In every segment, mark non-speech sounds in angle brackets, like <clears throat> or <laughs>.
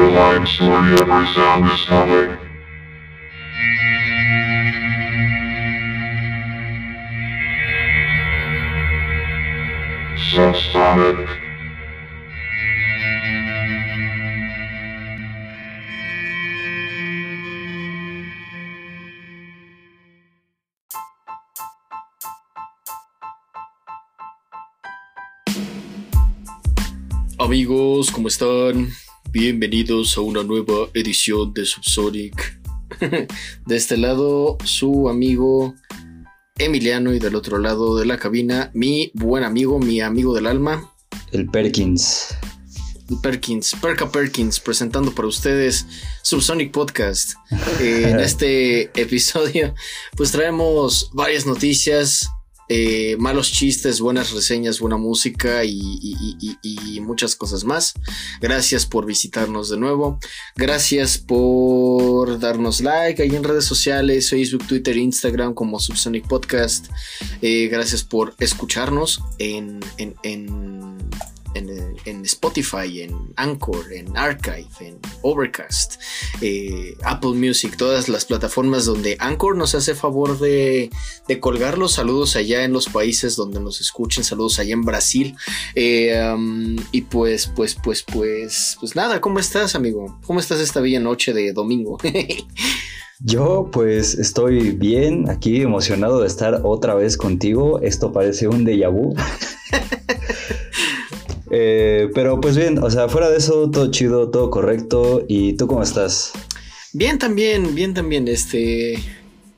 lines where every sound is coming. Subsonic. Amigos, ¿cómo están? Bienvenidos a una nueva edición de Subsonic. <laughs> De este lado, su amigo Emiliano y del otro lado de la cabina, mi buen amigo, mi amigo del alma, El Perkins. Perkins, Perka Perkins, presentando para ustedes Subsonic Podcast. En <laughs> este episodio, pues traemos varias noticias, eh, malos chistes, buenas reseñas, buena música y, muchas cosas más. Gracias por visitarnos de nuevo. Gracias por darnos like ahí en redes sociales, Facebook, Twitter, Instagram como Subsonic Podcast. Eh, gracias por escucharnos en, en, en- en Spotify, en Anchor, en Archive, en Overcast, eh, Apple Music, todas las plataformas donde Anchor nos hace favor de, de colgar los saludos allá en los países donde nos escuchen, saludos allá en Brasil. Eh, um, y pues, pues, pues, pues, pues nada, ¿cómo estás, amigo? ¿Cómo estás esta bella noche de domingo? <laughs> Yo pues estoy bien aquí, emocionado de estar otra vez contigo. Esto parece un déjà vu. <laughs> Eh, pero pues bien, o sea, fuera de eso, todo chido, todo correcto. ¿Y tú cómo estás? Bien también, bien también, este... e-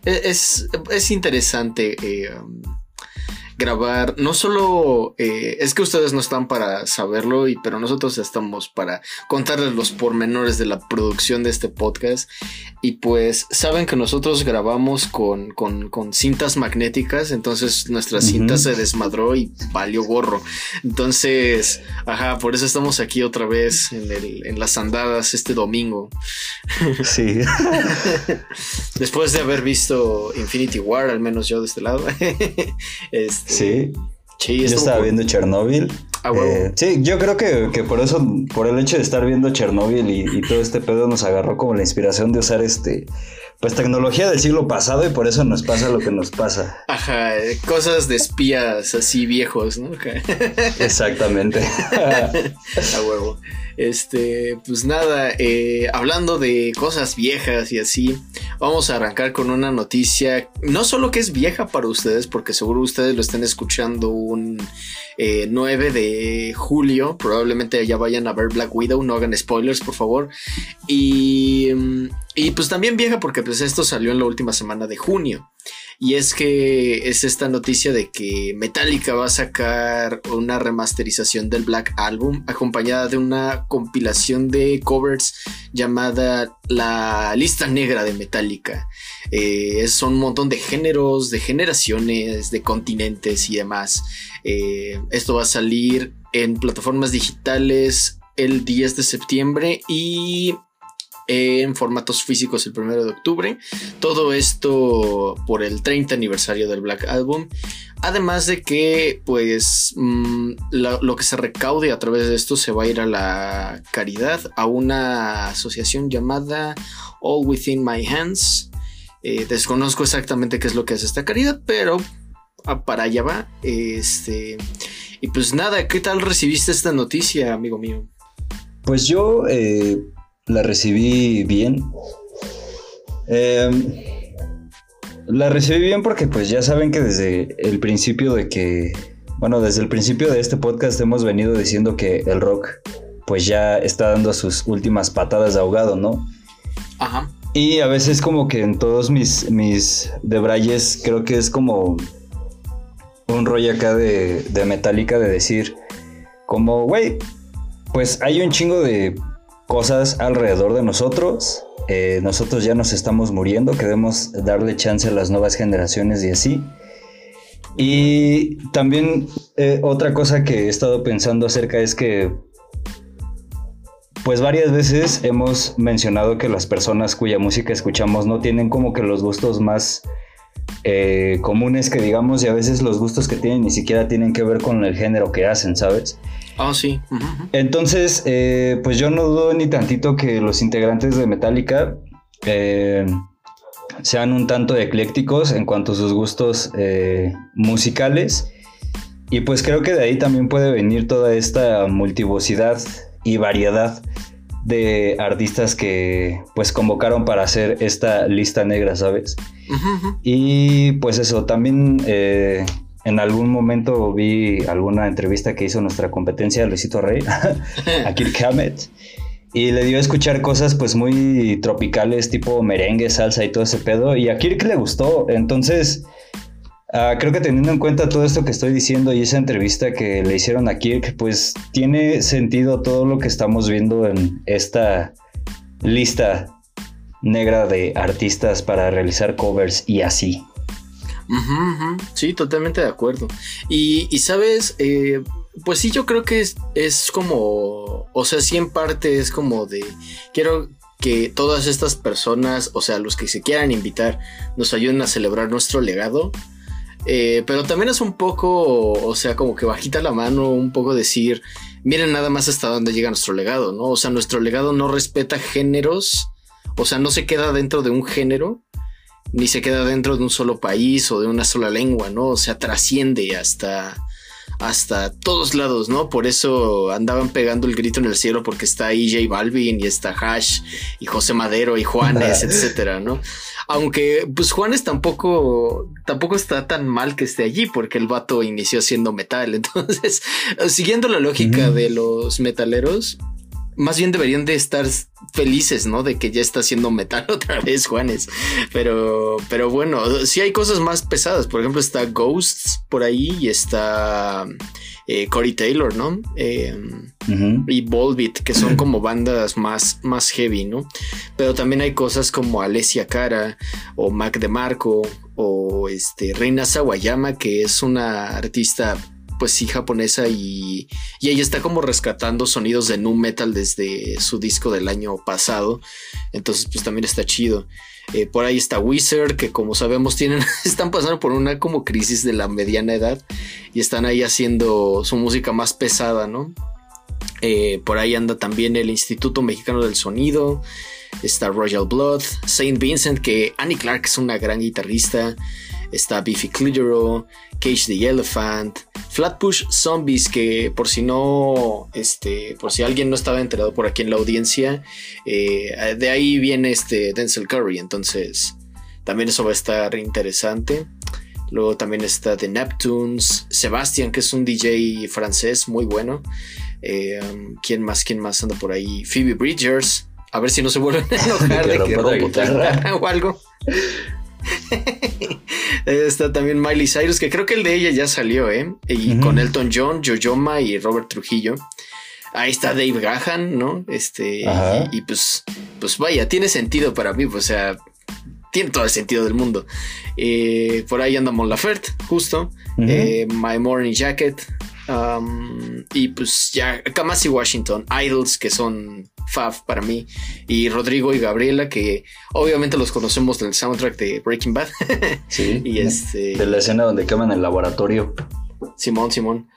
Es, es interesante eh, grabar, no solo... eh, es que ustedes no están para saberlo, y, pero nosotros estamos para contarles los pormenores de la producción de este podcast. Y pues saben que nosotros grabamos con, con, con cintas magnéticas, entonces nuestra cinta se desmadró y valió gorro. Entonces, ajá, por eso estamos aquí otra vez en, el, en las andadas este domingo. Sí. <laughs> Después de haber visto Infinity War, al menos yo de este lado. <laughs> Este, Sí. sí, Yo estaba viendo Chernobyl. Ah. Eh, sí, yo creo que, que por eso, por el hecho de estar viendo Chernobyl y, y todo este pedo nos agarró como la inspiración de usar este, pues tecnología del siglo pasado y por eso nos pasa lo que nos pasa. Ajá, eh, cosas de espías así viejos, ¿no? Exactamente. <laughs> A huevo. Este, pues nada, eh, hablando de cosas viejas y así, vamos a arrancar con una noticia, no solo que es vieja para ustedes, porque seguro ustedes lo estén escuchando un eh, 9 de julio, probablemente ya vayan a ver Black Widow, no hagan spoilers, por favor. Y, y pues también vieja porque pues esto salió en la última semana de junio. Y es que es esta noticia de que Metallica va a sacar una remasterización del Black Album acompañada de una compilación de covers llamada La Lista Negra de Metallica. Eh, son un montón de géneros, de generaciones, de continentes y demás. Eh, esto va a salir en plataformas digitales el 10 de septiembre y en formatos físicos el 1 de octubre. Todo esto por el 30 aniversario del Black Album. Además de que, pues, mm, lo, que se recaude a través de esto se va a ir a la caridad, a una asociación llamada All Within My Hands. Eh, desconozco exactamente qué es lo que hace esta caridad, pero ah, para allá va. Este. Y pues nada, ¿qué tal recibiste esta noticia, amigo mío? Pues yo eh, la recibí bien. Em, la recibí bien porque pues ya saben que desde el principio de que, bueno, desde el principio de este podcast hemos venido diciendo que el rock pues ya está dando sus últimas patadas de ahogado, ¿no? Ajá. Y a veces como que en todos mis, mis debrayes creo que es como un rollo acá de, de Metallica de decir como, güey, pues hay un chingo de cosas alrededor de nosotros. eh, nosotros ya nos estamos muriendo, queremos darle chance a las nuevas generaciones y así. Y también eh, otra cosa que he estado pensando acerca es que pues varias veces hemos mencionado que las personas cuya música escuchamos no tienen como que los gustos más eh, comunes que digamos y a veces los gustos que tienen ni siquiera tienen que ver con el género que hacen, ¿sabes? Ah, sí. Entonces, eh, pues yo no dudo ni tantito que los integrantes de Metallica eh, sean un tanto eclécticos en cuanto a sus gustos eh, musicales. Y pues creo que de ahí también puede venir toda esta multivocidad y variedad de artistas que pues convocaron para hacer esta lista negra, ¿sabes? Y pues eso, también eh, en algún momento vi alguna entrevista que hizo nuestra competencia Luisito Rey a Kirk Hammett y le dio a escuchar cosas pues muy tropicales tipo merengue, salsa y todo ese pedo y a Kirk le gustó, entonces Ah, creo que teniendo en cuenta todo esto que estoy diciendo y esa entrevista que le hicieron a Kirk, pues tiene sentido todo lo que estamos viendo en esta lista negra de artistas para realizar covers y así. Sí, totalmente de acuerdo. Y, sabes, eh, pues sí, yo creo que es, como, o sea, sí en parte es como de, quiero que todas estas personas, o sea, los que se quieran invitar, nos ayuden a celebrar nuestro legado eh, pero también es un poco, o sea, como que bajita la mano, un poco decir, miren nada más hasta dónde llega nuestro legado, ¿no? O sea, nuestro legado no respeta géneros, o sea, no se queda dentro de un género, ni se queda dentro de un solo país o de una sola lengua, ¿no? O sea, trasciende hasta, hasta todos lados, ¿no? Por eso andaban pegando el grito en el cielo porque está ahí J Balvin y está Hash y José Madero y Juanes, <laughs> etcétera, ¿no? Aunque, pues Juanes tampoco, tampoco está tan mal que esté allí porque el vato inició siendo metal. <laughs> Entonces, siguiendo la lógica de los metaleros, más bien deberían de estar felices, ¿no? De que ya está haciendo metal <laughs> otra vez, Juanes. Pero, pero bueno, sí hay cosas más pesadas. Por ejemplo, está Ghosts por ahí y está eh, Corey Taylor, ¿no? Em, y Volbeat, que son <clears throat> como bandas más, más heavy, ¿no? Pero también hay cosas como Alessia Cara o Mac DeMarco o este, Reina Sawayama, que es una artista pues sí japonesa y, y, ella está como rescatando sonidos de nu metal desde su disco del año pasado. Entonces pues también está chido. Eh, por ahí está Wizard que como sabemos tienen <laughs> están pasando por una como crisis de la mediana edad y están ahí haciendo su música más pesada no eh, por ahí anda también el Instituto Mexicano del Sonido está Royal Blood Saint Vincent que Annie Clark es una gran guitarrista está Biffy Clyro, Cage the Elephant, Flatbush Zombies, que por si no, este, por si alguien no estaba enterado por aquí en la audiencia, eh, de ahí viene este Denzel Curry, entonces también eso va a estar interesante. Luego también está The Neptunes, Sebastian, que es un DJ francés muy bueno. Eh, ¿Quién más? ¿Quién más anda por ahí? Phoebe Bridgers. A ver si no se vuelven a <laughs> enojar de que rompo <laughs> o algo. <laughs> Está también Miley Cyrus, que creo que el de ella ya salió, ¿eh? Y con Elton John, Joyoma y Robert Trujillo. Ahí está Dave Gahan, ¿no? Este, y, pues, pues vaya, tiene sentido para mí, pues, o sea, tiene todo el sentido del mundo. Eh, por ahí anda Mon Laferte, justo. Eh, My Morning Jacket. Um, y pues ya, Kamasi Washington, Idols, que son Faf para mí, y Rodrigo y Gabriela, que obviamente los conocemos del soundtrack de Breaking Bad. <laughs> sí. y este. De la escena donde queman el laboratorio. Simón, Simón.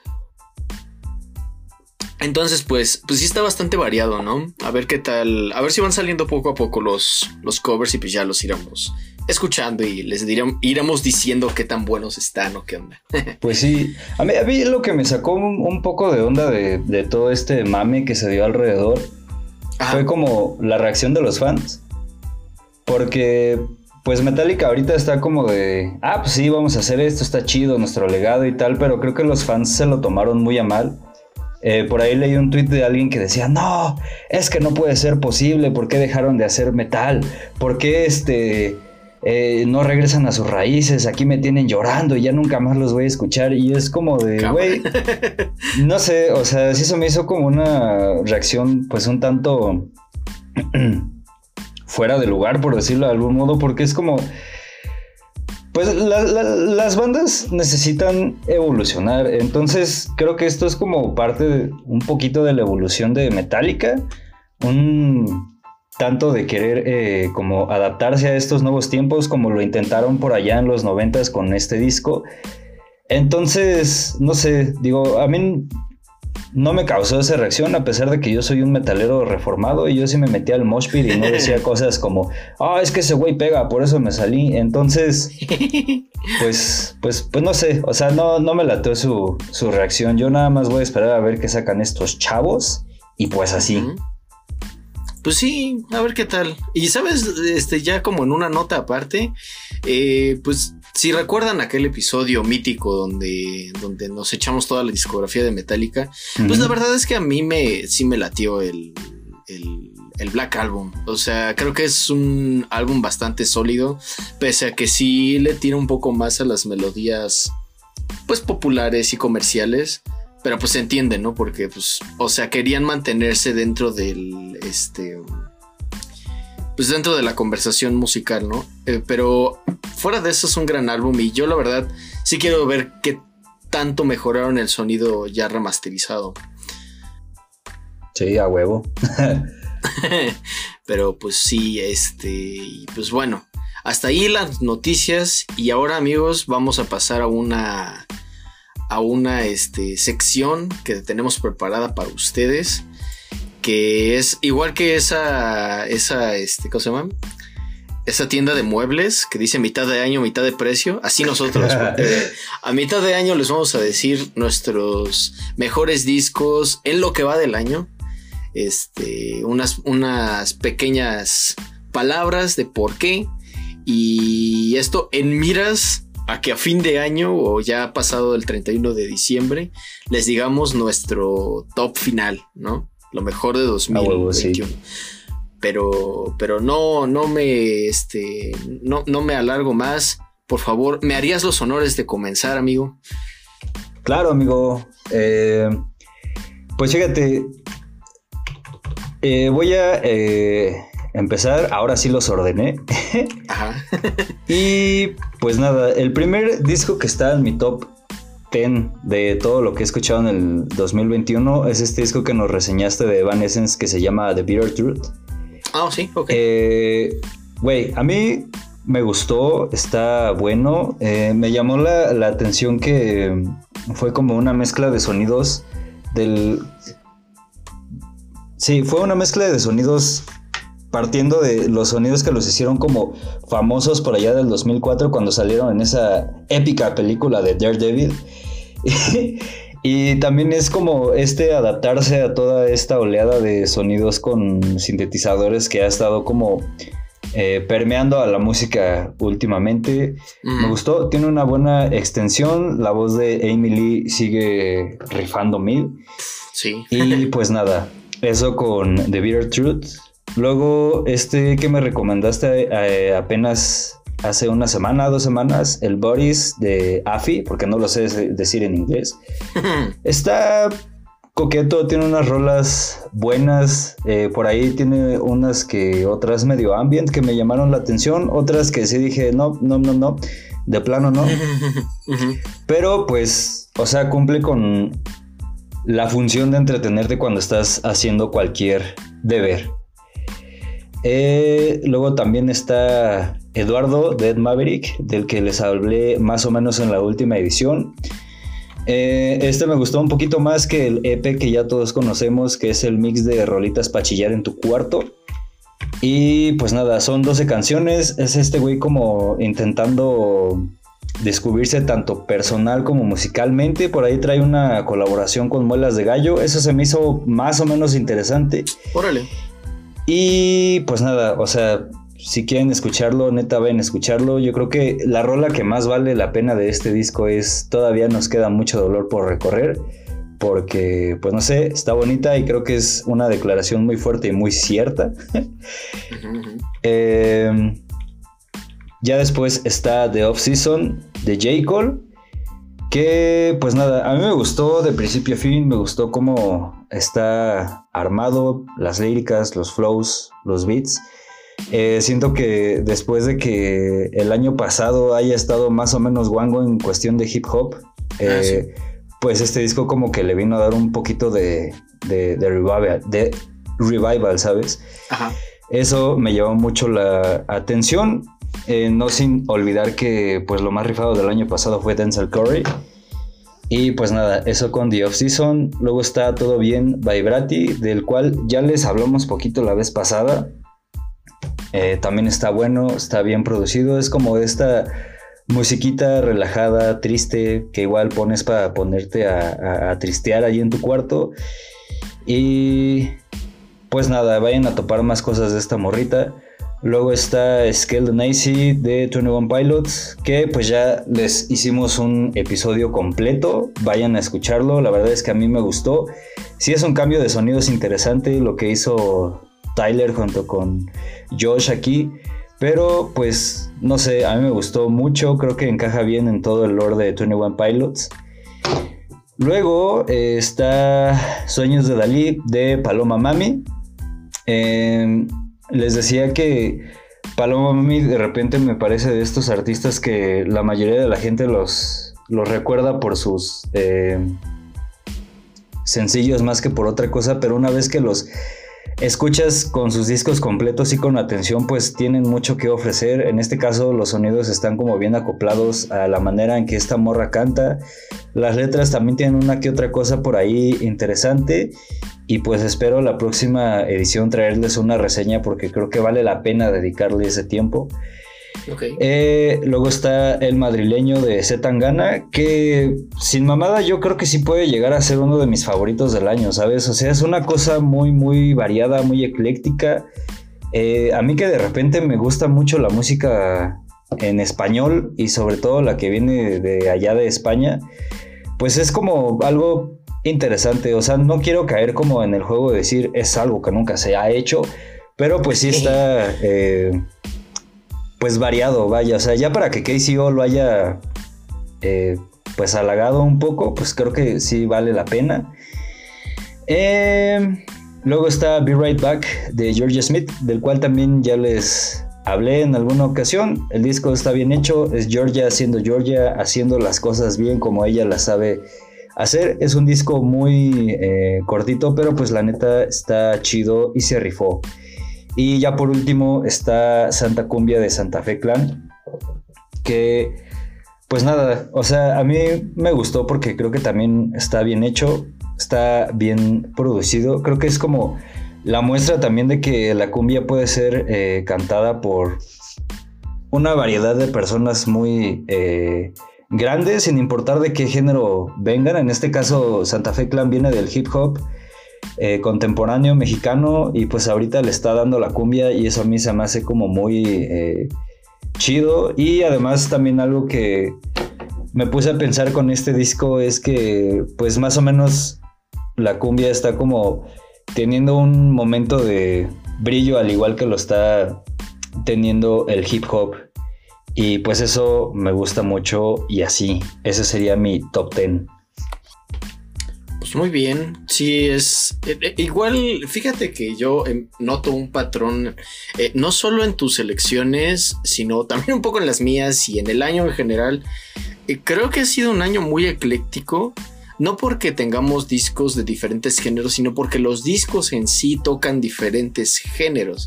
Entonces, pues, pues sí está bastante variado, ¿no? A ver qué tal. A ver si van saliendo poco a poco los, los covers y pues ya los iremos escuchando y les iremos diciendo qué tan buenos están o qué onda. <laughs> pues sí, a mí, a mí, lo que me sacó un, poco de onda de, de, todo este mame que se dio alrededor fue como la reacción de los fans. Porque, pues Metallica ahorita está como de, ah, pues sí, vamos a hacer esto, está chido, nuestro legado y tal, pero creo que los fans se lo tomaron muy a mal. Eh, por ahí leí un tweet de alguien que decía, no, es que no puede ser posible, ¿por qué dejaron de hacer metal? ¿Por qué este, eh, no regresan a sus raíces? Aquí me tienen llorando y ya nunca más los voy a escuchar. Y es como de, güey, no sé, o sea, sí se me hizo como una reacción pues un tanto <clears throat> fuera de lugar, por decirlo de algún modo, porque es como pues las bandas necesitan evolucionar, entonces creo que esto es como parte de, un poquito de la evolución de Metallica, un tanto de querer eh, como adaptarse a estos nuevos tiempos como lo intentaron por allá en los noventas con este disco. Entonces, no sé, digo, a mí no me causó esa reacción, a pesar de que yo soy un metalero reformado y yo sí me metía al mosh pit y no <laughs> decía cosas como, ah, es que ese güey pega, por eso me salí. Entonces, <laughs> pues, pues, pues no sé, o sea, no, no me lateó su, su reacción. Yo nada más voy a esperar a ver qué sacan estos chavos y pues así. Pues sí, a ver qué tal. Y sabes, este, ya como en una nota aparte, eh, pues si recuerdan aquel episodio mítico donde, donde nos echamos toda la discografía de Metallica, pues la verdad es que a mí me, sí me latió el, el, el, Black Album. O sea, creo que es un álbum bastante sólido, pese a que sí le tira un poco más a las melodías, pues populares y comerciales. Pero pues se entiende, ¿no? Porque, pues, o sea, querían mantenerse dentro del, este, pues dentro de la conversación musical, ¿no? Eh, pero fuera de eso es un gran álbum y yo la verdad sí quiero ver qué tanto mejoraron el sonido ya remasterizado. Sí, a huevo. <laughs> pero pues sí, este, pues bueno, hasta ahí las noticias y ahora amigos vamos a pasar a una a una este, sección que tenemos preparada para ustedes que es igual que esa, esa, este, ¿cómo se llama? Esa tienda de muebles que dice mitad de año, mitad de precio. Así nosotros. <laughs> a mitad de año les vamos a decir nuestros mejores discos en lo que va del año. Este, unas, unas pequeñas palabras de por qué. Y esto en miras a que a fin de año o ya pasado el 31 de diciembre les digamos nuestro top final, ¿no? lo mejor de 2021. Pero, pero no, no me, este, no, no me alargo más. Por favor, ¿me harías los honores de comenzar, amigo? Claro, amigo. Eh, pues fíjate, eh, voy a eh, empezar. Ahora sí los ordené. <laughs> Ajá. y pues nada, el primer disco que está en mi top ten de todo lo que he escuchado en el 2021 es este disco que nos reseñaste de Essence que se llama The Bitter Truth. Ah, sí, ok. Eh, güey, a mí me gustó, está bueno. Eh, me llamó la, la, atención que fue como una mezcla de sonidos del... Sí, fue una mezcla de sonidos partiendo de los sonidos que los hicieron como famosos por allá del 2004 cuando salieron en esa épica película de Daredevil. <laughs> y también es como este adaptarse a toda esta oleada de sonidos con sintetizadores que ha estado como eh, permeando a la música últimamente. Me gustó, tiene una buena extensión, la voz de Amy Lee sigue rifando mil. Sí. Y <laughs> pues nada, eso con The Bitter Truth. Luego, este que me recomendaste eh, apenas hace una semana, dos semanas, el Boris de Afi, porque no lo sé decir en inglés. <laughs> Está coqueto, tiene unas rolas buenas, eh, por ahí tiene unas que otras medio ambient que me llamaron la atención, otras que sí dije, no, no, no, no, de plano no. <laughs> Pero pues, o sea, cumple con la función de entretenerte cuando estás haciendo cualquier deber. Eh, luego también está Eduardo, Dead Maverick, del que les hablé más o menos en la última edición. Eh, este me gustó un poquito más que el EP que ya todos conocemos, que es el mix de rolitas para chillar en tu cuarto. Y pues nada, son 12 canciones. Es este güey como intentando descubrirse tanto personal como musicalmente. Por ahí trae una colaboración con Muelas de Gallo. Eso se me hizo más o menos interesante. Órale. Y pues nada, o sea, si quieren escucharlo, neta ven a escucharlo. Yo creo que la rola que más vale la pena de este disco es Todavía nos queda mucho dolor por recorrer. Porque, pues no sé, está bonita y creo que es una declaración muy fuerte y muy cierta. Em, ya después está The Off Season de J. Cole. Que pues nada, a mí me gustó de principio a fin, me gustó cómo está armado, las líricas, los flows, los beats. Eh, siento que después de que el año pasado haya estado más o menos guango en cuestión de hip hop, ah, eh, pues este disco como que le vino a dar un poquito de, de, revival, de revival, ¿sabes? Eso me llevó mucho la atención. Eh, no sin olvidar que pues lo más rifado del año pasado fue Denzel Curry. Y pues nada, eso con The Off Season. Luego está Todo Bien Vibrati, del cual ya les hablamos poquito la vez pasada. Eh, también está bueno, está bien producido. Es como esta musiquita relajada, triste, que igual pones para ponerte a, a tristear ahí en tu cuarto. Y pues nada, vayan a topar más cosas de esta morrita. Luego está Scale Nacy de 21 Pilots, que pues ya les hicimos un episodio completo. Vayan a escucharlo, la verdad es que a mí me gustó. Sí es un cambio de sonidos interesante lo que hizo Tyler junto con Josh aquí. Pero pues no sé, a mí me gustó mucho, creo que encaja bien en todo el lore de 21 Pilots. Luego eh, está Sueños de Dalí de Paloma Mami. Eh, les decía que Paloma Mami de repente me parece de estos artistas que la mayoría de la gente los, los recuerda por sus eh, sencillos más que por otra cosa, pero una vez que los escuchas con sus discos completos y con atención, pues tienen mucho que ofrecer. En este caso, los sonidos están como bien acoplados a la manera en que esta morra canta. Las letras también tienen una que otra cosa por ahí interesante. Y pues espero la próxima edición traerles una reseña porque creo que vale la pena dedicarle ese tiempo. Eh, luego está el madrileño de Zetangana, que sin mamada yo creo que sí puede llegar a ser uno de mis favoritos del año, ¿sabes? O sea, es una cosa muy, muy variada, muy ecléctica. Eh, a mí que de repente me gusta mucho la música en español y sobre todo la que viene de allá de España, pues es como algo interesante. O sea, no quiero caer como en el juego de decir es algo que nunca se ha hecho, pero pues sí está eh, pues variado, vaya. O sea, ya para que KCO lo haya eh, pues halagado un poco, pues creo que sí vale la pena. Em, luego está Be Right Back de Georgia Smith, del cual también ya les hablé en alguna ocasión. El disco está bien hecho, es Georgia haciendo Georgia, haciendo las cosas bien como ella las sabe hacer. Es un disco muy eh, cortito, pero pues la neta está chido y se rifó. Y ya por último está Santa Cumbia de Santa Fe Clan, que pues nada, o sea, a mí me gustó porque creo que también está bien hecho, está bien producido, creo que es como la muestra también de que la cumbia puede ser eh, cantada por una variedad de personas muy... Eh, grandes, sin importar de qué género vengan. En este caso, Santa Fe Clan viene del hip hop eh, contemporáneo mexicano y pues ahorita le está dando la cumbia y eso a mí se me hace como muy eh, chido. Y además también algo que me puse a pensar con este disco es que pues más o menos la cumbia está como teniendo un momento de brillo al igual que lo está teniendo el hip hop y pues eso me gusta mucho y así, ese sería mi top 10. Pues muy bien, sí es eh, eh, igual, fíjate que yo em, noto un patrón, eh, no solo en tus elecciones, sino también un poco en las mías y en el año en general. creo que ha sido un año muy ecléctico no porque tengamos discos de diferentes géneros, sino porque los discos en sí tocan diferentes géneros.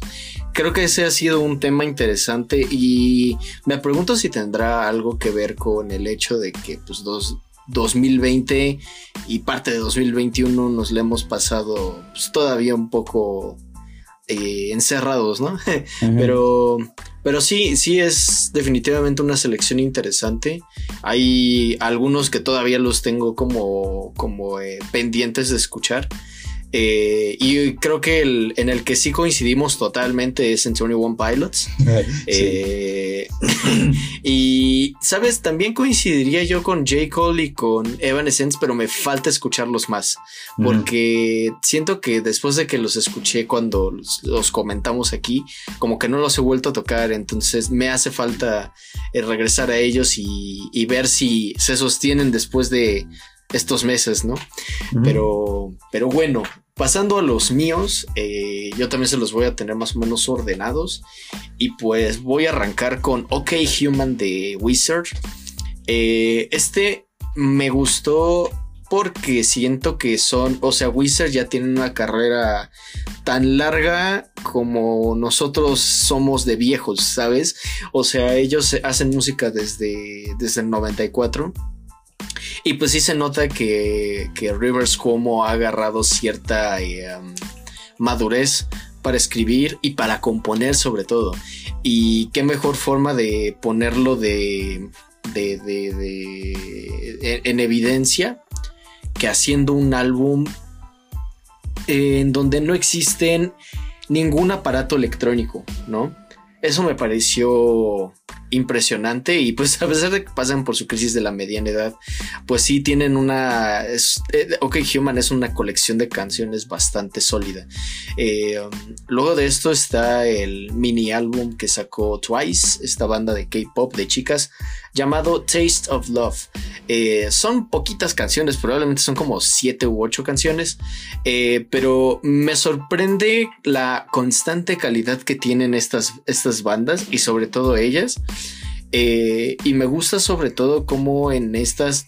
Creo que ese ha sido un tema interesante y me pregunto si tendrá algo que ver con el hecho de que pues 2020 y parte de 2021 nos le hemos pasado pues, todavía un poco eh, encerrados, ¿no? <laughs> Pero pero sí, sí es definitivamente una selección interesante. Hay algunos que todavía los tengo como, como eh, pendientes de escuchar. Eh, y creo que el, en el que sí coincidimos totalmente es en One Pilots. <laughs> Eh, <laughs> y, sabes, también coincidiría yo con J. Cole y con Evanescence, pero me falta escucharlos más. Porque siento que después de que los escuché cuando los, comentamos aquí, como que no los he vuelto a tocar. Entonces me hace falta eh, regresar a ellos y, y ver si se sostienen después de estos meses, ¿no? Pero, pero bueno, pasando a los míos, eh, yo también se los voy a tener más o menos ordenados. Y pues voy a arrancar con OK Human de Wizard. Eh, este me gustó porque siento que son, o sea, Wizard ya tiene una carrera tan larga como nosotros somos de viejos, ¿sabes? O sea, ellos hacen música desde, desde el 94 Y pues sí se nota que, que Rivers Cuomo ha agarrado cierta eh, madurez para escribir y para componer sobre todo. Y qué mejor forma de ponerlo de, de, de, de en evidencia que haciendo un álbum en donde no existen ningún aparato electrónico, ¿no? Eso me pareció impresionante y pues a pesar de que pasan por su crisis de la mediana edad, pues sí tienen una... Es, eh, ok, Human es una colección de canciones bastante sólida. Eh, um, luego de esto está el mini álbum que sacó Twice, esta banda de K-Pop de chicas, llamado Taste of Love. Eh, son poquitas canciones, probablemente son como siete u ocho canciones, pero me sorprende la constante calidad que tienen estas, estas bandas y sobre todo ellas. Eh, y me gusta sobre todo como en estas...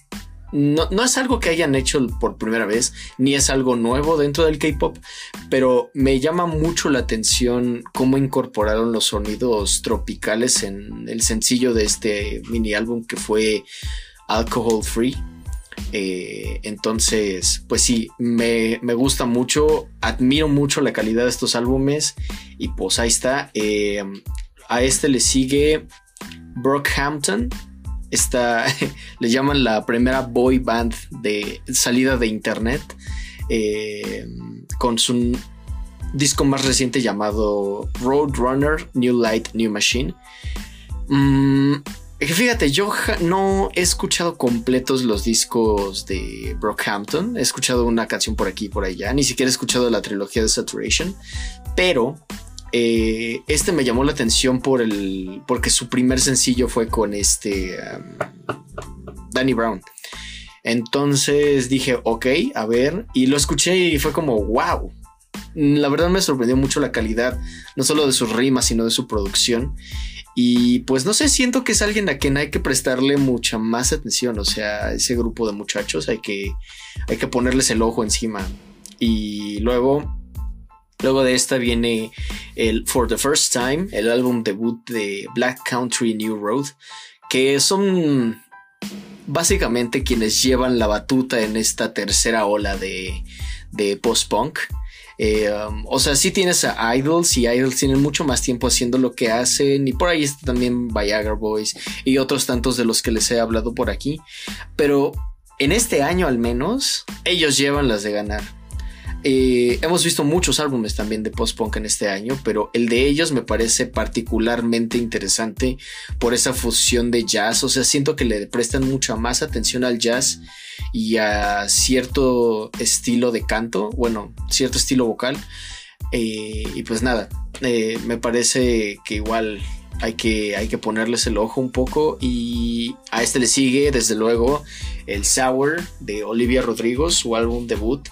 No, es algo que hayan hecho por primera vez, ni es algo nuevo dentro del K-Pop, pero me llama mucho la atención cómo incorporaron los sonidos tropicales en el sencillo de este mini álbum que fue Alcohol Free. Eh, entonces, pues sí, me, gusta mucho, admiro mucho la calidad de estos álbumes y pues ahí está. Eh, a este le sigue Brockhampton. Esta <laughs> le llaman la primera boy band de salida de internet. Eh, con su disco más reciente llamado Roadrunner New Light New Machine. Mm, fíjate, yo no he escuchado completos los discos de Brockhampton. He escuchado una canción por aquí y por allá. Ni siquiera he escuchado la trilogía de Saturation. Pero eh, este me llamó la atención por el. porque su primer sencillo fue con este. Um, Danny Brown. Entonces dije, ok, a ver. Y lo escuché y fue como, wow. La verdad me sorprendió mucho la calidad, no solo de sus rimas, sino de su producción. Y pues no sé, siento que es alguien a quien hay que prestarle mucha más atención. O sea, ese grupo de muchachos hay que, hay que ponerles el ojo encima. Y luego Luego de esta viene el For the First Time, el álbum debut de Black Country New Road, que son básicamente quienes llevan la batuta en esta tercera ola de, post-punk. Eh, um, o sea, sí tienes a Idols y Idols tienen mucho más tiempo haciendo lo que hacen. Y por ahí está también Viagra Boys y otros tantos de los que les he hablado por aquí. Pero en este año al menos, ellos llevan las de ganar. Eh, hemos visto muchos álbumes también de post-punk en este año, pero el de ellos me parece particularmente interesante por esa fusión de jazz. O sea, siento que le prestan mucha más atención al jazz y a cierto estilo de canto, bueno, cierto estilo vocal. Eh, y pues nada, eh, me parece que igual hay que, hay que ponerles el ojo un poco. Y a este le sigue, desde luego, el Sour de Olivia Rodrigo, su álbum debut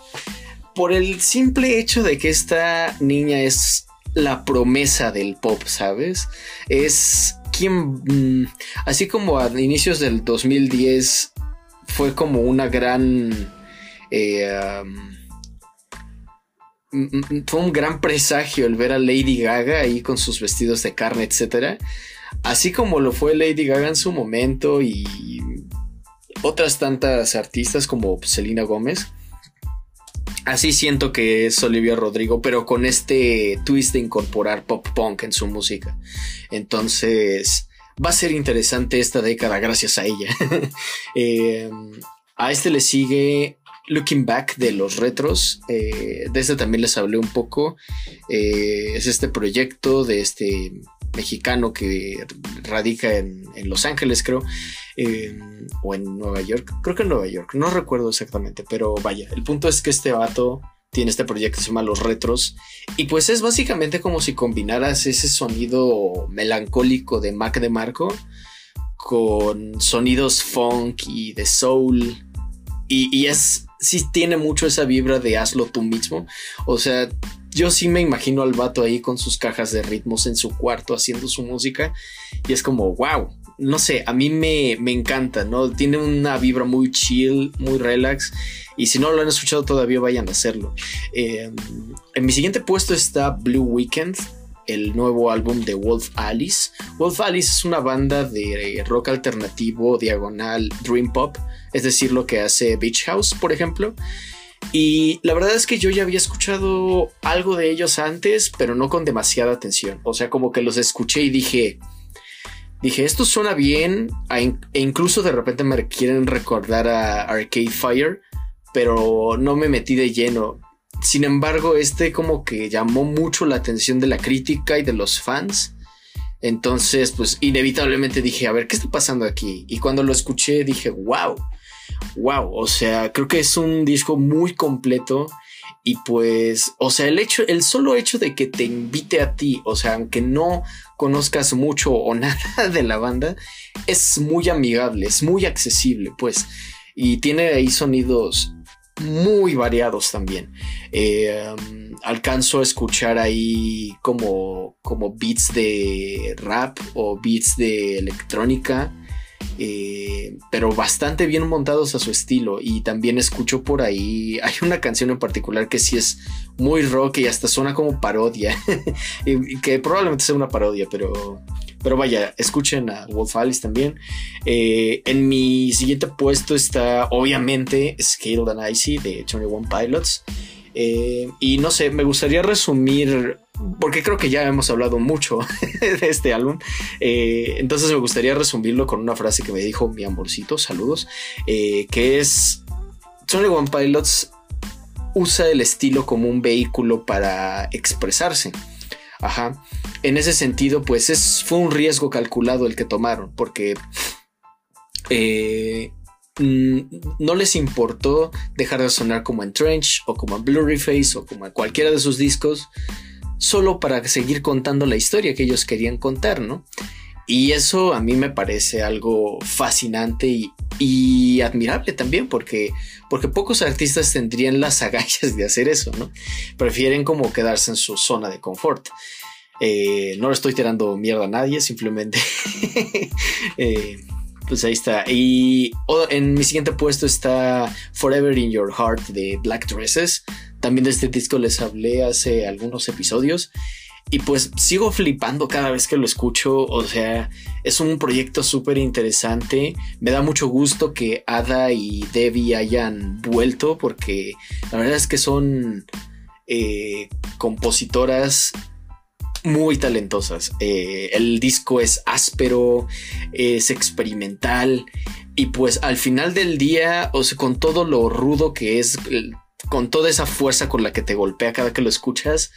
por el simple hecho de que esta niña es la promesa del pop, ¿sabes? Es quien, mm, así como a inicios del 2010 fue como una gran... Eh, mm, mm, fue un gran presagio el ver a Lady Gaga ahí con sus vestidos de carne, etc. Así como lo fue Lady Gaga en su momento y otras tantas artistas como Selena Gómez Así siento que es Olivia Rodrigo, pero con este twist de incorporar pop punk en su música. Entonces, va a ser interesante esta década gracias a ella. <laughs> Em, a este le sigue Looking Back de los retros. Eh, de este también les hablé un poco. Eh, es este proyecto de este mexicano que radica en, Los Ángeles, creo, em, o en Nueva York, creo que en Nueva York, no recuerdo exactamente, pero vaya, el punto es que este vato tiene este proyecto que se llama Los Retros, y pues es básicamente como si combinaras ese sonido melancólico de Mac de Marco con sonidos funk y de soul, y, y es, sí tiene mucho esa vibra de hazlo tú mismo, o sea, yo sí me imagino al vato ahí con sus cajas de ritmos en su cuarto haciendo su música y es como, wow, no sé, a mí me, encanta, ¿no? Tiene una vibra muy chill, muy relax y si no lo han escuchado todavía vayan a hacerlo. Em, en mi siguiente puesto está Blue Weekend. el nuevo álbum de Wolf Alice. Wolf Alice es una banda de rock alternativo diagonal dream pop, es decir, lo que hace Beach House, por ejemplo. Y la verdad es que yo ya había escuchado algo de ellos antes, pero no con demasiada atención. O sea, como que los escuché y dije, dije, esto suena bien, e incluso de repente me quieren recordar a Arcade Fire, pero no me metí de lleno. Sin embargo, este como que llamó mucho la atención de la crítica y de los fans. Entonces, pues inevitablemente dije, a ver, ¿qué está pasando aquí? Y cuando lo escuché dije, wow, wow, o sea, creo que es un disco muy completo. Y pues, o sea, el hecho, el solo hecho de que te invite a ti, o sea, aunque no conozcas mucho o <laughs> nada de la banda, es muy amigable, es muy accesible, pues. Y tiene ahí sonidos muy variados también. Eh, um, alcanzo a escuchar ahí como, como beats de rap o beats de electrónica. Eh, pero bastante bien montados a su estilo y también escucho por ahí <laughs> hay una canción en particular que sí es muy rock y hasta suena como parodia <laughs> que probablemente sea una parodia pero pero vaya, escuchen a Wolf Alice también. Eh, en mi siguiente puesto está, obviamente, Scaled and Icy de One Pilots. Eh, y no sé, me gustaría resumir, porque creo que ya hemos hablado mucho <laughs> de este álbum. Eh, entonces me gustaría resumirlo con una frase que me dijo mi amorcito, saludos, que es: One Pilots usa el estilo como un vehículo para expresarse. Ajá. En ese sentido, pues es, fue un riesgo calculado el que tomaron, porque eh, mm, no les importó dejar de sonar como en Trench o como en Blurry Face o como en cualquiera de sus discos, solo para seguir contando la historia que ellos querían contar, ¿no? Y eso a mí me parece algo fascinante y, admirable también, porque, porque pocos artistas tendrían las agallas de hacer eso, ¿no? Prefieren como quedarse en su zona de confort. Eh, no le estoy tirando mierda a nadie, simplemente. <laughs> Eh, pues ahí está. Y en mi siguiente puesto está Forever in Your Heart de Black Dresses. También de este disco les hablé hace algunos episodios. Y pues sigo flipando cada vez que lo escucho. O sea, es un proyecto súper interesante. Me da mucho gusto que Ada y Debbie hayan vuelto porque la verdad es que son eh, compositoras muy talentosas. Eh, el disco es áspero, es experimental y pues al final del día, o sea, con todo lo rudo que es, con toda esa fuerza con la que te golpea cada que lo escuchas,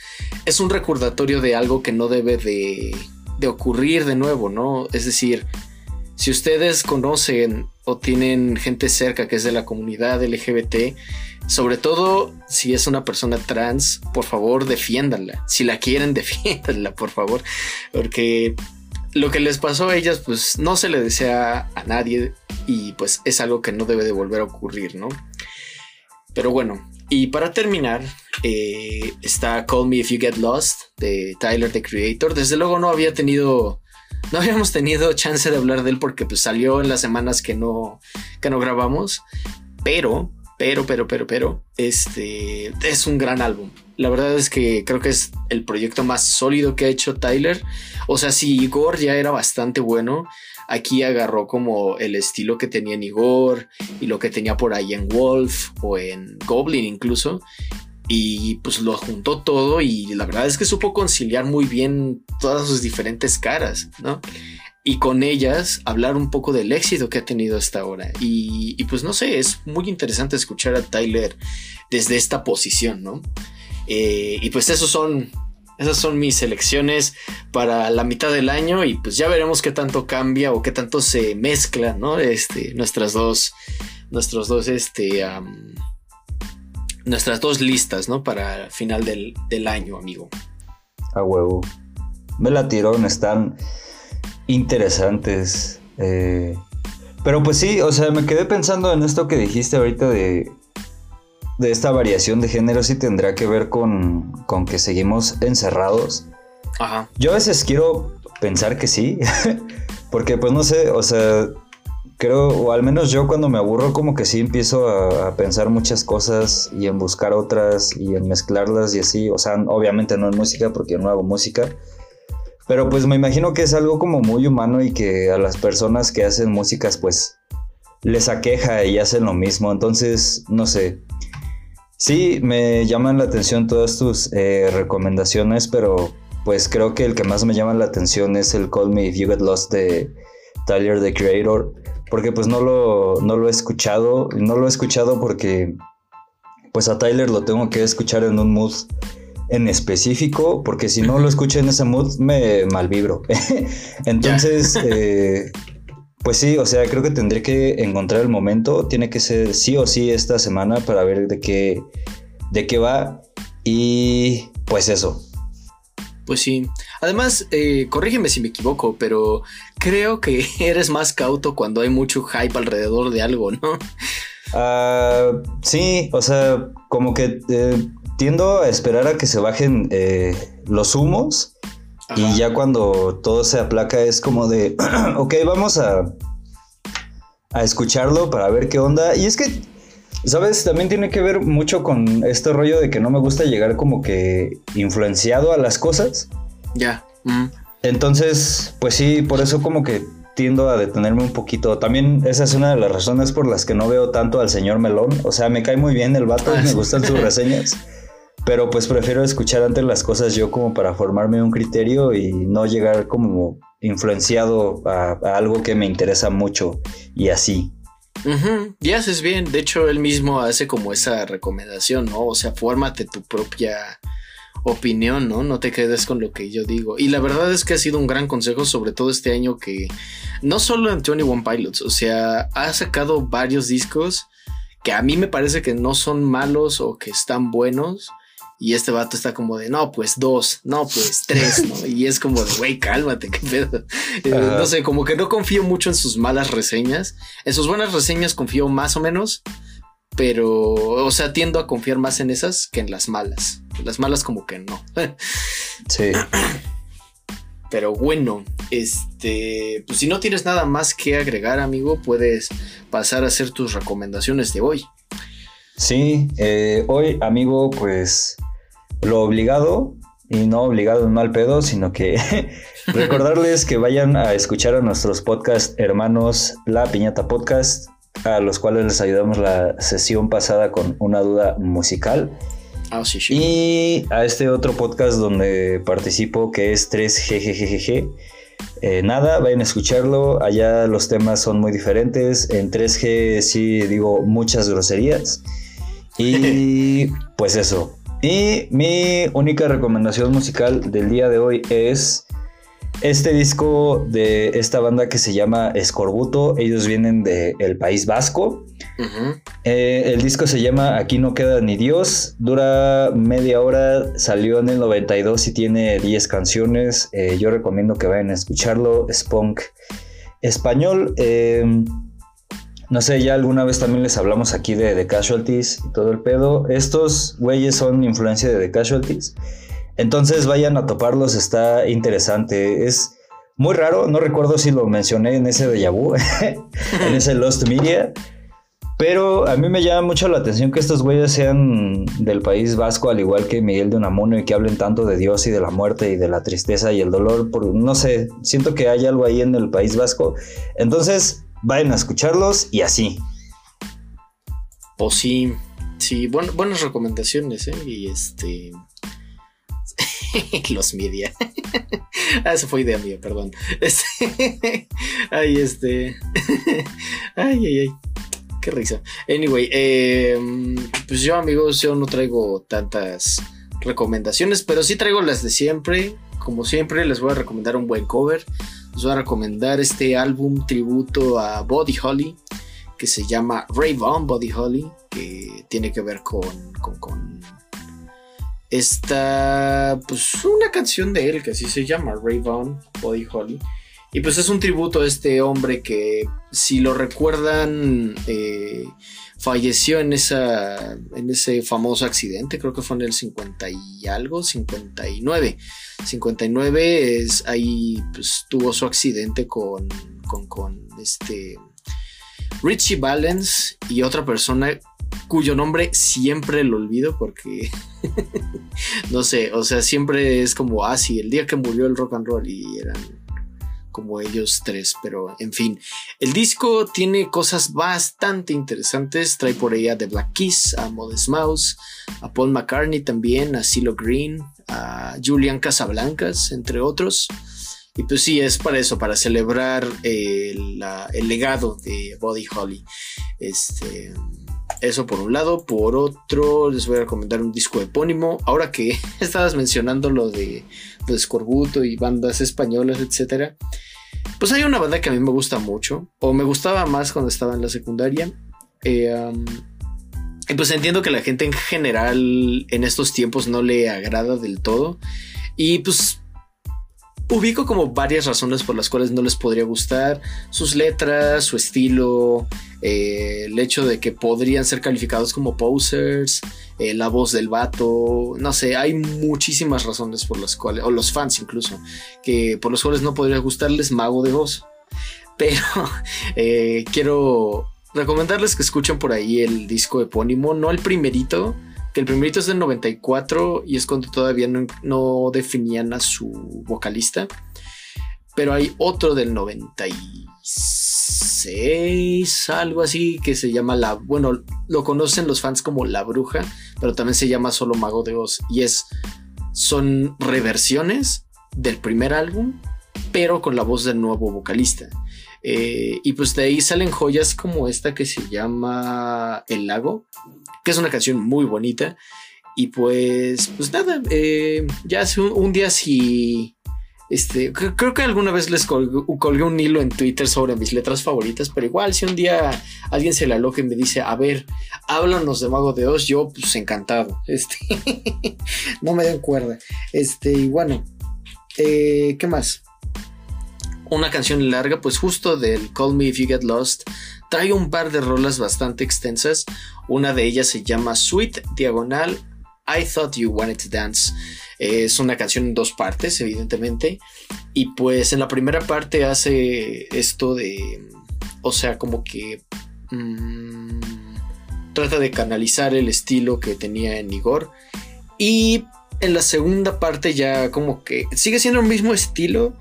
es un recordatorio de algo que no debe de, de ocurrir de nuevo, ¿no? Es decir, si ustedes conocen o tienen gente cerca que es de la comunidad LGBT, sobre todo si es una persona trans, por favor defiéndanla. Si la quieren, <laughs> defiéndanla, por favor. Porque lo que les pasó a ellas, pues no se le desea a nadie y pues es algo que no debe de volver a ocurrir, ¿no? Pero bueno, y para terminar, eh, está Call Me If You Get Lost de Tyler the Creator. Desde luego no había tenido, no habíamos tenido chance de hablar de él porque pues salió en las semanas que no, que no grabamos, pero pero, pero, pero, pero, este es un gran álbum. La verdad es que creo que es el proyecto más sólido que ha hecho Tyler. O sea, si Igor ya era bastante bueno, aquí agarró como el estilo que tenía en Igor y lo que tenía por ahí en Wolf o en Goblin incluso. Y pues lo juntó todo y la verdad es que supo conciliar muy bien todas sus diferentes caras, ¿no? y con ellas hablar un poco del éxito que ha tenido hasta ahora. Y, pues no sé, es muy interesante escuchar a Tyler desde esta posición, ¿no? Eh, y pues esos son, esas son mis elecciones para la mitad del año y pues ya veremos qué tanto cambia o qué tanto se mezcla, ¿no? Este, nuestras dos, nuestros dos, este, nuestras dos listas, ¿no? Para final del, año, amigo. A huevo. Me la tirón, están interesantes. Eh, pero pues sí, o sea, me quedé pensando en esto que dijiste ahorita de, de esta variación de género, si tendrá que ver con, con que seguimos encerrados. Ajá. Yo a veces quiero pensar que sí, <laughs> porque pues no sé, o sea, creo, o al menos yo cuando me aburro como que sí empiezo a, a, pensar muchas cosas y en buscar otras y en mezclarlas y así, o sea, obviamente no en música porque yo no hago música, Pero pues me imagino que es algo como muy humano y que a las personas que hacen músicas pues les aqueja y hacen lo mismo. Entonces, no sé. Sí, me llaman la atención todas tus eh, recomendaciones, pero pues creo que el que más me llama la atención es el Call Me If You Get Lost de Tyler the Creator, porque pues no lo, no lo he escuchado, no lo he escuchado porque pues a Tyler lo tengo que escuchar en un mood en específico, porque si no lo escucho en ese mood me malvibro. <laughs> Entonces, eh, pues sí, o sea, creo que tendré que encontrar el momento, tiene que ser sí o sí esta semana para ver de qué, de qué va y pues eso. Pues sí. Además, eh, corrígeme si me equivoco, pero creo que <laughs> eres más cauto cuando hay mucho hype alrededor de algo, ¿no? Ah, sí, o sea, como que eh, tiendo a esperar a que se bajen eh, los humos y ya cuando todo se aplaca es como de, <clears throat> ok, vamos a, a escucharlo para ver qué onda. Y es que, ¿sabes? También tiene que ver mucho con este rollo de que no me gusta llegar como que influenciado a las cosas. Ya. Mm. Entonces, pues sí, por eso como que tiendo a detenerme un poquito. También esa es una de las razones por las que no veo tanto al señor Melón. O sea, me cae muy bien el vato, Ah, me gustan sus <laughs> reseñas. Pero pues prefiero escuchar antes las cosas yo como para formarme un criterio y no llegar como influenciado a, algo que me interesa mucho y así. Ujú, Y haces bien. De hecho, él mismo hace como esa recomendación, ¿no? O sea, fórmate tu propia opinión, ¿no? No te quedes con lo que yo digo. Y la verdad es que ha sido un gran consejo, sobre todo este año que no solo en 21 Pilots, o sea, ha sacado varios discos que a mí me parece que no son malos o que están buenos. Y este vato está como de, no, pues dos, no, pues tres, ¿no? Y es como de, güey, cálmate, qué pedo. Eh, no sé, como que no confío mucho en sus malas reseñas. En sus buenas reseñas confío más o menos, pero, o sea, tiendo a confiar más en esas que en las malas. Las malas como que no. <laughs> Sí. Pero bueno, este, pues si no tienes nada más que agregar, amigo, puedes pasar a hacer tus recomendaciones de hoy. Sí, eh, hoy amigo, pues lo obligado, y no obligado en mal pedo, sino que <laughs> recordarles que vayan a escuchar a nuestros podcast hermanos La Piñata Podcast, a los cuales les ayudamos la sesión pasada con una duda musical. Ah, sí, sí. Y a este otro podcast donde participo que es 3GGGG. Eh, nada, vayan a escucharlo. Allá los temas son muy diferentes. En 3G sí digo muchas groserías. Y pues eso. Y mi única recomendación musical del día de hoy es este disco de esta banda que se llama Escorbuto. Ellos vienen del País Vasco. Eh, el disco se llama Aquí no queda ni Dios, dura media hora, salió en el 92 y tiene 10 canciones. Eh, yo recomiendo que vayan a escucharlo, es punk español. Eh, no sé, ya alguna vez también les hablamos aquí de The Casualties y todo el pedo. Estos güeyes son influencia de The Casualties. Entonces vayan a toparlos, está interesante. Es muy raro, no recuerdo si lo mencioné en ese de Vu, <laughs> en ese Lost Media. Pero a mí me llama mucho la atención que estos güeyes sean del país vasco, al igual que Miguel de Unamuno, y que hablen tanto de Dios y de la muerte y de la tristeza y el dolor. No sé, siento que hay algo ahí en el país vasco. Entonces, vayan a escucharlos y así. Pues sí, sí, buen- buenas recomendaciones, ¿eh? Y este. <laughs> Los media. <laughs> ah, esa fue idea mía, perdón. Este. <laughs> ay, este. ay, ay, ay. Qué risa. Anyway, eh, pues yo, amigos, yo no traigo tantas recomendaciones, pero sí traigo las de siempre. Como siempre, les voy a recomendar un buen cover. Les voy a recomendar este álbum tributo a Body Holly que se llama Ray Vaughan Body Holly, que tiene que ver con, con, con esta, pues una canción de él que así se llama, Ray Vaughan Body Holly. Y pues es un tributo a este hombre que, si lo recuerdan, eh, falleció en, esa, en ese famoso accidente, creo que fue en el 50 y algo, 59. 59 es ahí, pues tuvo su accidente con, con, con este Richie Valens y otra persona cuyo nombre siempre lo olvido porque <laughs> no sé, o sea, siempre es como, ah, el día que murió el rock and roll y eran como ellos tres, pero en fin, el disco tiene cosas bastante interesantes, trae por ahí a The Black Keys, a Modest Mouse, a Paul McCartney también, a CeeLo Green, a Julian Casablancas, entre otros. Y pues sí, es para eso, para celebrar el, el legado de Buddy Holly. Este, eso por un lado. Por otro, les voy a recomendar un disco epónimo. Ahora que <laughs> estabas mencionando lo de, Scorbuto y bandas españolas, etcétera. Pues hay una banda que a mí me gusta mucho. O me gustaba más cuando estaba en la secundaria. Eh, y pues entiendo que la gente en general en estos tiempos no le agrada del todo. Y pues ubico como varias razones por las cuales no les podría gustar. Sus letras, su estilo, eh, el hecho de que podrían ser calificados como posers, eh, la voz del vato, no sé, hay muchísimas razones por las cuales, o los fans incluso, que por los cuales no podría gustarles Mago de Voz. <laughs> Pero eh, quiero recomendarles que escuchen por ahí el disco epónimo, no el primerito, que el primerito es del 94 y es cuando todavía no, definían a su vocalista. Pero hay otro del 96, algo así, que se llama La... Bueno, lo conocen los fans como La Bruja, pero también se llama solo Mago de Oz. Y es... Son reversiones del primer álbum, pero con la voz del nuevo vocalista. Eh, y pues de ahí salen joyas como esta que se llama El Lago, que es una canción muy bonita. Y pues, pues nada, eh, ya hace un, día si... Este, creo que alguna vez les colgué, un hilo en Twitter sobre mis letras favoritas, pero igual si un día alguien se la aloja y me dice, a ver, háblanos de Mago de Oz, yo pues encantado. <laughs> Este, no me den cuerda. Este, y bueno, eh, ¿qué más? Una canción larga, pues justo del Call Me If You Get Lost, trae un par de rolas bastante extensas. Una de ellas se llama Sweet Diagonal I Thought You Wanted to Dance. Es una canción en dos partes, evidentemente. Y pues en la primera parte hace esto de. O sea, como que. Mm, trata de canalizar el estilo que tenía en Igor. Y en la segunda parte ya como que sigue siendo el mismo estilo,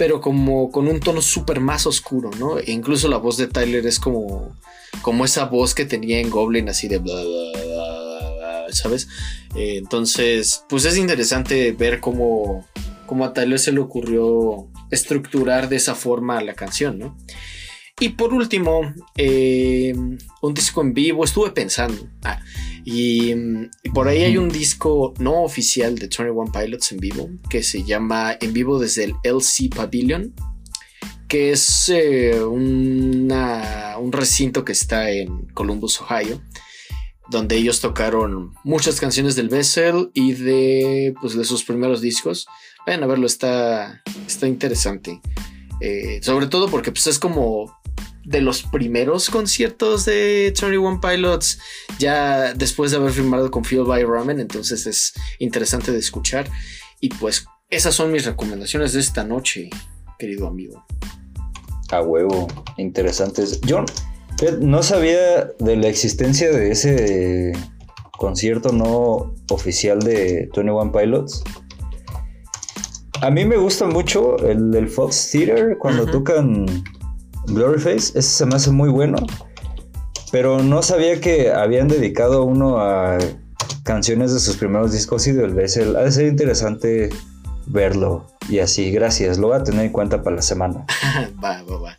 pero como con un tono súper más oscuro, ¿no? E incluso la voz de Tyler es como como esa voz que tenía en Goblin, así de bla, bla, bla, ¿sabes? Eh, entonces, pues es interesante ver cómo, cómo a Tyler se le ocurrió estructurar de esa forma la canción, ¿no? Y por último, eh, un disco en vivo, estuve pensando. Ah, y, y, por ahí hay un disco no oficial de 21 Pilots en vivo que se llama En vivo desde el LC Pavilion que es eh, un recinto que está en Columbus, Ohio, donde ellos tocaron muchas canciones del Bessel y de, pues, de sus primeros discos. Vayan a verlo, está, está interesante. Eh, sobre todo porque pues, es como de los primeros conciertos de 21 Pilots, ya después de haber firmado con Phil by Ramen, entonces es interesante de escuchar. Y pues esas son mis recomendaciones de esta noche, querido amigo. A huevo, interesantes. Yo no sabía de la existencia de ese concierto no oficial de 21 Pilots. A mí me gusta mucho el del Fox Theater cuando tocan Gloryface. Ese se me hace muy bueno. Pero no sabía que habían dedicado uno a canciones de sus primeros discos y del Bessel. Ha de ser interesante verlo. Y así, gracias. Lo voy a tener en cuenta para la semana. <laughs> va, va, va.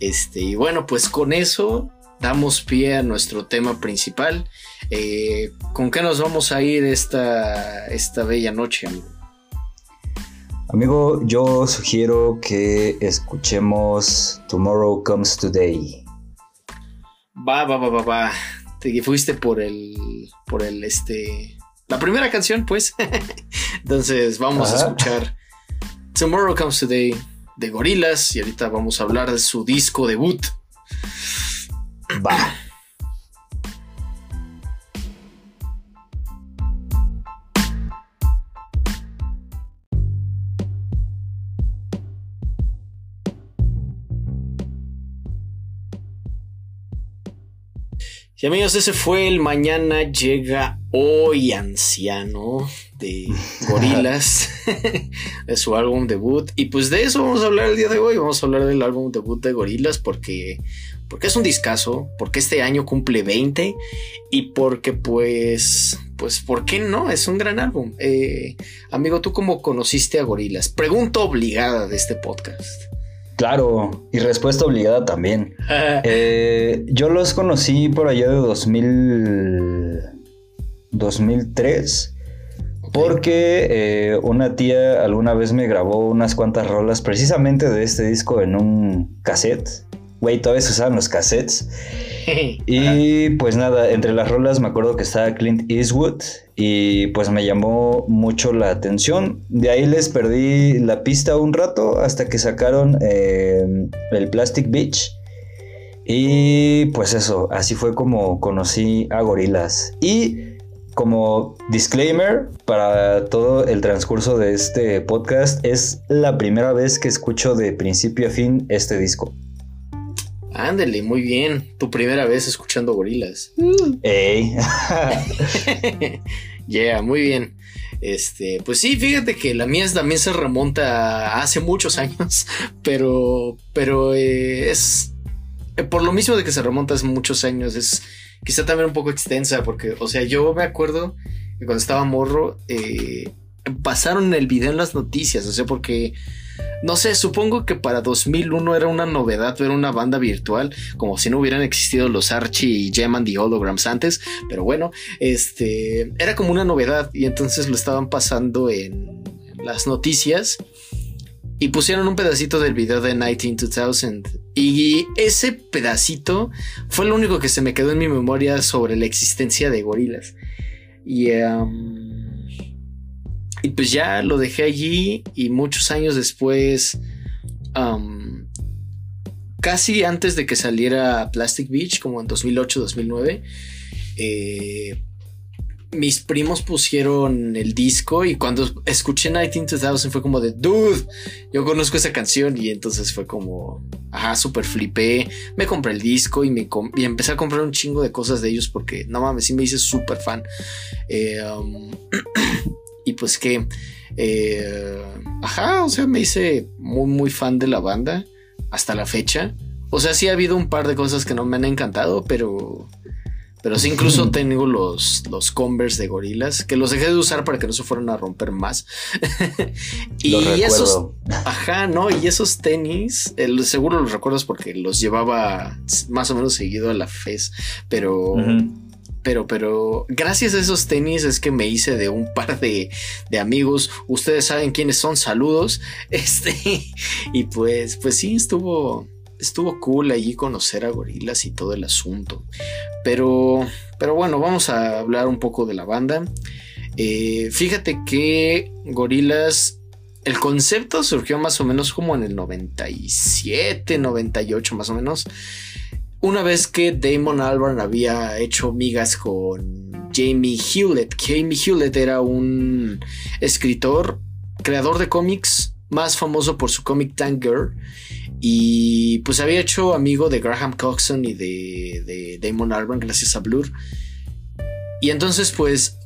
Este, y bueno, pues con eso damos pie a nuestro tema principal. Eh, ¿Con qué nos vamos a ir esta, esta bella noche, amigo? Amigo, yo sugiero que escuchemos Tomorrow Comes Today. Va, va, va, va, va. Te fuiste por el. por el este. La primera canción, pues. <laughs> Entonces, vamos a escuchar Tomorrow Comes Today de Gorilas y ahorita vamos a hablar de su disco debut. Va. <clears throat> Y amigos, ese fue el Mañana llega hoy anciano de <laughs> Gorilas, de su álbum debut. Y pues de eso vamos a hablar el día de hoy. Vamos a hablar del álbum debut de Gorilas porque, porque es un discazo, porque este año cumple 20 y porque pues, pues, ¿por qué no? Es un gran álbum. Eh, amigo, ¿tú cómo conociste a Gorilas? Pregunta obligada de este podcast. Claro, y respuesta obligada también. Eh, yo los conocí por allá de 2000, 2003. Porque eh, una tía alguna vez me grabó unas cuantas rolas precisamente de este disco en un cassette. Güey, todavía se usaban los cassettes. <laughs> y pues nada, entre las rolas me acuerdo que estaba Clint Eastwood y pues me llamó mucho la atención. De ahí les perdí la pista un rato hasta que sacaron eh, el Plastic Beach. Y pues eso, así fue como conocí a Gorilas. Y como disclaimer para todo el transcurso de este podcast, es la primera vez que escucho de principio a fin este disco. Ándele, muy bien. Tu primera vez escuchando gorilas. Ey. <laughs> yeah, muy bien. Este, pues sí, fíjate que la mía también se remonta a hace muchos años, <laughs> pero, pero eh, es eh, por lo mismo de que se remonta hace muchos años, es quizá también un poco extensa, porque, o sea, yo me acuerdo que cuando estaba morro, eh, pasaron el video en las noticias, o sea, porque no sé, supongo que para 2001 era una novedad ver una banda virtual, como si no hubieran existido los Archie y Gem and Holograms antes, pero bueno, este era como una novedad y entonces lo estaban pasando en las noticias y pusieron un pedacito del video de 192000 y ese pedacito fue lo único que se me quedó en mi memoria sobre la existencia de gorilas. Y um, y pues ya lo dejé allí y muchos años después, casi antes de que saliera Plastic Beach, como en 2008-2009, eh, mis primos pusieron el disco y cuando escuché 192000 fue como de, dude, yo conozco esa canción y entonces fue como, ajá, súper flipé, me compré el disco y, me y empecé a comprar un chingo de cosas de ellos porque, no mames, sí me hice súper fan. Eh, <clears throat> Y pues que, eh, ajá, o sea, me hice muy, muy fan de la banda hasta la fecha. O sea, sí ha habido un par de cosas que no me han encantado, pero... Pero sí, incluso <laughs> tengo los, los Converse de gorilas, que los dejé de usar para que no se fueran a romper más. <laughs> y esos, ajá, no, y esos tenis, el, seguro los recuerdas porque los llevaba más o menos seguido a la FES, pero pero, pero gracias a esos tenis es que me hice de un par de, de, amigos. Ustedes saben quiénes son, saludos. <laughs> Este, y pues, pues sí, estuvo, estuvo cool allí conocer a gorilas y todo el asunto. Pero, pero bueno, vamos a hablar un poco de la banda. Eh, fíjate que gorilas el concepto surgió más o menos como en el 97, 98 más o menos una vez que Damon Albarn había hecho migas con Jamie Hewlett. Jamie Hewlett era un escritor, creador de cómics, más famoso por su cómic Tank Girl. Y pues había hecho amigo de Graham Coxon y de, de Damon Albarn gracias a Blur. Y entonces pues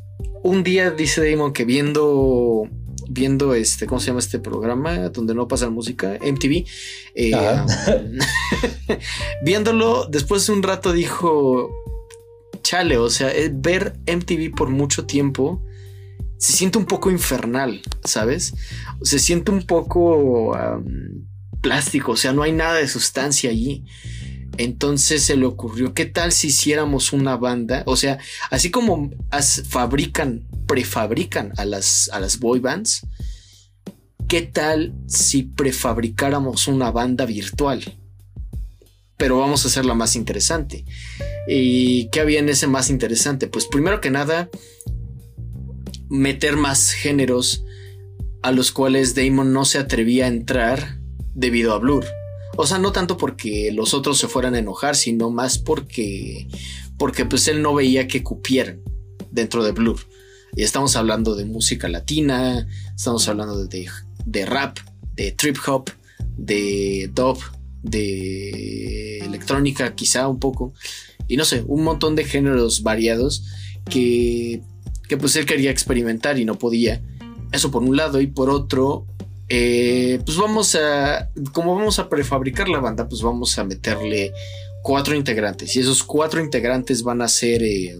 un día dice Damon que viendo viendo este, ¿cómo se llama este programa? Donde no pasa música, MTV. Eh, <laughs> viéndolo, después de un rato dijo, chale, o sea, eh, ver MTV por mucho tiempo se siente un poco infernal, ¿sabes? Se siente un poco plástico, o sea, no hay nada de sustancia allí. Entonces se le ocurrió, ¿qué tal si hiciéramos una banda? O sea, así como fabrican, prefabrican a las, a las boy bands, ¿qué tal si prefabricáramos una banda virtual? Pero vamos a hacerla más interesante. ¿Y qué había en ese más interesante? Pues primero que nada, meter más géneros a los cuales Damon no se atrevía a entrar debido a Blur. O sea, no tanto porque los otros se fueran a enojar, sino más porque, porque pues él no veía que cupieran dentro de Blur. Y estamos hablando de música latina, estamos hablando de, de rap, de trip hop, de dub, de electrónica quizá un poco. y no sé, un montón de géneros variados que, que pues él quería experimentar y no podía. Eso por un lado y por otro, eh, pues vamos a, como vamos a prefabricar la banda, pues vamos a meterle cuatro integrantes y esos cuatro integrantes van a ser eh,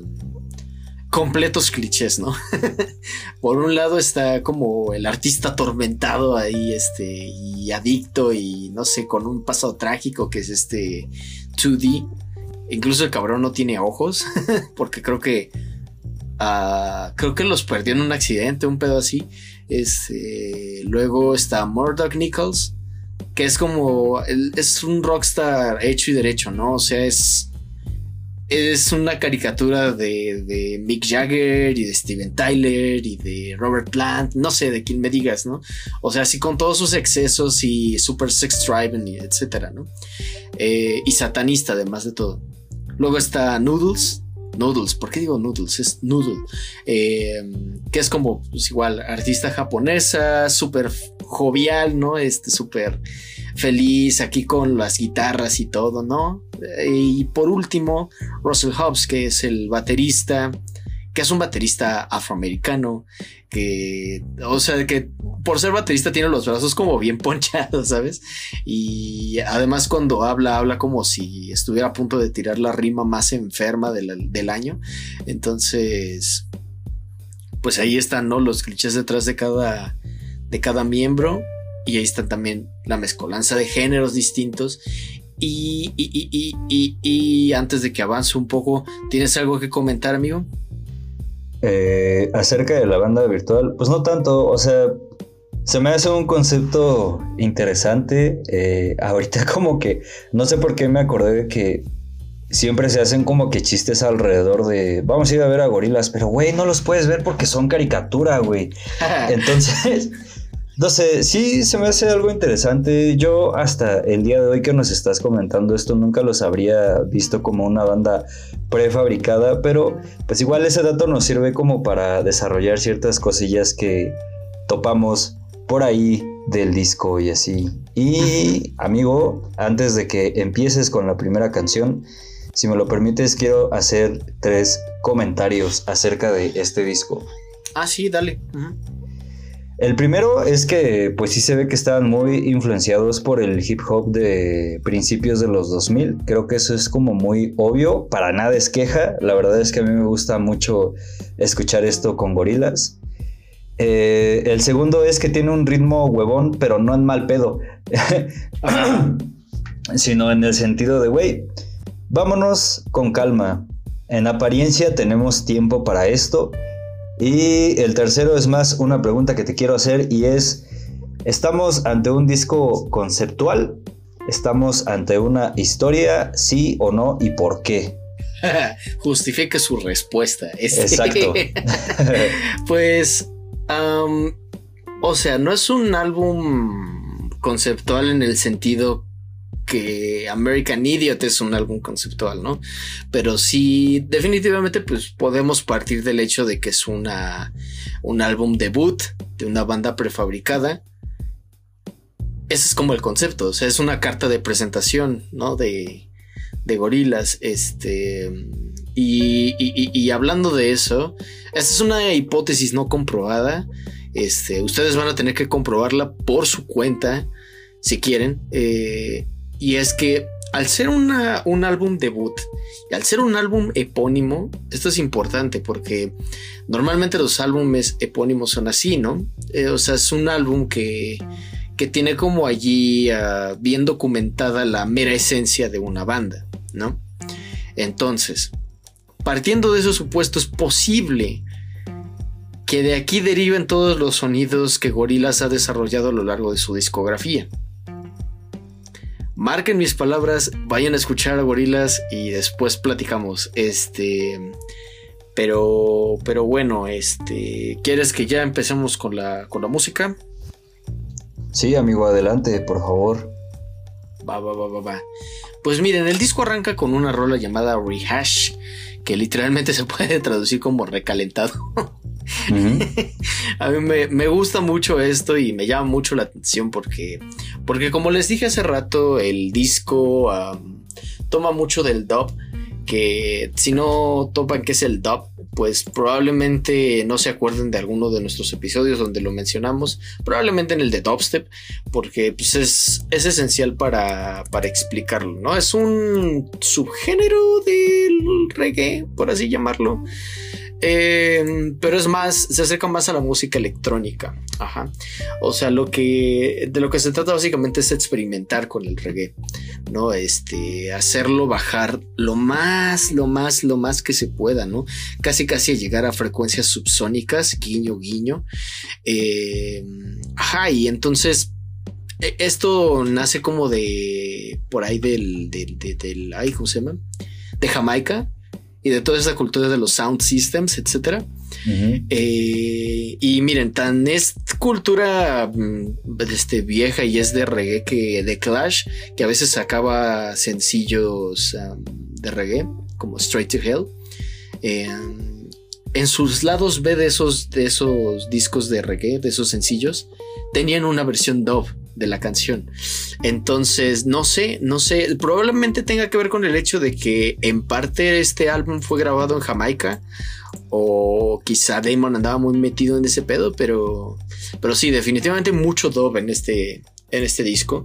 completos clichés, ¿no? <laughs> Por un lado está como el artista atormentado ahí, este, y adicto y no sé, con un pasado trágico que es este 2D. Incluso el cabrón no tiene ojos, <laughs> porque creo que, uh, creo que los perdió en un accidente, un pedo así. Este, luego está Murdoch Nichols, que es como, es un rockstar hecho y derecho, ¿no? O sea, es es una caricatura de, Mick Jagger y de Steven Tyler y de Robert Plant, no sé, de quién me digas, ¿no? O sea, así con todos sus excesos y super sex driven y etcétera, ¿no? Eh, y satanista además de todo. Luego está Noodles, Noodles, ¿por qué digo Noodles? Es Noodle, eh, que es como, pues igual, artista japonesa, súper jovial, ¿no? Este, súper feliz aquí con las guitarras y todo, ¿no? Y por último, Russell Hobbs, que es el baterista, que es un baterista afroamericano, que, o sea, que por ser baterista tiene los brazos como bien <laughs> ponchados, ¿sabes? Y además cuando habla, habla como si estuviera a punto de tirar la rima más enferma del, año. Entonces, pues ahí están, ¿no? Los clichés detrás de cada, de cada miembro. Y ahí está también la mezcolanza de géneros distintos. Y, y, antes de que avance un poco, ¿tienes algo que comentar, amigo? Eh, acerca de la banda virtual, pues no tanto, o sea, se me hace un concepto interesante. Eh, ahorita <laughs> como que, no sé por qué me acordé de que siempre se hacen como que chistes alrededor de, vamos a ir a ver a gorilas, pero güey, no los puedes ver porque son caricatura, güey. <laughs> Entonces... No sé, sí se me hace algo interesante. Yo hasta el día de hoy que nos estás comentando esto nunca los habría visto como una banda prefabricada, pero pues igual ese dato nos sirve como para desarrollar ciertas cosillas que topamos por ahí del disco y así. Y amigo, antes de que empieces con la primera canción, si me lo permites quiero hacer tres comentarios acerca de este disco. Ah, sí, dale. El primero es que pues sí se ve que estaban muy influenciados por el hip hop de principios de los 2000. Creo que eso es como muy obvio, para nada es queja. La verdad es que a mí me gusta mucho escuchar esto con gorilas. Eh, el segundo es que tiene un ritmo huevón, pero no en mal pedo, <laughs> sino en el sentido de, güey, vámonos con calma. En apariencia tenemos tiempo para esto y el tercero es más una pregunta que te quiero hacer y es, ¿estamos ante un disco conceptual? ¿Estamos ante una historia, sí o no y por qué? <laughs> Justifique su respuesta. Exacto. <laughs> pues, o sea, no es un álbum conceptual en el sentido American Idiot es un álbum conceptual, ¿no? Pero sí, definitivamente, pues podemos partir del hecho de que es una, un álbum debut de una banda prefabricada. Ese es como el concepto, o sea, es una carta de presentación, ¿no? De, de gorilas, este... Y, y, hablando de eso, esta es una hipótesis no comprobada. Este, ustedes van a tener que comprobarla por su cuenta, si quieren. Eh, y es que al ser un álbum debut y al ser un álbum epónimo, esto es importante porque normalmente los álbumes epónimos son así, ¿no? Eh, o sea, es un álbum que, que tiene como allí ah, bien documentada la mera esencia de una banda, ¿no? Entonces, partiendo de esos supuestos, es posible que de aquí deriven todos los sonidos que Gorillaz ha desarrollado a lo largo de su discografía. Marquen mis palabras, vayan a escuchar a Gorilas y después platicamos. Este. Pero. Pero bueno, este. ¿Quieres que ya empecemos con la, con la música? Sí, amigo, adelante, por favor. Va, va, va, va, va. Pues miren, el disco arranca con una rola llamada Rehash, que literalmente se puede traducir como recalentado. <laughs> <laughs> a mí me, gusta mucho esto y me llama mucho la atención porque, porque como les dije hace rato, el disco toma mucho del dub que si no topan qué es el dub, pues probablemente no se acuerden de alguno de nuestros episodios donde lo mencionamos, probablemente en el de dubstep, porque pues es, es esencial para, para explicarlo, ¿no? Es un subgénero del reggae, por así llamarlo. Em, pero es más, se acerca más a la música electrónica. Ajá. O sea, lo que de lo que se trata básicamente es experimentar con el reggae, ¿no? Este, hacerlo bajar lo más, lo más, lo más que se pueda, ¿no? Casi, casi llegar a frecuencias subsónicas, guiño, guiño. Em, ajá, y entonces e, esto nace como de por ahí del, del, del, del ay, ¿cómo se llama? De Jamaica y de toda esa cultura de los sound systems, etcétera. eh, y miren, tan es cultura mm, este, vieja y es de reggae que de Clash, que a veces sacaba sencillos um, de reggae, como Straight to Hell. Eh, en sus lados B de esos, de esos discos de reggae, de esos sencillos, tenían una versión dub de la canción. Entonces, no sé, no sé, probablemente tenga que ver con el hecho de que en parte este álbum fue grabado en Jamaica o quizá Damon andaba muy metido en ese pedo, pero pero sí, definitivamente mucho dub en este en este disco.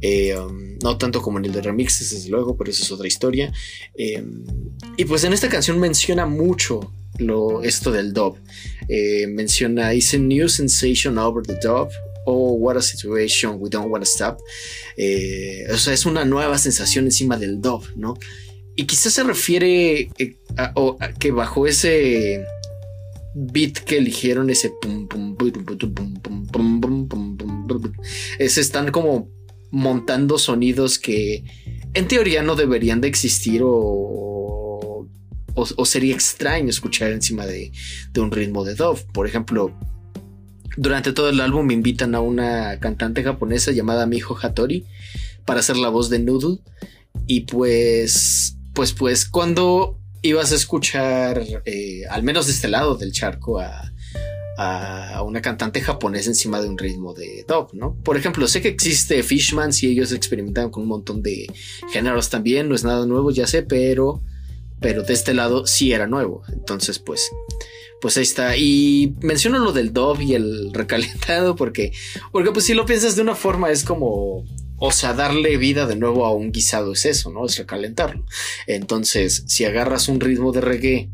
Eh, um, no tanto como en el de remixes, desde luego, pero eso es otra historia. Eh, y pues en esta canción menciona mucho lo, esto del dub. Eh, menciona, It's a new sensation over the dub. Oh, what a situation, we don't want to stop. O sea, es una nueva sensación encima del dub, ¿no? Y quizás se refiere a, a que bajo ese beat que eligieron, ese pum, pum, pum, pum, pum, pum, es, están como montando sonidos que en teoría no deberían de existir o, o, sería extraño escuchar encima de, de un ritmo de Dove. Por ejemplo, durante todo el álbum me invitan a una cantante japonesa llamada Miho Hattori para hacer la voz de Noodle. Y pues, pues, pues, cuando ibas a escuchar, eh, al menos de este lado del charco, a, a, una cantante japonesa encima de un ritmo de dub, ¿no? Por ejemplo, sé que existe Fishman y ellos experimentaron con un montón de géneros también, no es nada nuevo, ya sé, pero, pero de este lado sí era nuevo. Entonces, pues, pues ahí está. Y menciono lo del dub y el <laughs> recalentado porque, porque pues si lo piensas de una forma es como, o sea, darle vida de nuevo a un guisado es eso, ¿no? Es recalentarlo. Entonces, si agarras un ritmo de reggae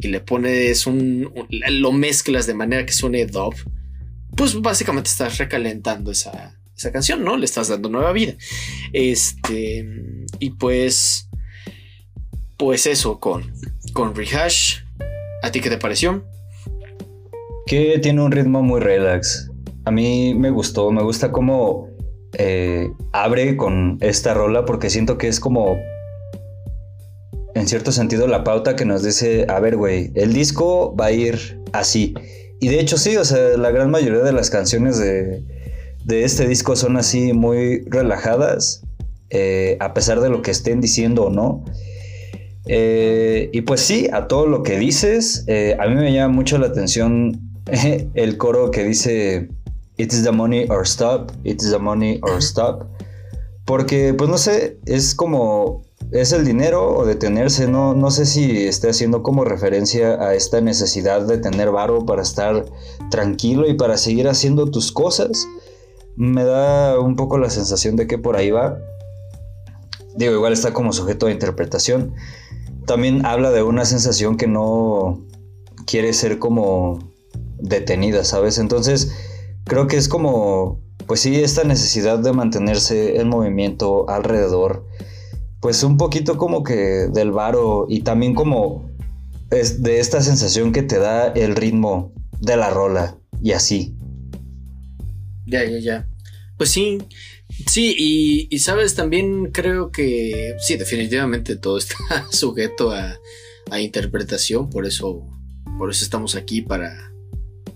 y le pones un, lo mezclas de manera que suene dub, pues básicamente estás recalentando esa, esa canción, ¿no? Le estás dando nueva vida. Este, y pues, pues eso con, con Rehash. ¿A ti qué te pareció? Que tiene un ritmo muy relax. A mí me gustó, me gusta cómo eh, abre con esta rola porque siento que es como, en cierto sentido, la pauta que nos dice, a ver, güey, el disco va a ir así. Y de hecho sí, o sea, la gran mayoría de las canciones de, de este disco son así muy relajadas, eh, a pesar de lo que estén diciendo o no. Eh, y pues sí, a todo lo que dices, a mí me llama mucho la atención <laughs> el coro que dice It's the money or stop, it's the money or stop. Porque, pues no sé, es como, es el dinero o detenerse, no, no sé si esté haciendo como referencia a esta necesidad de tener varo para estar tranquilo y para seguir haciendo tus cosas. Me da un poco la sensación de que por ahí va. Digo, igual está como sujeto a interpretación. También habla de una sensación que no quiere ser como detenida, ¿sabes? Entonces, creo que es como, pues sí, esta necesidad de mantenerse en movimiento alrededor, pues un poquito como que del varo y también como es de esta sensación que te da el ritmo de la rola y así. Ya, ya, ya. Pues sí, sí, y, sabes, también creo que sí, definitivamente todo está <laughs> sujeto a, a interpretación, por eso, por eso estamos aquí para,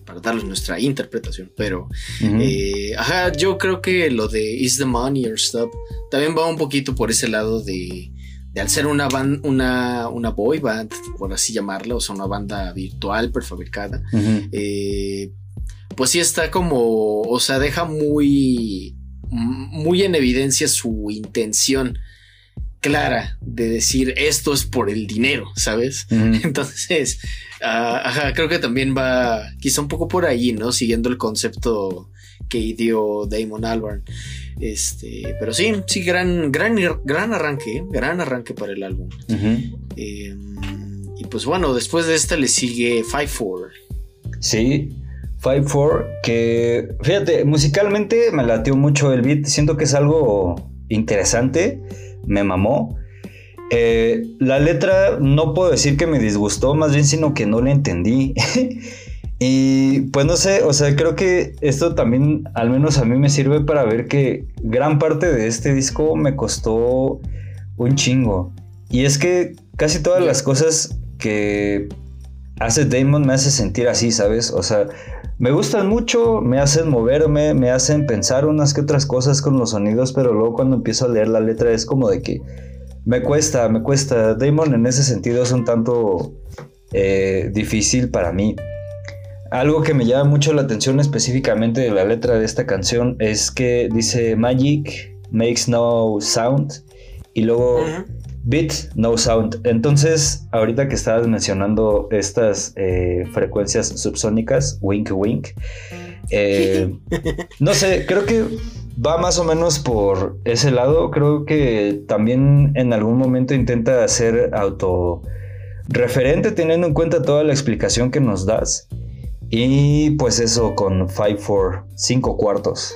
para darles nuestra interpretación. Pero, uh -huh. eh, ajá, yo creo que lo de Is the Money or Stop también va un poquito por ese lado de, de al ser una, band, una, una boy band, por así llamarla, o sea, una banda virtual prefabricada, uh -huh. eh, pues sí está como, o sea, deja muy, muy en evidencia su intención clara de decir esto es por el dinero, ¿sabes? <laughs> Entonces, ah, ajá, creo que también va quizá un poco por ahí, ¿no? Siguiendo el concepto que dio Damon Albarn. Este, pero sí, sí, gran, gran, gran arranque, gran arranque para el álbum. Em, y pues bueno, después de esta le sigue Five Four. Sí, Five Four, que fíjate, musicalmente me latió mucho el beat, siento que es algo interesante, me mamó. Eh, la letra no puedo decir que me disgustó, más bien sino que no la entendí. <laughs> y pues no sé, o sea, creo que esto también, al menos a mí me sirve para ver que gran parte de este disco me costó un chingo. Y es que casi todas las cosas que hace Damon me hace sentir así, ¿sabes? O sea, me gustan mucho, me hacen moverme, me hacen pensar unas que otras cosas con los sonidos, pero luego cuando empiezo a leer la letra es como de que me cuesta, me cuesta. Damon en ese sentido es un tanto eh, difícil para mí. Algo que me llama mucho la atención específicamente de la letra de esta canción es que dice Magic makes no sound y luego Beat, no sound. Entonces, ahorita que estabas mencionando estas eh, frecuencias subsónicas, wink wink, eh, <laughs> no sé, creo que va más o menos por ese lado. Creo que también en algún momento intenta ser autorreferente teniendo en cuenta toda la explicación que nos das. Y pues eso con 5-4, 5 cuartos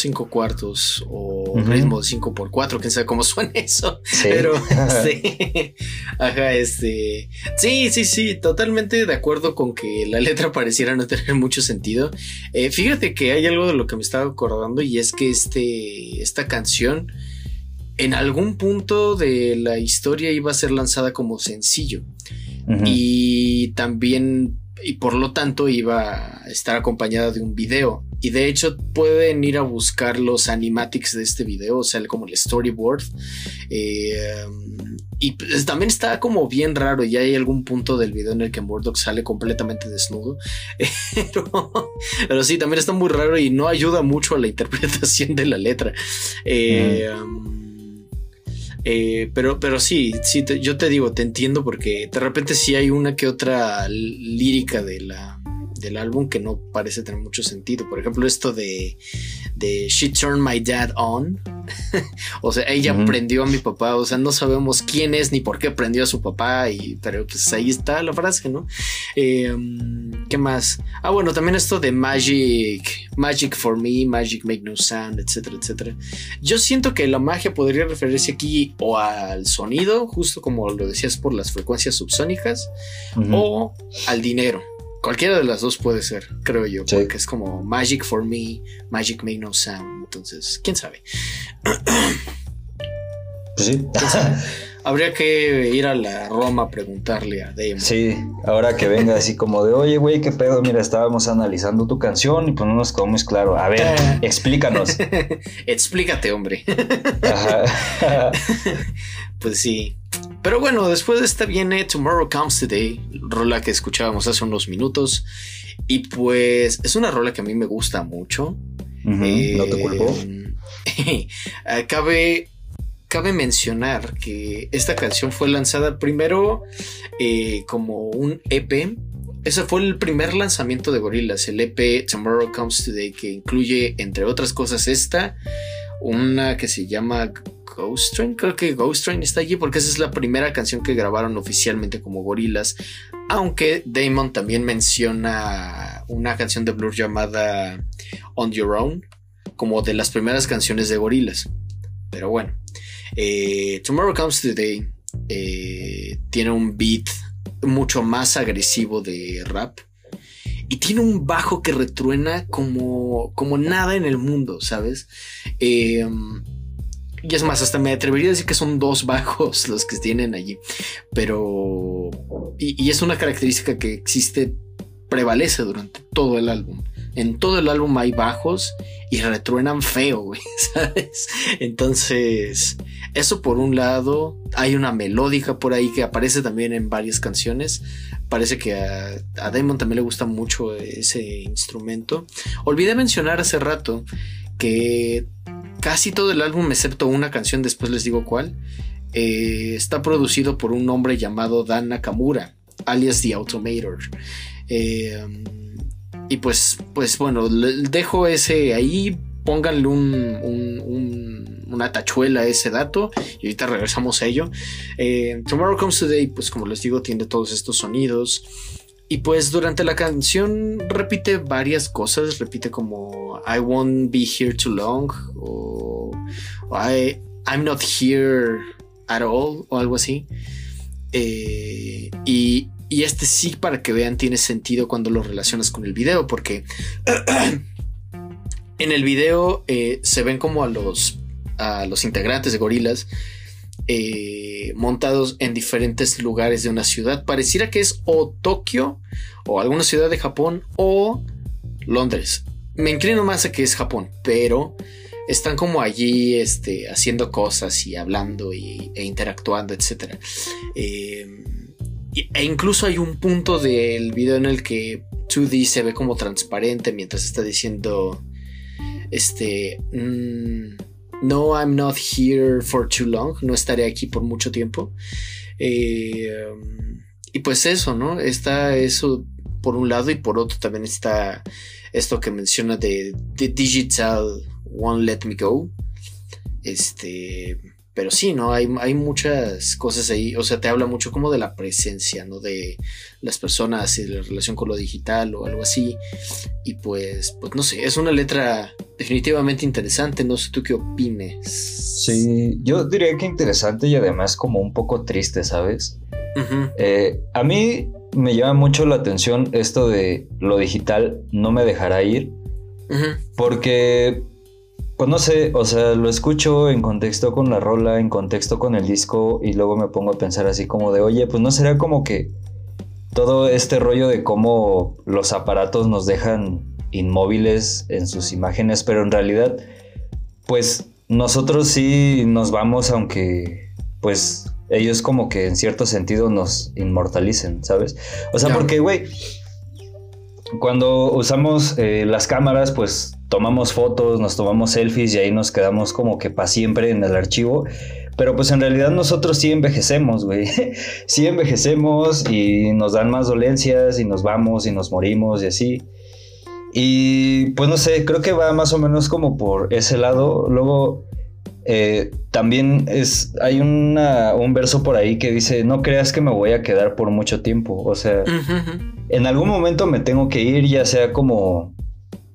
cinco cuartos o ritmo de 5 por 4 quién sabe cómo <laughs> suena eso. Pero <laughs> este, ajá, este, sí, sí, sí, totalmente de acuerdo con que la letra pareciera no tener mucho sentido. Eh, fíjate que hay algo de lo que me estaba acordando y es que este, esta canción en algún punto de la historia iba a ser lanzada como sencillo. Y también y por lo tanto iba a estar acompañada de un video. Y de hecho pueden ir a buscar los animatics de este video, o sea, como el storyboard. Eh, y pues, también está como bien raro. Y hay algún punto del video en el que Murdoch sale completamente desnudo. <laughs> Pero, sí, también está muy raro y no ayuda mucho a la interpretación de la letra. Eh, eh, pero, pero sí, sí, yo te digo, te entiendo porque de repente sí hay una que otra lírica de la, del álbum que no parece tener mucho sentido. Por ejemplo, esto de, de She Turned My Dad On. <laughs> o sea, ella prendió a mi papá. O sea, no sabemos quién es ni por qué prendió a su papá. Y, pero pues ahí está la frase, ¿no? Em, ¿Qué más? Ah, bueno, también esto de Magic, Magic for me, Magic make no sound, etcétera, etcétera. Yo siento que la magia podría referirse aquí o al sonido, justo como lo decías por las frecuencias subsónicas, o al dinero. Cualquiera de las dos puede ser, creo yo, porque es como Magic for me, Magic make no sound. Entonces, quién sabe. Pues sí. <laughs> Habría que ir a la Roma a preguntarle a Damon. Sí, ahora que venga así como de, oye, güey, qué pedo, mira, estábamos analizando tu canción y pues no nos quedó claro. A ver, <laughs> explícanos. Explícate, hombre. <laughs> pues sí. Pero bueno, después de esta viene Tomorrow Comes Today, rola que escuchábamos hace unos minutos. Y pues es una rola que a mí me gusta mucho. Eh, no te culpo. <laughs> cabe, cabe mencionar que esta canción fue lanzada primero eh, como un EP. Ese fue el primer lanzamiento de Gorillaz, el EP Tomorrow Comes Today, que incluye, entre otras cosas, esta, una que se llama Ghost Train, creo que Ghost Train está allí porque esa es la primera canción que grabaron oficialmente como gorilas. Aunque Damon también menciona una canción de Blur llamada On Your Own como de las primeras canciones de gorilas. Pero bueno, eh, Tomorrow Comes Today eh, tiene un beat mucho más agresivo de rap y tiene un bajo que retruena como, como nada en el mundo, ¿sabes? Eh, y es más, hasta me atrevería a decir que son dos bajos <laughs> los que tienen allí. Pero. Y, es una característica que existe, prevalece durante todo el álbum. En todo el álbum hay bajos y retruenan feo, <laughs> güey, ¿sabes? Entonces, eso por un lado. Hay una melódica por ahí que aparece también en varias canciones. Parece que a, a Damon también le gusta mucho ese instrumento. Olvidé mencionar hace rato que casi todo el álbum, excepto una canción, después les digo cuál, eh, está producido por un hombre llamado Dan Nakamura, alias The Automator. Eh, y pues, pues bueno, dejo ese ahí, pónganle un, una tachuela a ese dato y ahorita regresamos a ello. Eh, Tomorrow Comes Today, pues como les digo, tiene todos estos sonidos. Y pues durante la canción repite varias cosas, repite como I won't be here too long o, I, I'm not here at all o algo así. Eh, y, este sí, para que vean, tiene sentido cuando lo relacionas con el video, porque <clears throat> en el video eh, se ven como a los, a los integrantes de Gorilas eh, montados en diferentes lugares de una ciudad. Pareciera que es o Tokio o alguna ciudad de Japón o Londres. Me inclino más a que es Japón, pero están como allí este, haciendo cosas y hablando y, e interactuando, etc. Eh, e incluso hay un punto del video en el que 2D se ve como transparente mientras está diciendo este... Mm, no, I'm not here for too long. No estaré aquí por mucho tiempo. Eh, y pues eso, ¿no? Está eso por un lado y por otro también está esto que menciona de, de Digital Won't Let Me Go. Este, pero sí, ¿no? Hay, hay, muchas cosas ahí, o sea, te habla mucho como de la presencia, ¿no? De las personas y de la relación con lo digital o algo así. Y pues, pues no sé, es una letra definitivamente interesante, no sé tú qué opines. Sí, yo diría que interesante y además como un poco triste, ¿sabes? Eh, a mí me llama mucho la atención esto de lo digital no me dejará ir, porque pues no sé, o sea, lo escucho en contexto con la rola, en contexto con el disco y luego me pongo a pensar así como de, oye, pues no será como que todo este rollo de cómo los aparatos nos dejan inmóviles en sus imágenes, pero en realidad, pues nosotros sí nos vamos aunque, pues ellos como que en cierto sentido nos inmortalicen, ¿sabes? O sea, porque, güey, cuando usamos eh, las cámaras, pues tomamos fotos, nos tomamos selfies y ahí nos quedamos como que para siempre en el archivo. Pero pues en realidad nosotros sí envejecemos, güey. <laughs> sí envejecemos y nos dan más dolencias y nos vamos y nos morimos y así. Y pues no sé, creo que va más o menos como por ese lado. Luego eh, también es, hay una, un verso por ahí que dice, no creas que me voy a quedar por mucho tiempo. O sea, en algún momento me tengo que ir, ya sea como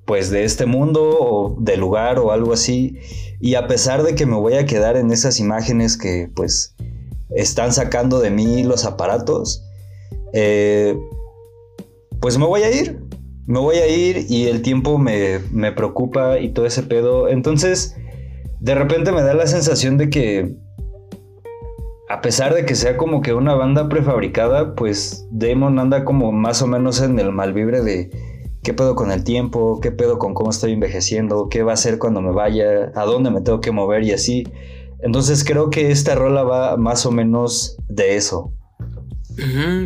pues de este mundo o de lugar o algo así. Y a pesar de que me voy a quedar en esas imágenes que pues están sacando de mí los aparatos, eh, pues me voy a ir. Me voy a ir y el tiempo me, me preocupa y todo ese pedo. Entonces, de repente me da la sensación de que a pesar de que sea como que una banda prefabricada, pues Damon anda como más o menos en el malvibre de qué pedo con el tiempo, qué pedo con cómo estoy envejeciendo, qué va a ser cuando me vaya, a dónde me tengo que mover y así. Entonces creo que esta rola va más o menos de eso.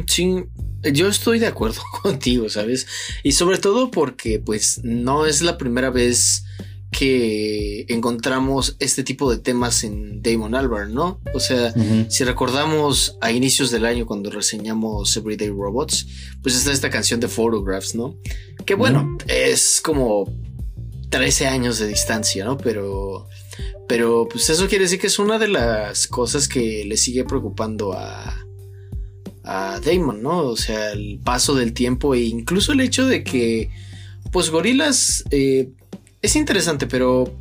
sí, yo estoy de acuerdo <laughs> contigo, ¿sabes? Y sobre todo porque pues no es la primera vez que encontramos este tipo de temas en Damon Albarn, ¿no? O sea, si recordamos a inicios del año cuando reseñamos Everyday Robots, pues está esta canción de Photographs, ¿no? Que bueno, es como 13 años de distancia, ¿no? Pero, pero pues eso quiere decir que es una de las cosas que le sigue preocupando a, a Damon, ¿no? O sea, el paso del tiempo e incluso el hecho de que, pues, Gorilas eh, es interesante, pero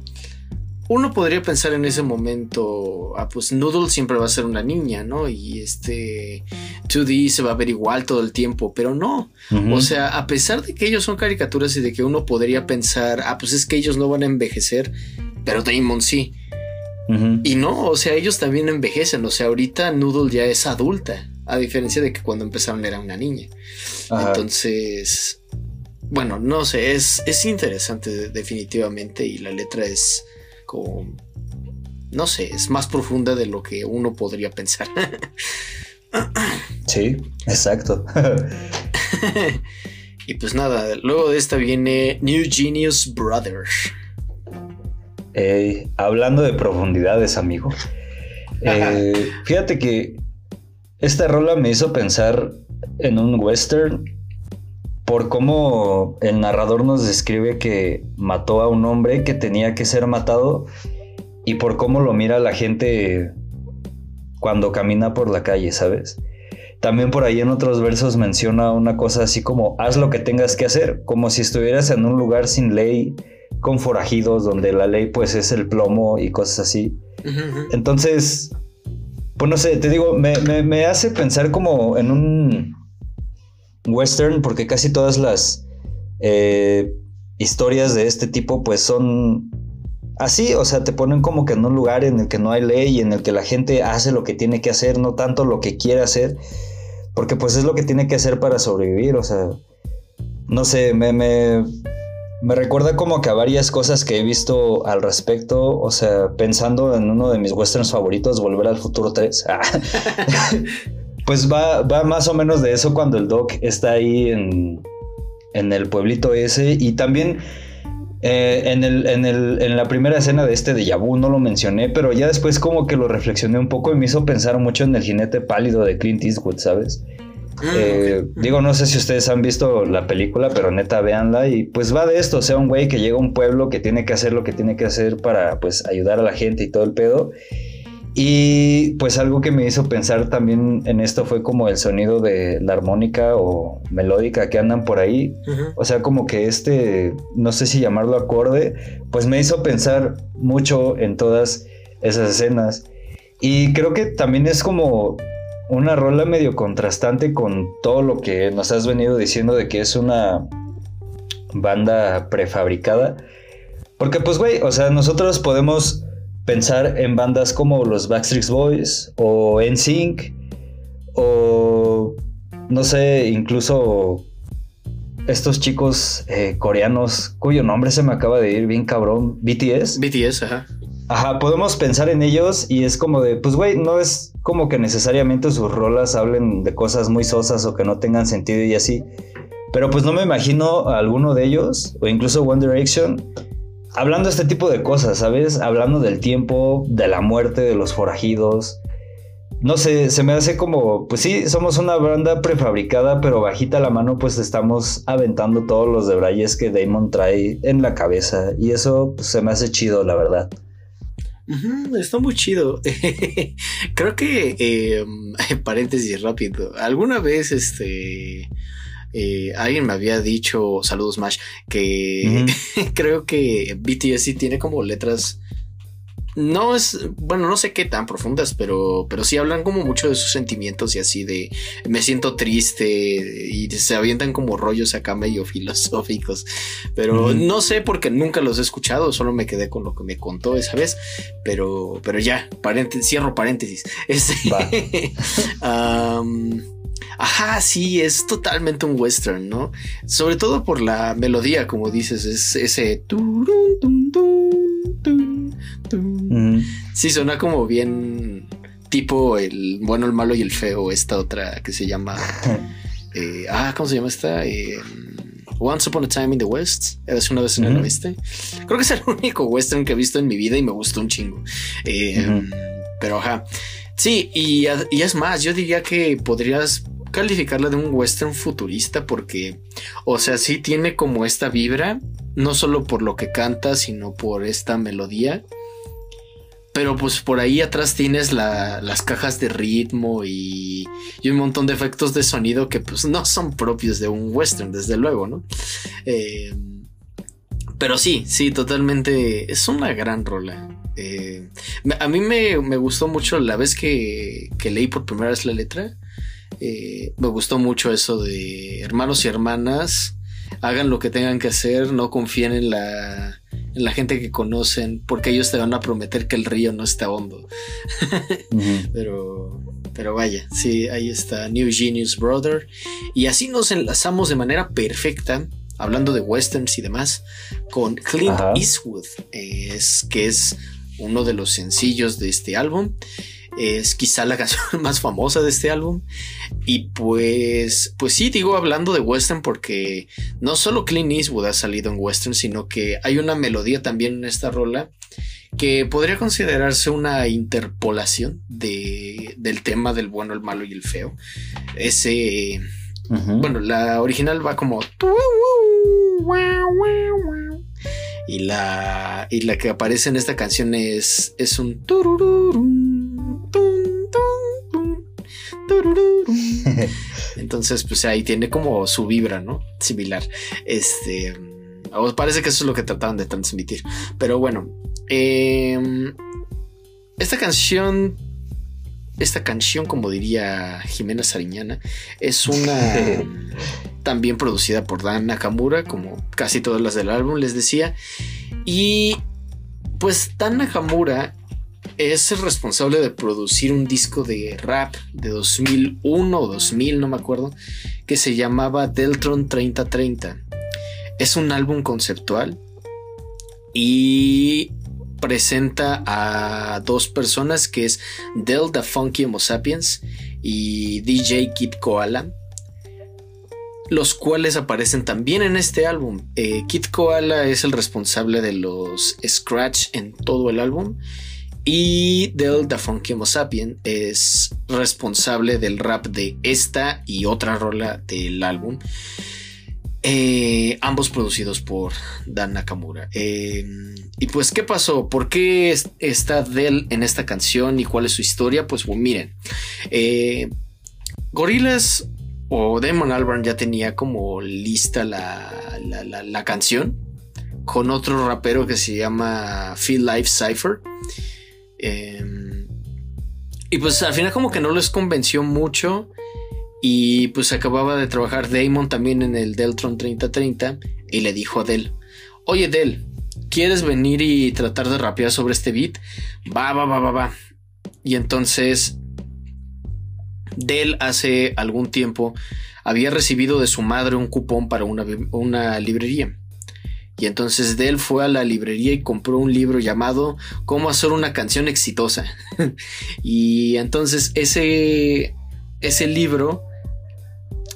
uno podría pensar en ese momento, ah, pues Noodle siempre va a ser una niña, ¿no? Y este 2D se va a ver igual todo el tiempo, pero no. O sea, a pesar de que ellos son caricaturas y de que uno podría pensar, ah, pues es que ellos no van a envejecer, pero Damon sí. Y no, o sea, ellos también envejecen, o sea, ahorita Noodle ya es adulta, a diferencia de que cuando empezaron era una niña. Entonces, bueno, no sé, es, es interesante definitivamente y la letra es como, no sé, es más profunda de lo que uno podría pensar. sí, exacto. <laughs> y pues nada, luego de esta viene New Genius Brothers. Eh, hablando de profundidades, amigo. Eh, fíjate que esta rola me hizo pensar en un western por cómo el narrador nos describe que mató a un hombre que tenía que ser matado y por cómo lo mira la gente cuando camina por la calle, ¿sabes? También por ahí en otros versos menciona una cosa así como haz lo que tengas que hacer, como si estuvieras en un lugar sin ley, con forajidos, donde la ley pues es el plomo y cosas así. Entonces, pues no sé, te digo, me, hace pensar como en un western, porque casi todas las eh, historias de este tipo pues son así, o sea, te ponen como que en un lugar en el que no hay ley, en el que la gente hace lo que tiene que hacer, no tanto lo que quiere hacer, porque pues es lo que tiene que hacer para sobrevivir, o sea, no sé, me, me, me recuerda como que a varias cosas que he visto al respecto, o sea, pensando en uno de mis westerns favoritos, Volver al Futuro 3. Ah. <laughs> <laughs> pues va, va más o menos de eso cuando el Doc está ahí en, en el pueblito ese. Y también eh, en, el, en, el, en, la primera escena de este de Yabu no lo mencioné, pero ya después como que lo reflexioné un poco y me hizo pensar mucho en el jinete pálido de Clint Eastwood, ¿sabes? Ah, eh, digo, no sé si ustedes han visto la película, pero neta, véanla. Y pues va de esto, o sea, un güey que llega a un pueblo que tiene que hacer lo que tiene que hacer para pues ayudar a la gente y todo el pedo y pues algo que me hizo pensar también en esto fue como el sonido de la armónica o melódica que andan por ahí. O sea, como que este, no sé si llamarlo acorde, pues me hizo pensar mucho en todas esas escenas. Y creo que también es como una rola medio contrastante con todo lo que nos has venido diciendo de que es una banda prefabricada. Porque pues, güey, o sea, nosotros podemos pensar en bandas como los Backstreet Boys o NSYNC o no sé, incluso estos chicos eh, coreanos cuyo nombre se me acaba de ir bien cabrón, BTS. BTS, ajá. Ajá, podemos pensar en ellos y es como de, pues güey, no es como que necesariamente sus rolas hablen de cosas muy sosas o que no tengan sentido y así. Pero pues no me imagino a alguno de ellos, o incluso One Direction, hablando de este tipo de cosas, ¿sabes? Hablando del tiempo, de la muerte, de los forajidos. No sé, se me hace como, pues sí, somos una banda prefabricada, pero bajita la mano, pues estamos aventando todos los debrayes que Damon trae en la cabeza. Y eso pues, se me hace chido, la verdad. está muy chido. <laughs> Creo que, eh, <laughs> paréntesis rápido, alguna vez este eh, alguien me había dicho, saludos Mash, que <laughs> creo que BTS sí tiene como letras no es, bueno, no sé qué tan profundas, pero, pero sí hablan como mucho de sus sentimientos y así de me siento triste y se avientan como rollos acá medio filosóficos, pero no sé porque nunca los he escuchado, solo me quedé con lo que me contó esa vez, pero, pero ya, cierro paréntesis. <laughs> Este, <laughs> Ajá, sí, es totalmente un western, ¿no? Sobre todo por la melodía, como dices, es ese... Sí, suena como bien tipo el bueno, el malo y el feo, esta otra que se llama... <laughs> Eh, ah, ¿cómo se llama esta? Eh, Once Upon a Time in the West. Eras una vez en el oeste. Creo que es el <laughs> único western que he visto en mi vida y me gustó un chingo. Eh, pero ajá. Sí, y, y, es más, yo diría que podrías calificarla de un western futurista porque, o sea, sí tiene como esta vibra, no solo por lo que canta, sino por esta melodía. Pero pues por ahí atrás tienes las cajas de ritmo y, y, un montón de efectos de sonido que pues no son propios de un western, desde luego, ¿no? Eh, pero sí, sí, totalmente. Es una gran rola. Eh, a mí me, gustó mucho la vez que, que leí por primera vez la letra. Eh, me gustó mucho eso de hermanos y hermanas, hagan lo que tengan que hacer, no confíen en la, en la gente que conocen, porque ellos te van a prometer que el río no está hondo. <laughs> Pero, pero vaya, sí, ahí está New Genius Brother. Y así nos enlazamos de manera perfecta, hablando de westerns y demás, con Clint Eastwood, es, que es uno de los sencillos de este álbum. Es quizá la <laughs> canción más famosa de este álbum. Y pues, pues sí, digo hablando de western porque no solo Clint Eastwood ha salido en western, sino que hay una melodía también en esta rola que podría considerarse una interpolación de, del tema del bueno, el malo y el feo. Ese, bueno, la original va como y la, y la que aparece en esta canción es, es un <laughs> Entonces, pues ahí tiene como su vibra, ¿no? Similar. Este. parece que eso es lo que trataban de transmitir. Pero bueno. Em, esta canción. Esta canción, como diría Jimena Sariñana, es una <laughs> también producida por Dan Nakamura, como casi todas las del álbum, les decía. Y pues Dan Nakamura es el responsable de producir un disco de rap de 2001 o 2000, no me acuerdo, que se llamaba Deltron 3030. Es un álbum conceptual y presenta a dos personas que es Delta Funky Homo Sapiens y DJ Kid Koala los cuales aparecen también en este álbum. Eh, Kid Koala es el responsable de los scratch en todo el álbum y Del Da Funky Homo Sapien es responsable del rap de esta y otra rola del álbum. Eh, ambos producidos por Dan Nakamura. Eh, y pues, ¿qué pasó? ¿Por qué está Del en esta canción y cuál es su historia? Pues, miren, eh, Gorillaz o Damon Albarn ya tenía como lista la, la, canción con otro rapero que se llama Feel Life Cypher. Em, y pues al final como que no les convenció mucho. Y pues acababa de trabajar Damon también en el Deltron 3030 y le dijo a Del, oye Del, ¿quieres venir y tratar de rapear sobre este beat? Va, va, va, va, va. Y entonces Del hace algún tiempo había recibido de su madre un cupón para una, una librería. Y entonces Dell fue a la librería y compró un libro llamado Cómo hacer una canción exitosa. <laughs> y entonces ese, ese libro,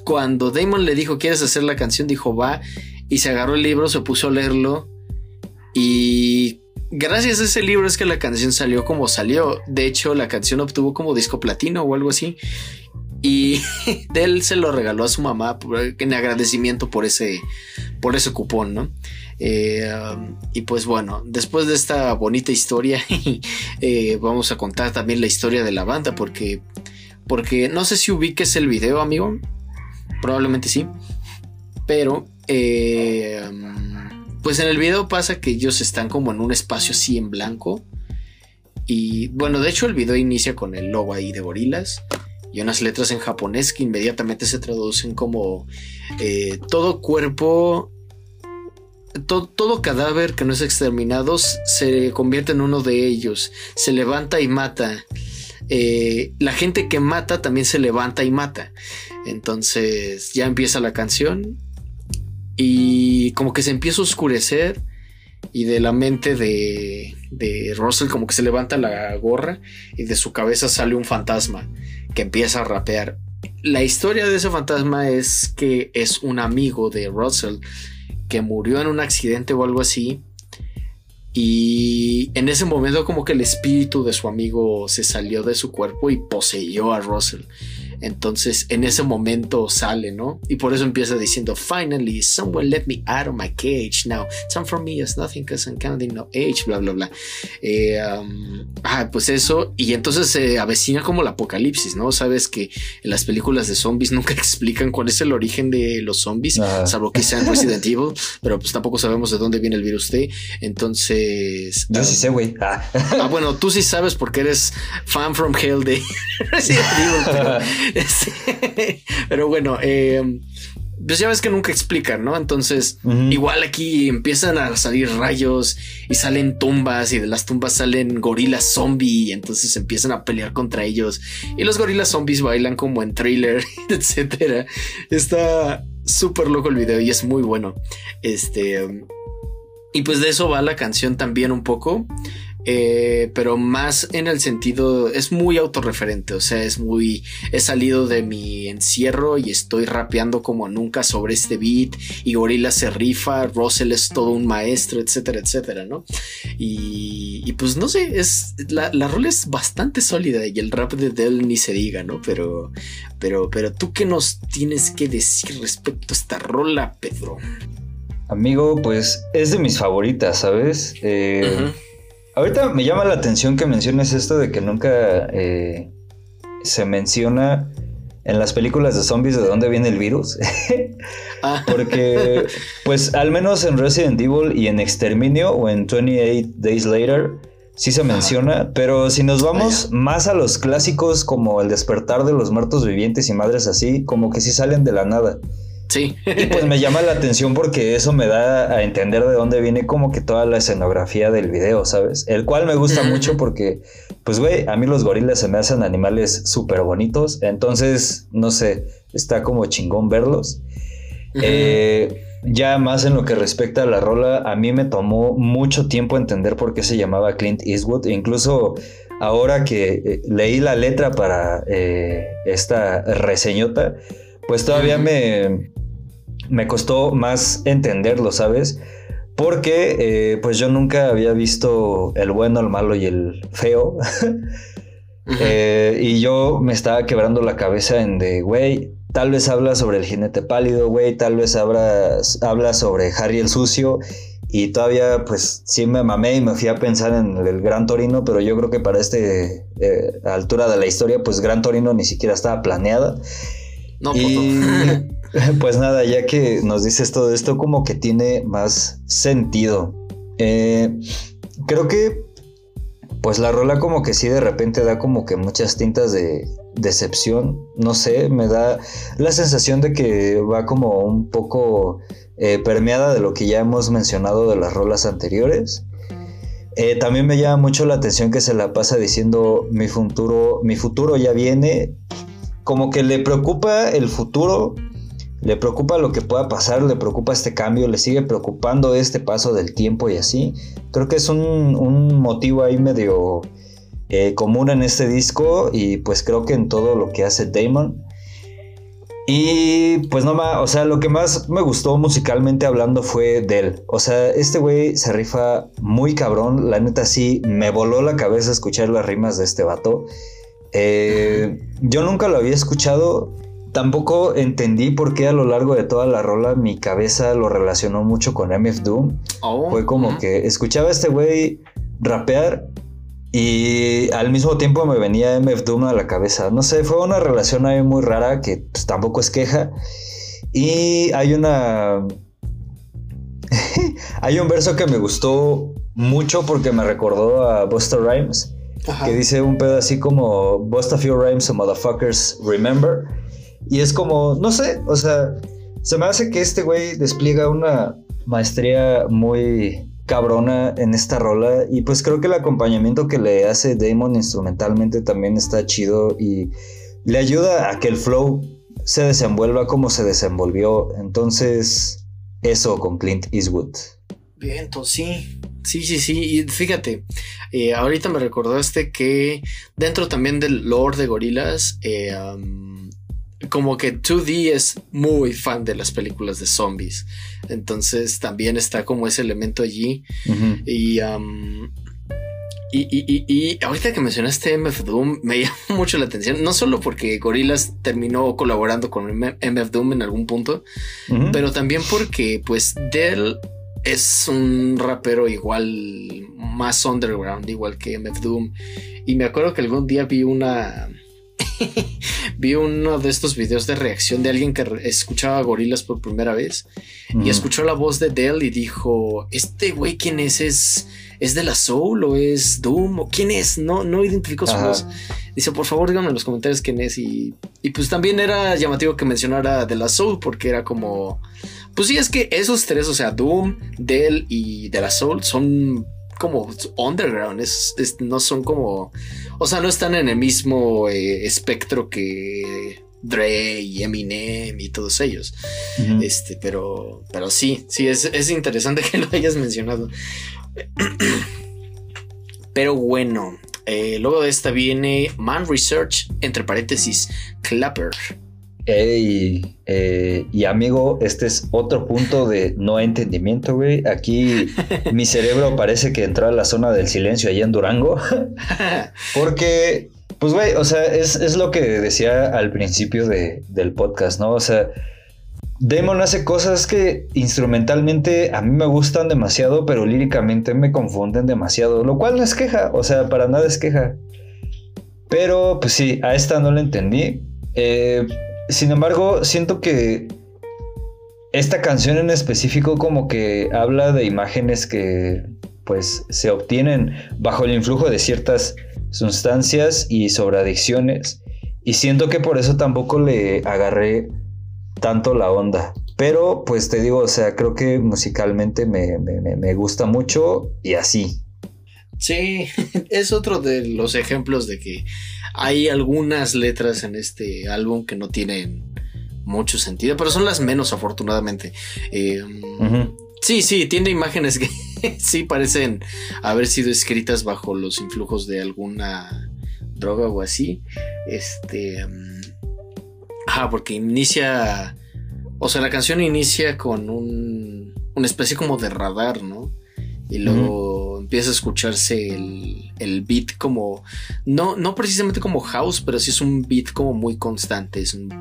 cuando Damon le dijo, ¿quieres hacer la canción? Dijo, va. Y se agarró el libro, se puso a leerlo. Y gracias a ese libro es que la canción salió como salió. De hecho, la canción obtuvo como disco platino o algo así. Y <laughs> Dell se lo regaló a su mamá en agradecimiento por ese, por ese cupón, ¿no? Eh, um, y pues bueno, después de esta bonita historia, <laughs> eh, vamos a contar también la historia de la banda, porque, porque no sé si ubiques el video, amigo. Probablemente sí. Pero, eh, um, pues en el video pasa que ellos están como en un espacio así en blanco. Y bueno, de hecho el video inicia con el logo ahí de gorilas y unas letras en japonés que inmediatamente se traducen como todo cuerpo todo, cadáver que no es exterminado se convierte en uno de ellos, se levanta y mata. Eh, la gente que mata también se levanta y mata. Entonces ya empieza la canción y como que se empieza a oscurecer y de la mente de, de Russell como que se levanta la gorra y de su cabeza sale un fantasma que empieza a rapear. La historia de ese fantasma es que es un amigo de Russell que murió en un accidente o algo así. Y en ese momento como que el espíritu de su amigo se salió de su cuerpo y poseyó a Russell. Entonces en ese momento sale, ¿no? Y por eso empieza diciendo, finally, someone let me out of my cage. Now, some for me is nothing because I'm counting no age, bla, bla, bla. Eh, um, ah, pues eso. Y entonces se avecina como el apocalipsis, ¿no? Sabes que en las películas de zombies <laughs> nunca explican cuál es el origen de los zombies, salvo que sean Resident Evil, pero pues tampoco sabemos de dónde viene el virus T. Entonces... Yo sí sé, güey. Ah. ah. bueno, tú sí sabes porque eres fan from hell de <laughs> Resident Evil, pero... <laughs> <laughs> pero bueno, eh, pues ya ves que nunca explican, ¿no? Entonces, igual aquí empiezan a salir rayos y salen tumbas y de las tumbas salen gorilas zombie y entonces empiezan a pelear contra ellos y los gorilas zombies bailan como en trailer, <laughs> etcétera. Está súper loco el video y es muy bueno. Este, y pues de eso va la canción también un poco. Eh, pero más en el sentido, es muy autorreferente, o sea, es muy, he salido de mi encierro y estoy rapeando como nunca sobre este beat y Gorilla se rifa, Russell es todo un maestro, etcétera, etcétera, ¿no? Y, pues no sé, es, la, la rola es bastante sólida y el rap de Dell ni se diga, ¿no? Pero, pero, pero tú qué nos tienes que decir respecto a esta rola, Pedro? Amigo, pues es de mis favoritas, ¿sabes? Eh, Ahorita me llama la atención que menciones esto de que nunca eh, se menciona en las películas de zombies de dónde viene el virus. <laughs> Ah. Porque, pues, al menos en Resident Evil y en Exterminio o en 28 Days Later, sí se menciona. Pero si nos vamos más a los clásicos como El despertar de los muertos vivientes y madres así, como que sí salen de la nada. Sí. Y pues me llama la atención porque eso me da a entender de dónde viene como que toda la escenografía del video, ¿sabes? El cual me gusta mucho porque, pues, güey, a mí los gorilas se me hacen animales súper bonitos. Entonces, no sé, está como chingón verlos. Eh, ya más en lo que respecta a la rola, a mí me tomó mucho tiempo entender por qué se llamaba Clint Eastwood. incluso ahora que eh, leí la letra para eh, esta reseñota, pues todavía me, me costó más entenderlo, ¿sabes? Porque eh, pues yo nunca había visto el bueno, el malo y el feo. <laughs> Eh, y yo me estaba quebrando la cabeza en de, güey, tal vez habla sobre el jinete pálido, güey, tal vez habla, habla sobre Harry el sucio. Y todavía, pues sí me mamé y me fui a pensar en el Gran Torino, pero yo creo que para esta eh, altura de la historia, pues Gran Torino ni siquiera estaba planeada. No, pues <laughs> <laughs> pues nada, ya que nos dices todo esto, como que tiene más sentido. Eh, creo que, pues la rola como que sí de repente da como que muchas tintas de decepción. No sé, me da la sensación de que va como un poco eh, permeada de lo que ya hemos mencionado de las rolas anteriores. Eh, también me llama mucho la atención que se la pasa diciendo mi futuro, mi futuro ya viene como que le preocupa el futuro, le preocupa lo que pueda pasar, le preocupa este cambio, le sigue preocupando este paso del tiempo y así. Creo que es un, motivo ahí medio eh, común en este disco y pues creo que en todo lo que hace Damon. Y pues no más, o sea, lo que más me gustó musicalmente hablando fue de él. O sea, este güey se rifa muy cabrón. La neta sí, me voló la cabeza escuchar las rimas de este vato. Eh, yo nunca lo había escuchado. Tampoco entendí por qué a lo largo de toda la rola mi cabeza lo relacionó mucho con MF Doom. Oh, fue como que escuchaba a este güey rapear y al mismo tiempo me venía MF Doom a la cabeza. No sé, fue una relación ahí muy rara que pues, tampoco es queja. Y hay una... <laughs> hay un verso que me gustó mucho porque me recordó a Buster Rhymes que dice un pedo así como Bust a few rhymes so motherfuckers remember. Y es como, no sé, o sea, se me hace que este güey despliega una maestría muy cabrona en esta rola y pues creo que el acompañamiento que le hace Damon instrumentalmente también está chido y le ayuda a que el flow se desenvuelva como se desenvolvió. Entonces, eso con Clint Eastwood. Bien, entonces sí. Sí, sí, sí. Y fíjate, eh, ahorita me recordaste que dentro también del lore de gorilas, eh, como que 2D es muy fan de las películas de zombies. Entonces también está como ese elemento allí. y, y, y, ahorita que mencionaste MF Doom, me <laughs> llama mucho la atención. No solo porque Gorillaz terminó colaborando con MF Doom en algún punto, pero también porque, pues, Dell es un rapero igual, más underground, igual que MF Doom. Y me acuerdo que algún día vi una. <laughs> vi uno de estos videos de reacción de alguien que escuchaba gorilas por primera vez y escuchó la voz de Dell y dijo: Este güey, ¿quién es? ¿Es, ¿Es de la Soul o es Doom? ¿O quién es? No, no identificó su voz. Dice: Por favor, díganme en los comentarios quién es. Y, y pues también era llamativo que mencionara de la Soul porque era como pues sí, es que esos tres, o sea, Doom, Dell y De La Soul son como underground, no son como, o sea, no están en el mismo eh, espectro que Dre y Eminem y todos ellos. Este, pero, pero sí, sí, es, es, interesante <laughs> que lo hayas mencionado. Pero bueno, eh, luego de esta viene Man Research, entre paréntesis, Clapper. Ey, eh, y amigo, este es otro punto de no entendimiento, güey. Aquí <laughs> mi cerebro parece que entró a la zona del silencio allá en Durango. <laughs> Porque, pues, güey, o sea, es, es, lo que decía al principio de, del podcast, ¿no? O sea, Damon hace cosas que instrumentalmente a mí me gustan demasiado, pero líricamente me confunden demasiado, lo cual no es queja, o sea, para nada es queja. Pero, pues sí, a esta no la entendí. Eh, sin embargo, siento que esta canción en específico como que habla de imágenes que pues se obtienen bajo el influjo de ciertas sustancias y sobre adicciones. Y siento que por eso tampoco le agarré tanto la onda. Pero pues te digo, o sea, creo que musicalmente me, me gusta mucho y así. Sí, <laughs> es otro de los ejemplos de que hay algunas letras en este álbum que no tienen mucho sentido, pero son las menos afortunadamente. Em, sí, sí, tiene imágenes que <laughs> sí parecen haber sido escritas bajo los influjos de alguna droga o así. Este... Em, ah, porque inicia... O sea, la canción inicia con un, una especie como de radar, ¿no? Y luego empieza a escucharse el, beat como, no, no precisamente como house, pero sí es un beat como muy constante. Es un...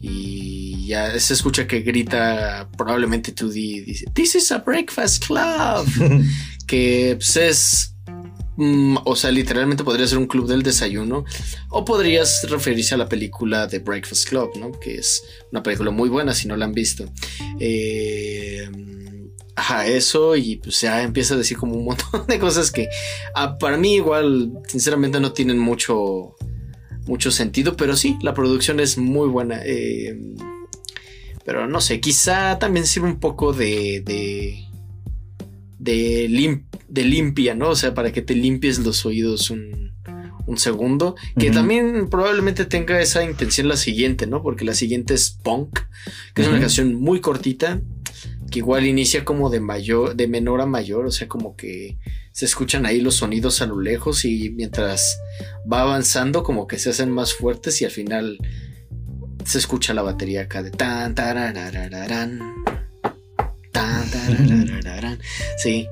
Y ya se escucha que grita probablemente 2D, dice, This is a breakfast club. <laughs> que pues, es mm, o sea, literalmente podría ser un club del desayuno. O podrías referirse a la película The Breakfast Club, ¿no? Que es una película muy buena si no la han visto. Eh, Ajá, eso y pues ya empieza a decir como un montón de cosas que ah, para mí igual sinceramente no tienen mucho mucho sentido, pero sí, la producción es muy buena. Eh, pero no sé, quizá también sirve un poco de de de, de limpia, ¿no? O sea, para que te limpies los oídos un, un segundo. Que también probablemente tenga esa intención la siguiente, ¿no? Porque la siguiente es Punk, que es una canción muy cortita que igual inicia como de mayor, de menor a mayor, o sea, como que se escuchan ahí los sonidos a lo lejos y mientras va avanzando como que se hacen más fuertes y al final se escucha la batería acá de tan tararararán tan <laughs> tararararán sí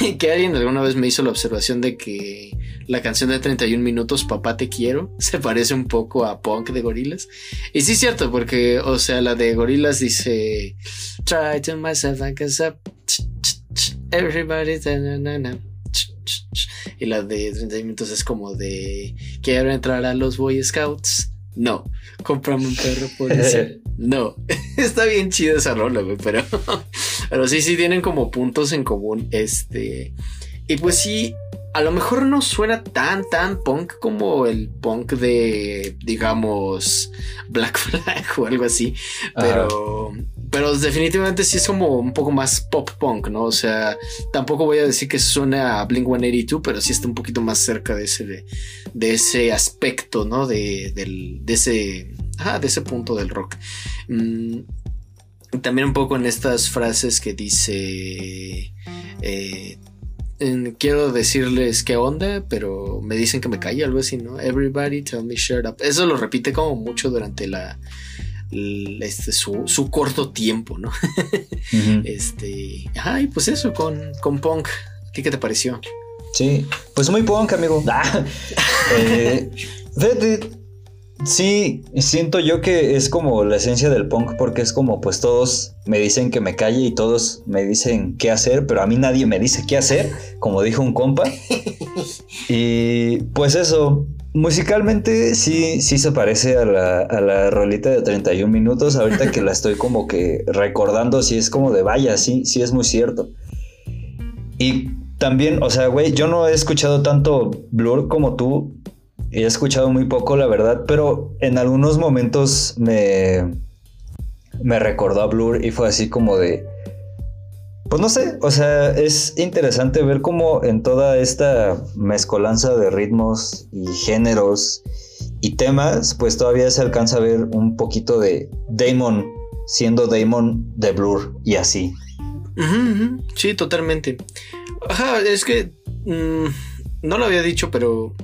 <laughs> que alguien alguna vez me hizo la observación de que la canción de 31 minutos, Papá te quiero, <laughs> se parece un poco a Punk de Gorilas. Y sí es cierto, porque, o sea, la de Gorilas dice, Try to myself like <laughs> a everybody, y la de 31 minutos es como de, quiero entrar a los Boy Scouts. No, comprame un perro por eso. No, está bien chida esa rola, güey, pero, pero sí, sí tienen como puntos en común. Este, y pues sí, a lo mejor no suena tan, tan punk como el punk de, digamos, Black <laughs> Flag o algo así. Pero, pero definitivamente sí es como un poco más pop punk, ¿no? O sea, tampoco voy a decir que suena a Blink 182, pero sí está un poquito más cerca de ese, de, ese aspecto, ¿no? De, de ese, de ese punto del rock. También un poco en estas frases que dice. Eh, quiero decirles qué onda, pero me dicen que me calle, algo así, ¿no? Everybody tell me shut up. Eso lo repite como mucho durante la, este, su, corto tiempo, ¿no? <laughs> Este, ay, pues eso con, con Punk. ¿A ti qué te pareció? Sí, pues muy punk, amigo. <laughs> Ah, eh, Sí, siento yo que es como la esencia del punk porque es como pues todos me dicen que me calle y todos me dicen qué hacer, pero a mí nadie me dice qué hacer, como dijo un compa. <laughs> y pues eso, musicalmente sí, sí se parece a la, a la rolita de 31 minutos, ahorita que la estoy como que recordando, sí es como de vaya, sí, sí es muy cierto. Y también, o sea, güey, yo no he escuchado tanto Blur como tú, He escuchado muy poco, la verdad, pero en algunos momentos me, me recordó a Blur y fue así como de... Pues no sé, o sea, es interesante ver cómo en toda esta mezcolanza de ritmos y géneros y temas, pues todavía se alcanza a ver un poquito de Damon siendo Damon de Blur y así. Sí, totalmente. ajá, es que mm, no lo había dicho, pero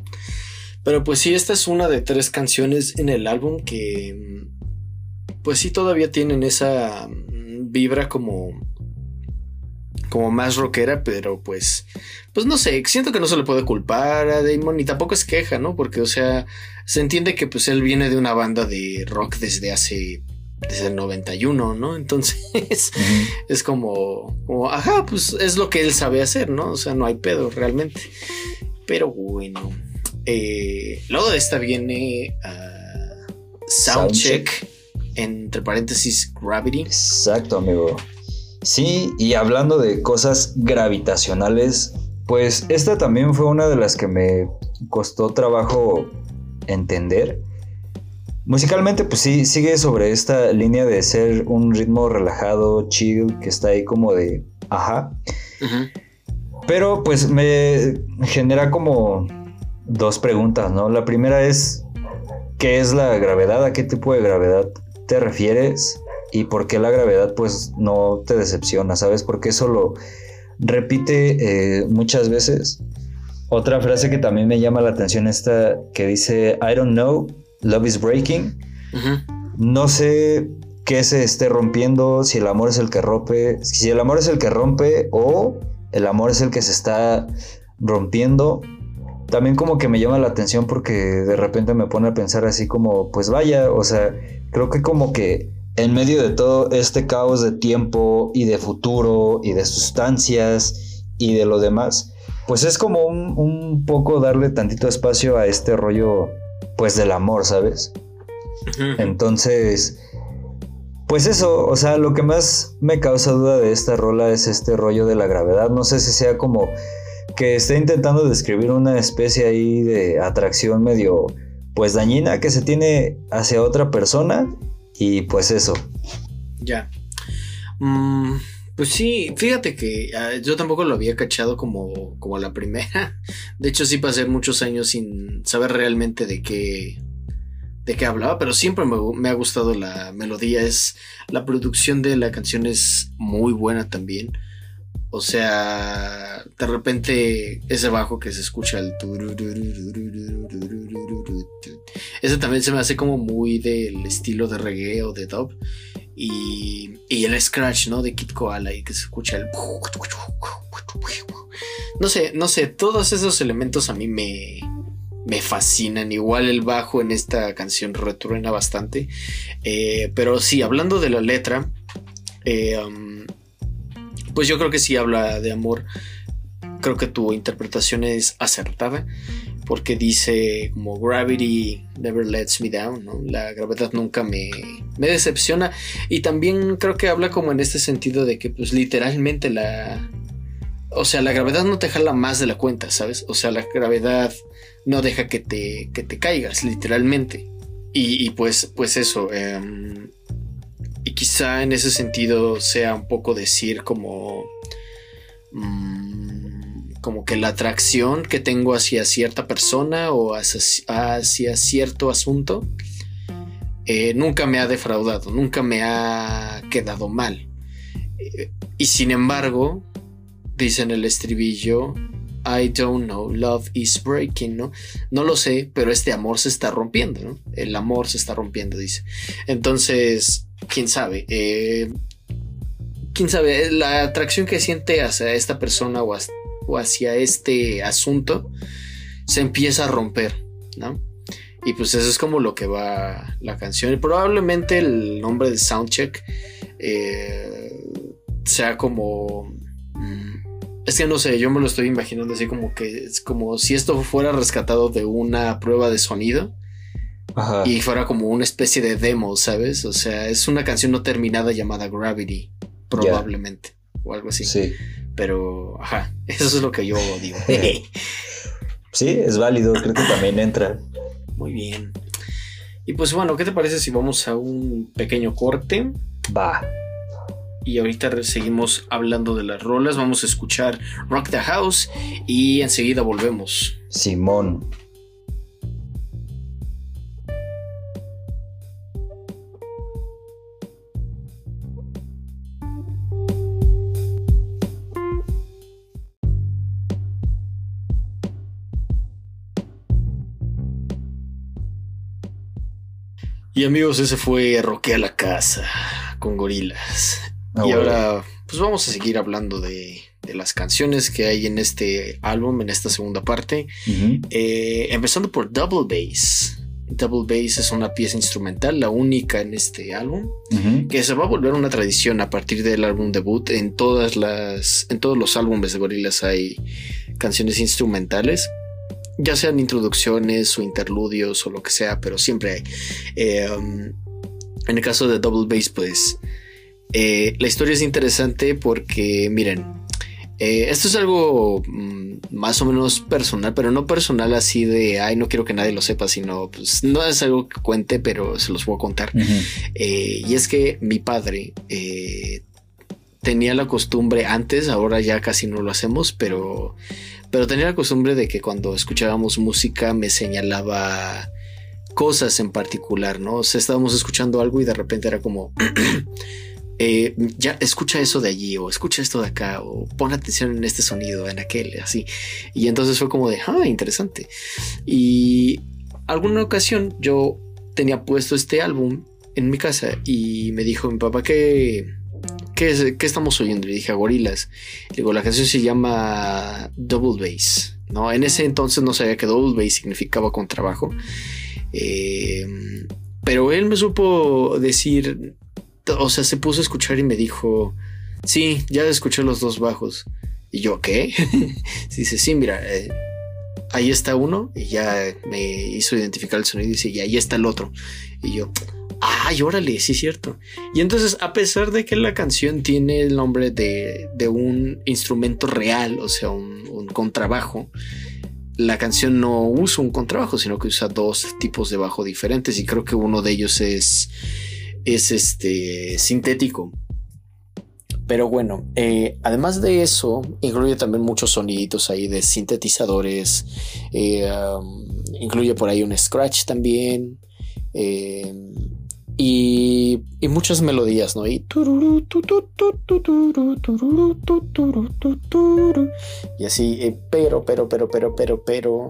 pero pues sí, esta es una de tres canciones en el álbum que mm, pues sí todavía tienen esa mm, vibra como como más rockera, pero pues pues no sé, siento que no se le puede culpar a Damon y tampoco es queja, ¿no? Porque o sea, se entiende que pues él viene de una banda de rock desde hace desde el 91, ¿no? Entonces es como, como, ajá, pues es lo que él sabe hacer, ¿no? O sea, no hay pedo realmente. Pero bueno, eh, luego de esta viene uh, Soundcheck, entre paréntesis, Gravity. Exacto, amigo. Sí, y hablando de cosas gravitacionales, pues esta también fue una de las que me costó trabajo entender Musicalmente, pues sí, sigue sobre esta línea de ser un ritmo relajado, chill, que está ahí como de ajá. Pero pues me genera como dos preguntas, ¿no? La primera es, ¿qué es la gravedad? ¿A qué tipo de gravedad te refieres? ¿Y por qué la gravedad pues no te decepciona? ¿Sabes? Porque eso lo repite eh, muchas veces. Otra frase que también me llama la atención esta que dice, I don't know Love is Breaking. No sé qué se esté rompiendo, si el amor es el que rompe, si el amor es el que rompe o el amor es el que se está rompiendo. También como que me llama la atención porque de repente me pone a pensar así como, pues vaya, o sea, creo que como que en medio de todo este caos de tiempo y de futuro y de sustancias y de lo demás, pues es como un, un poco darle tantito espacio a este rollo pues del amor, ¿sabes? Entonces, pues eso, o sea, lo que más me causa duda de esta rola es este rollo de la gravedad. No sé si sea como que esté intentando describir una especie ahí de atracción medio, pues dañina que se tiene hacia otra persona y pues eso. Ya. Mm, pues sí, fíjate que ah, yo tampoco lo había cachado como, como la primera. <laughs> De hecho, sí pasé muchos años sin saber realmente de qué, de qué hablaba, pero siempre me, ha gustado la melodía. Es, la producción de la canción es muy buena también. O sea, de repente ese bajo que se escucha el ese también se me hace como muy del estilo de reggae o de dub y, y el scratch, ¿no? De Kid Koala y que se escucha el no sé, no sé, todos esos elementos a mí me me fascinan. Igual el bajo en esta canción retruena bastante. Eh, pero sí, hablando de la letra, eh, um, pues yo creo que sí habla de amor. Creo que tu interpretación es acertada. Porque dice como gravity never lets me down, La gravedad nunca me, me decepciona. Y también creo que habla como en este sentido de que pues literalmente la... O sea, la gravedad no te jala más de la cuenta, ¿sabes? O sea, la gravedad no deja que te, que te caigas, literalmente. Y, pues, pues eso. Em, y quizá en ese sentido sea un poco decir como. Mm, como que la atracción que tengo hacia cierta persona o hacia, cierto asunto eh, nunca me ha defraudado, nunca me ha quedado mal. Y sin embargo, dice en el estribillo, I don't know, love is breaking, ¿no? No lo sé, pero este amor se está rompiendo, ¿no? El amor se está rompiendo, dice. Entonces, quién sabe, eh, quién sabe, la atracción que siente hacia esta persona o, hacia este asunto se empieza a romper, ¿no? Y pues eso es como lo que va la canción. Y probablemente el nombre de Soundcheck eh, sea como es que no sé, yo me lo estoy imaginando así como que es como si esto fuera rescatado de una prueba de sonido. Y fuera como una especie de demo, ¿sabes? O sea, es una canción no terminada llamada Gravity, probablemente. O algo así. Sí. Pero, ajá, <laughs> eso es lo que yo digo. <laughs> sí, es válido, creo que también entra. Muy bien. Y pues bueno, ¿qué te parece si vamos a un pequeño corte? Va y ahorita seguimos hablando de las rolas. Vamos a escuchar Rock the House y enseguida volvemos. Simón. Y amigos, ese fue Roquea la Casa con gorilas. Ah, y ahora, pues vamos a seguir hablando de, de las canciones que hay en este álbum, en esta segunda parte. Eh, empezando por Double Bass. Double Bass es una pieza instrumental, la única en este álbum, que se va a volver una tradición a partir del álbum debut. En todas las, en todos los álbumes de Gorillaz hay canciones instrumentales, ya sean introducciones o interludios o lo que sea, pero siempre hay. Eh, um, en el caso de Double Bass, pues eh, la historia es interesante porque, miren, eh, esto es algo mm, más o menos personal, pero no personal así de, ay, no quiero que nadie lo sepa, sino, pues no es algo que cuente, pero se los voy a contar. Eh, y es que mi padre tenía la costumbre antes, ahora ya casi no lo hacemos, pero, pero tenía la costumbre de que cuando escuchábamos música me señalaba cosas en particular, ¿no? O sea, estábamos escuchando algo y de repente era como, <clears throat> eh, ya escucha eso de allí o escucha esto de acá o pon atención en este sonido, en aquel, así. Y entonces fue como de, ah, interesante. Y alguna ocasión yo tenía puesto este álbum en mi casa y me dijo mi papá que... ¿Qué, es- qué estamos oyendo? Le dije a Gorilas. Digo, la canción se llama Double Bass. ¿no? En ese entonces no sabía que Double Bass significaba contrabajo. Eh, pero él me supo decir, o sea, se puso a escuchar y me dijo, sí, ya escuché los dos bajos. Y yo, ¿qué? <laughs> dice, sí, mira, eh, ahí está uno y ya me hizo identificar el sonido y dice, y ahí está el otro. Y yo, ay, órale, sí es cierto. Y entonces, a pesar de que la canción tiene el nombre de, de un instrumento real, o sea, un, contrabajo, la canción no usa un contrabajo, sino que usa dos tipos de bajo diferentes y creo que uno de ellos es, es este sintético. Pero bueno, eh, además de eso, incluye también muchos soniditos ahí de sintetizadores. eh, um, incluye por ahí un scratch también. eh, y, y muchas melodías, ¿no? Y, y así, eh, pero, pero, pero, pero, pero, pero,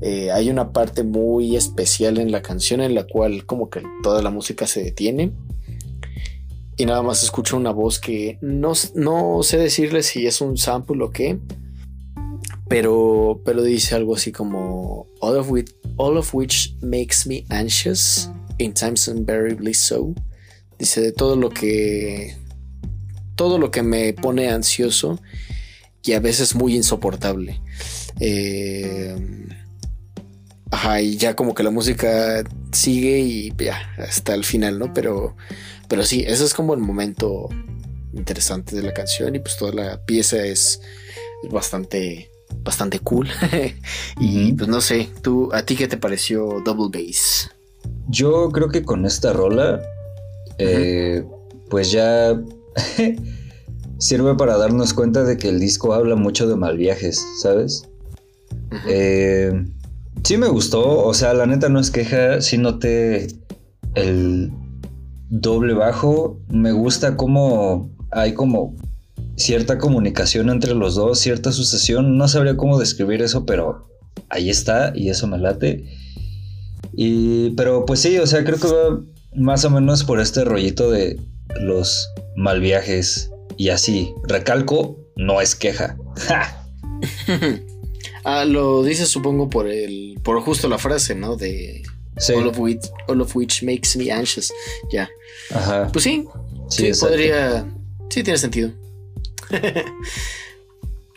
eh, hay una parte muy especial en la canción en la cual como que toda la música se detiene y nada más escucho una voz que no, no sé decirle si es un sample o qué, pero, pero dice algo así como all of, which, all of which makes me anxious in times invariably so. Dice de todo lo que todo lo que me pone ansioso y a veces muy insoportable. Eh, ajá, y ya como que la música sigue y ya hasta el final, ¿no? Pero, pero sí, ese es como el momento interesante de la canción y pues toda la pieza es, es bastante, bastante cool. <laughs> y pues no sé, tú, ¿a ti qué te pareció Double Bass? Yo creo que con esta rola, eh, pues ya <laughs> sirve para darnos cuenta de que el disco habla mucho de mal viajes, ¿sabes? Eh, sí me gustó, o sea, la neta no es queja, sí noté el doble bajo, me gusta cómo hay como cierta comunicación entre los dos, cierta sucesión, no sabría cómo describir eso, pero ahí está y eso me late. Y, pero pues sí, o sea, creo que va más o menos por este rollito de los mal viajes y así. Recalco, no es queja. ¡Ja! <laughs> ah, lo dices supongo por el, por justo la frase, ¿no? De Sí, all, of which, all of which makes me anxious. Ya. ajá. Pues sí, Sí, sí, podría. Sí, tiene sentido. <laughs>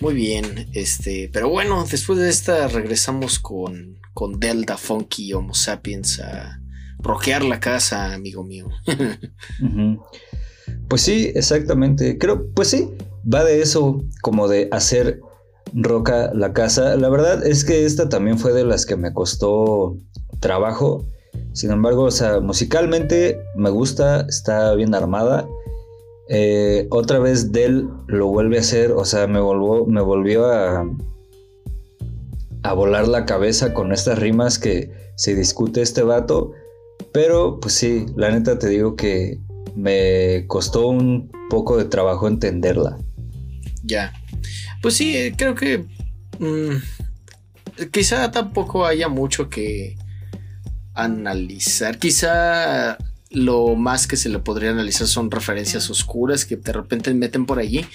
Muy bien, este, pero bueno, después de esta regresamos con, con Delta Funky Homo Sapiens a roquear la casa, amigo mío. <laughs> Pues sí, exactamente. Creo, pues sí, va de eso, como de hacer roca la casa. La verdad es que esta también fue de las que me costó trabajo. Sin embargo, o sea, musicalmente me gusta, está bien armada. Eh, otra vez Dell lo vuelve a hacer, o sea, me volvió, me volvió a, a volar la cabeza con estas rimas que se discute este vato. Pero, pues sí, la neta te digo que me costó un poco de trabajo entenderla. ya. Pues sí, eh, creo que mm, quizá tampoco haya mucho que analizar. Quizá lo más que se le podría analizar son referencias oscuras que de repente meten por allí.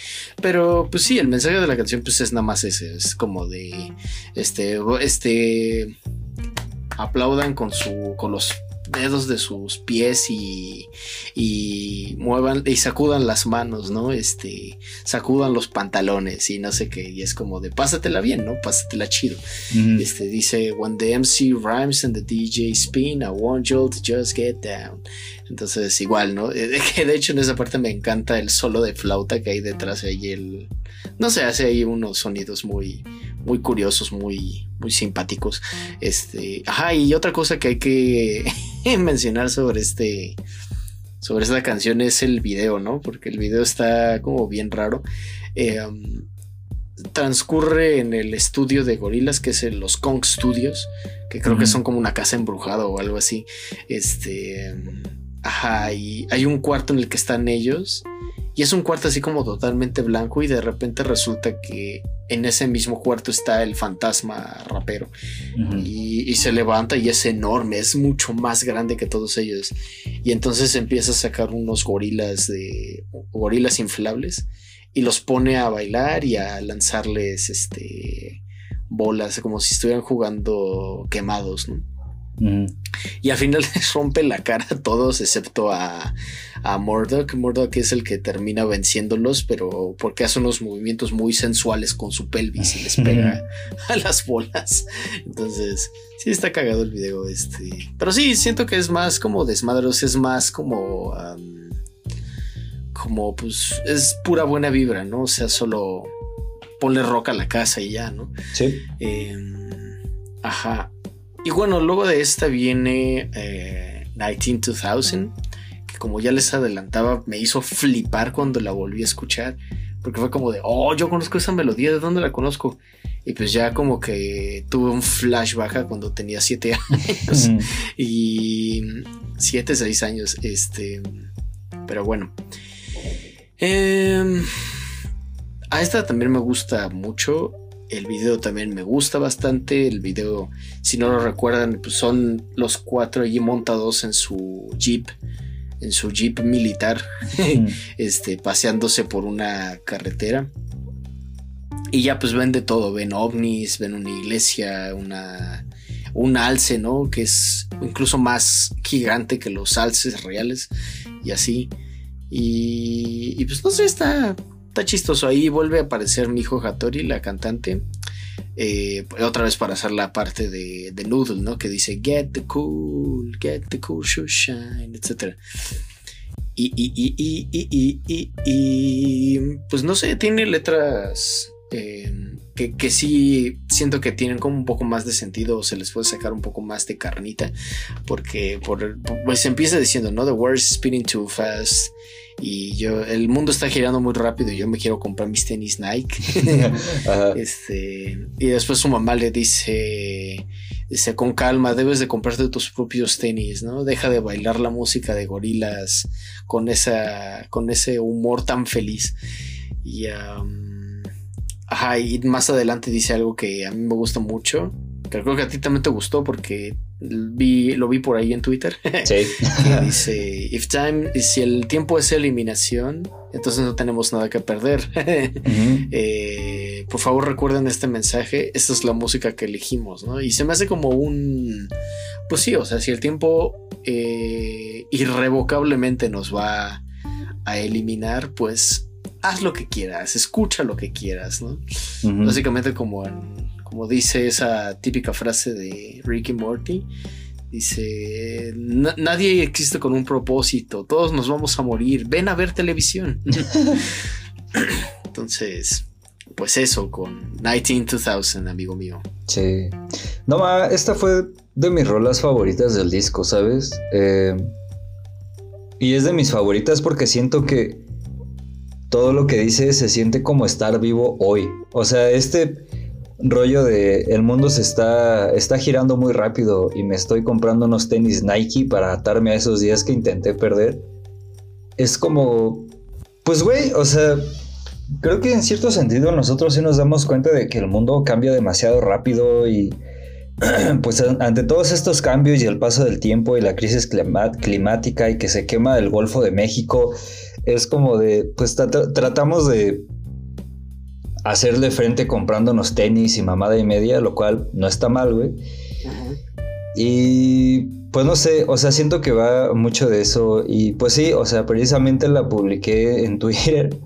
Pero pues sí, el mensaje de la canción pues es nada más ese. Es como de este, este aplaudan con su con los dedos de sus pies y, y muevan y sacudan las manos, ¿no? Este, sacudan los pantalones y no sé qué, y es como de pásatela bien, ¿no? Pásatela chido. Este dice, when the MC rhymes and the DJ spin, I want you to just get down. Entonces, igual, ¿no? <laughs> De hecho en esa parte me encanta el solo de flauta que hay detrás ahí el no sé, hace ahí unos sonidos muy muy curiosos, muy muy simpáticos. Este, ajá, y otra cosa que hay que <laughs> mencionar sobre este sobre esta canción es el video, ¿no? Porque el video está como bien raro. Eh, um, transcurre en el estudio de gorilas, que es en los Kong Studios, que creo que son como una casa embrujada o algo así. Este, ajá, y hay un cuarto en el que están ellos y es un cuarto así como totalmente blanco y de repente resulta que en ese mismo cuarto está el fantasma rapero. y, se levanta y es enorme, es mucho más grande que todos ellos. Y entonces empieza a sacar unos gorilas de gorilas inflables y los pone a bailar y a lanzarles este bolas como si estuvieran jugando quemados, ¿no? Y al final <laughs> les rompe la cara a todos, excepto a, a Murdoch. Murdoch es el que termina venciéndolos, pero porque hace unos movimientos muy sensuales con su pelvis y les pega <laughs> <laughs> a las bolas. Entonces, sí está cagado el video este. Pero sí, siento que es más como desmadros, es más como. como pues es pura buena vibra, ¿no? O sea, solo ponle roca a la casa y ya, ¿no? Sí. Em, ajá. Y bueno, luego de esta viene eh, 192000, que como ya les adelantaba, me hizo flipar cuando la volví a escuchar, porque fue como de, oh, yo conozco esa melodía, ¿de dónde la conozco? Y pues ya como que tuve un flashback cuando tenía siete <laughs> años. y siete, seis años. Este. Pero bueno. Em, a esta también me gusta mucho. El video también me gusta bastante. El video, si no lo recuerdan, pues son los cuatro allí montados en su jeep, en su jeep militar, <laughs> este, paseándose por una carretera. Y ya pues ven de todo, ven ovnis, ven una iglesia, una, un alce, ¿no? Que es incluso más gigante que los alces reales y así. Y, y pues no sé, está, está chistoso. Ahí vuelve a aparecer mi hijo Hattori, la cantante. Eh, otra vez para hacer la parte de, de, Noodle, ¿no? Que dice Get the cool, get the cool shoe shine, etc. Y, y, y, y, pues no sé, tiene letras eh, que, que, sí siento que tienen como un poco más de sentido, o se les puede sacar un poco más de carnita, porque por, pues empieza diciendo, ¿no? The world spinning too fast y yo, el mundo está girando muy rápido y yo me quiero comprar mis tenis Nike. <laughs> este, y después su mamá le dice, dice, con calma, debes de comprarte tus propios tenis, ¿no? Deja de bailar la música de gorilas con esa, con ese humor tan feliz. Y, ajá, y más adelante dice algo que a mí me gusta mucho, creo que a ti también te gustó porque vi, lo vi por ahí en Twitter. <laughs> Sí. que dice, If time, si el tiempo es eliminación, entonces no tenemos nada que perder. <laughs> Eh, por favor recuerden este mensaje, esta es la música que elegimos, ¿no? Y se me hace como un, pues sí, o sea, si el tiempo eh, irrevocablemente nos va a eliminar, pues haz lo que quieras, escucha lo que quieras, ¿no? Básicamente como en como dice esa típica frase de Ricky Morty, dice, nadie existe con un propósito, todos nos vamos a morir, ven a ver televisión. <laughs> Entonces, pues eso, con 192000, amigo mío. Sí. No, ma, esta fue de mis rolas favoritas del disco, ¿sabes? Eh, y es de mis favoritas porque siento que todo lo que dice se siente como estar vivo hoy. O sea, este rollo de el mundo se está, está girando muy rápido y me estoy comprando unos tenis Nike para atarme a esos días que intenté perder. Es como, pues güey, o sea, creo que en cierto sentido nosotros sí nos damos cuenta de que el mundo cambia demasiado rápido y <clears throat> pues ante todos estos cambios y el paso del tiempo y la crisis climática y que se quema el Golfo de México, es como de, pues tratamos de hacerle frente comprándonos tenis y mamada y media, lo cual no está mal, güey. Y pues no sé, o sea, siento que va mucho de eso y pues sí, o sea, precisamente la publiqué en <laughs> Twitter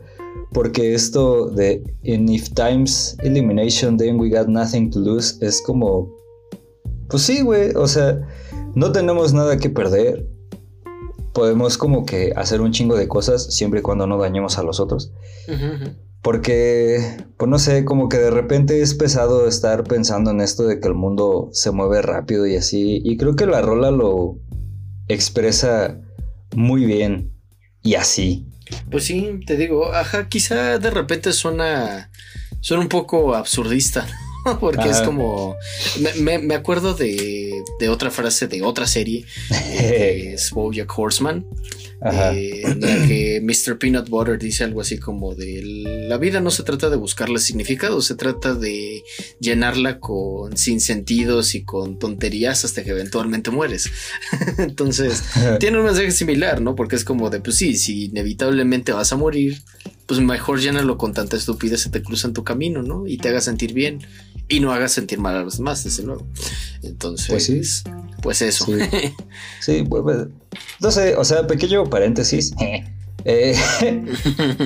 porque esto de in if times elimination then we got nothing to lose es como pues sí, güey, o sea, no tenemos nada que perder. Podemos como que hacer un chingo de cosas siempre y cuando no dañemos a los otros. Porque, pues no sé, como que de repente es pesado estar pensando en esto de que el mundo se mueve rápido y así. Y creo que la rola lo expresa muy bien y así. Pues sí, te digo, ajá, quizá de repente suena, suena un poco absurdista. <laughs> Porque es como. Me, acuerdo de, otra frase de otra serie, eh, <laughs> es Bojack Horseman, eh, en la que Mr. Peanut Butter dice algo así como de la vida no se trata de buscarle significado, se trata de llenarla con sinsentidos y con tonterías hasta que eventualmente mueres. <laughs> Entonces, tiene un mensaje similar, ¿no? Porque es como de, pues sí, si inevitablemente vas a morir, pues mejor llénalo con tanta estupidez que te cruza en tu camino, ¿no? Y te haga sentir bien y no hagas sentir mal a los demás, desde luego. Entonces, pues, sí. pues eso. Sí, <laughs> pues, pues, no sé, o sea, pequeño paréntesis. <laughs> Eh,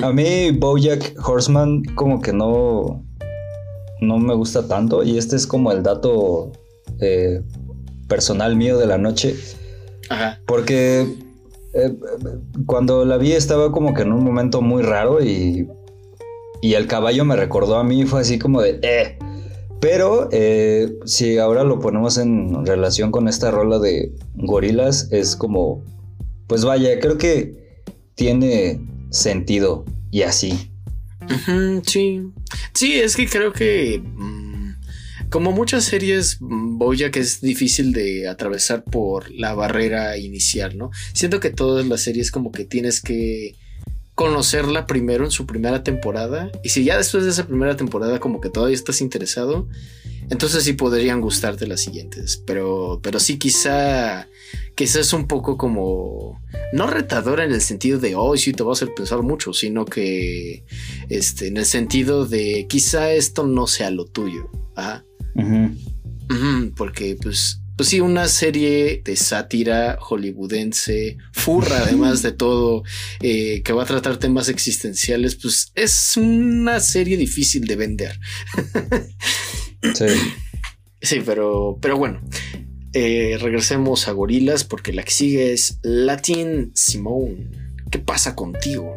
a mí Bojack Horseman como que no, no me gusta tanto y este es como el dato eh, personal mío de la noche. Ajá. Porque eh, cuando la vi estaba como que en un momento muy raro y, y el caballo me recordó a mí fue así como de, eh, pero eh, si ahora lo ponemos en relación con esta rola de gorilas, es como, pues vaya, creo que tiene sentido y así. sí, sí, es que creo que mm, como muchas series, mm, que es difícil de atravesar por la barrera inicial, ¿no? Siento que todas las series como que tienes que conocerla primero en su primera temporada. Y si ya después de esa primera temporada como que todavía estás interesado, entonces sí podrían gustarte las siguientes. Pero, pero sí quizá, quizá es un poco como, no retadora en el sentido de, oh, sí te va a hacer pensar mucho, sino que, este, en el sentido de, quizá esto no sea lo tuyo. porque pues pues sí, una serie de sátira hollywoodense, furra además de todo, eh, que va a tratar temas existenciales, pues es una serie difícil de vender. sí. Sí, pero, pero bueno, eh, regresemos a Gorilas porque la que sigue es Latin Simone. ¿Qué pasa contigo?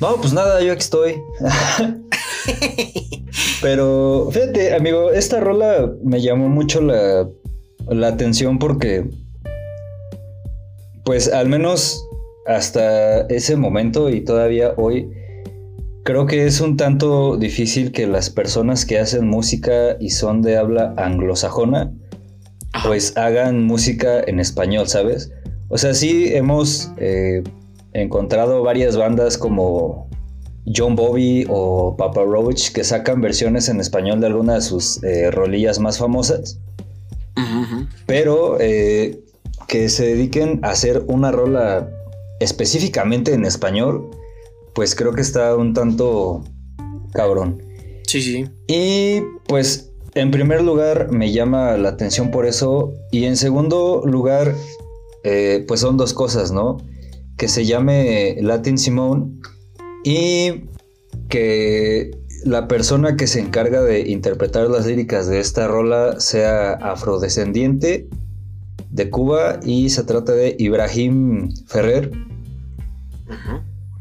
No, pues nada, yo aquí estoy. <laughs> Pero fíjate, amigo, esta rola me llamó mucho la la atención porque, pues al menos hasta ese momento y todavía hoy, creo que es un tanto difícil que las personas que hacen música y son de habla anglosajona, pues hagan música en español, ¿sabes? O sea, sí hemos eh, encontrado varias bandas como John Bobby o Papa Roach que sacan versiones en español de algunas de sus eh, rolillas más famosas pero eh, que se dediquen a hacer una rola específicamente en español, pues creo que está un tanto cabrón. Sí, sí. Y pues en primer lugar me llama la atención por eso y en segundo lugar eh, pues son dos cosas, ¿no? Que se llame Latin Simone y que la persona que se encarga de interpretar las líricas de esta rola sea afrodescendiente de Cuba y se trata de Ibrahim Ferrer.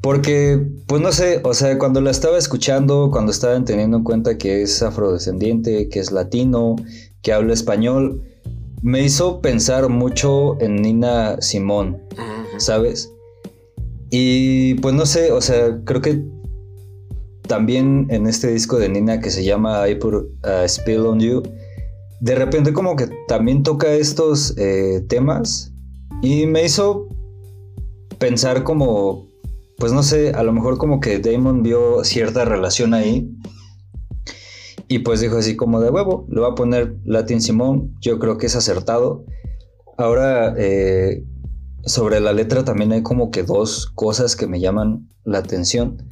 Porque, pues no sé, o sea, cuando la estaba escuchando, cuando estaban teniendo en cuenta que es afrodescendiente, que es latino, que habla español, me hizo pensar mucho en Nina Simón, ¿sabes? Y pues no sé, o sea, creo que también en este disco de Nina que se llama I Put a Spill on You, de repente como que también toca estos eh, temas y me hizo pensar como, pues no sé, a lo mejor como que Damon vio cierta relación ahí Y pues dijo así como de huevo, le va a poner Latin Simón, yo creo que es acertado. Ahora, eh, sobre la letra también hay como que dos cosas que me llaman la atención.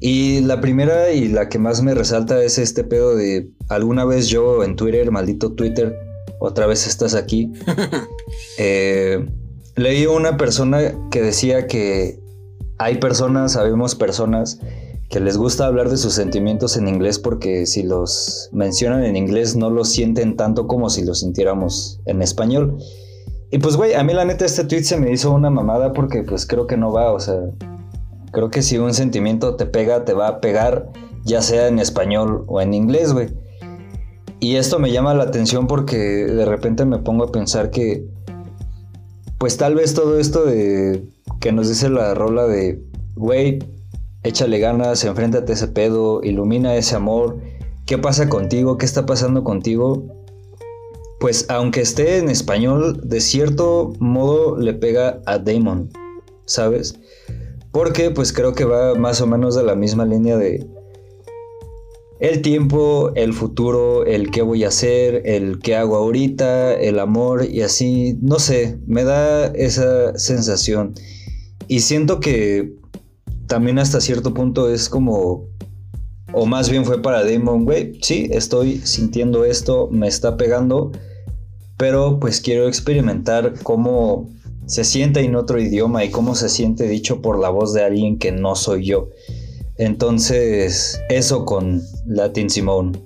Y la primera y la que más me resalta es este pedo de alguna vez yo en Twitter, maldito Twitter, otra vez estás aquí, <laughs> eh, leí una persona que decía que hay personas, sabemos personas, que les gusta hablar de sus sentimientos en inglés porque si los mencionan en inglés no los sienten tanto como si los sintiéramos en español. Y pues, güey, a mí la neta este tweet se me hizo una mamada porque pues creo que no va, o sea, creo que si un sentimiento te pega, te va a pegar, ya sea en español o en inglés, güey. Y esto me llama la atención porque de repente me pongo a pensar que, pues tal vez todo esto de que nos dice la rola de, güey, échale ganas, enfréntate a ese pedo, ilumina ese amor, ¿qué pasa contigo? ¿Qué está pasando contigo? Pues aunque esté en español, de cierto modo le pega a Damon, ¿sabes? Porque pues creo que va más o menos de la misma línea de el tiempo, el futuro, el qué voy a hacer, el qué hago ahorita, el amor y así, no sé, me da esa sensación. Y siento que también hasta cierto punto es como, o más bien fue para Damon, güey, sí, estoy sintiendo esto, me está pegando, pero pues quiero experimentar cómo se siente en otro idioma y cómo se siente dicho por la voz de alguien que no soy yo. Entonces, eso con Latin Simone.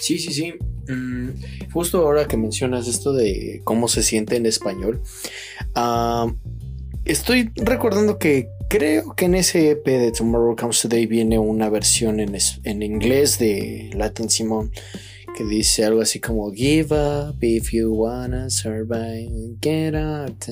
Sí, sí, sí. Mm, justo ahora que mencionas esto de cómo se siente en español, ah, estoy recordando que creo que en ese EP de Tomorrow Comes Today viene una versión en, en inglés de Latin Simone que dice algo así como Give up if you wanna survive, get out.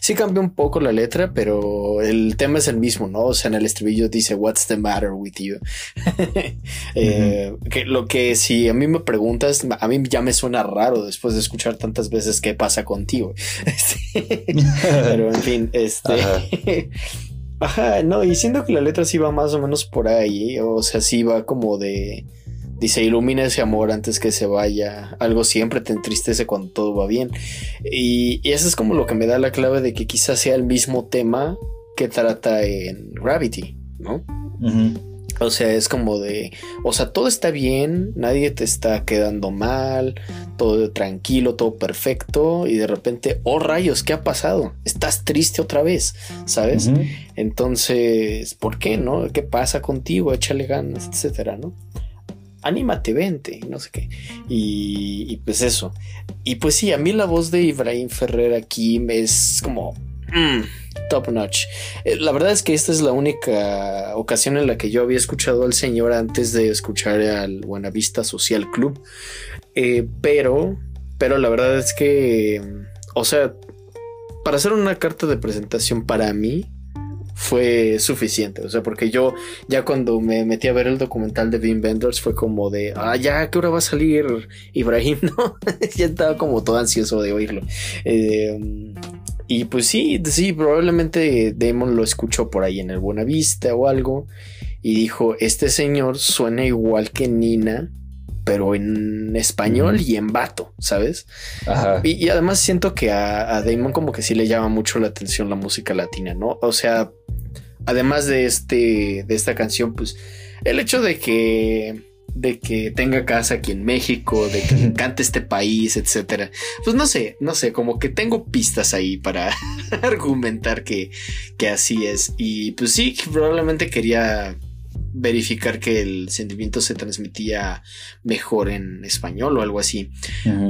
Sí cambió un poco la letra, pero el tema es el mismo, ¿no? O sea, en el estribillo dice What's the matter with you? <laughs> Eh, que lo que si a mí me preguntas, a mí ya me suena raro después de escuchar tantas veces qué pasa contigo. <laughs> pero en fin, este... <laughs> Ajá. no, y siento que la letra sí va más o menos por ahí, o sea, sí va como de Dice, ilumina ese amor antes que se vaya. Algo siempre te entristece cuando todo va bien. Y, eso es como lo que me da la clave de que quizás sea el mismo tema que trata en Gravity, ¿no? O sea, es como de, o sea, todo está bien, nadie te está quedando mal, todo tranquilo, todo perfecto, y de repente, oh rayos, ¿qué ha pasado? Estás triste otra vez, ¿sabes? Entonces, ¿por qué no? ¿Qué pasa contigo? Échale ganas, etcétera, ¿no? Anímate, vente, no sé qué. Y, pues eso. Y pues sí, a mí la voz de Ibrahim Ferrer aquí es como mm, top notch. Eh, la verdad es que esta es la única ocasión en la que yo había escuchado al señor antes de escuchar al Buenavista Social Club. Eh, pero, pero la verdad es que, o sea, para hacer una carta de presentación para mí, fue suficiente. O sea, porque yo ya cuando me metí a ver el documental de Vin Vendors fue como de, ah, ya, ¿qué hora va a salir Ibrahim? <laughs> ¿No? ya estaba como todo ansioso de oírlo. Eh, y pues sí, sí, probablemente Damon lo escuchó por ahí en el Buenavista o algo. Y dijo, este señor suena igual que Nina pero en español y en vato, ¿sabes? Ajá. Y, además siento que a, a, Damon como que sí le llama mucho la atención la música latina, ¿no? O sea, además de este, de esta canción, pues el hecho de que de que tenga casa aquí en México, de que me encante este país, etcétera. Pues no sé, no sé, como que tengo pistas ahí para <laughs> argumentar que, que así es. Y pues sí, probablemente quería verificar que el sentimiento se transmitía mejor en español o algo así.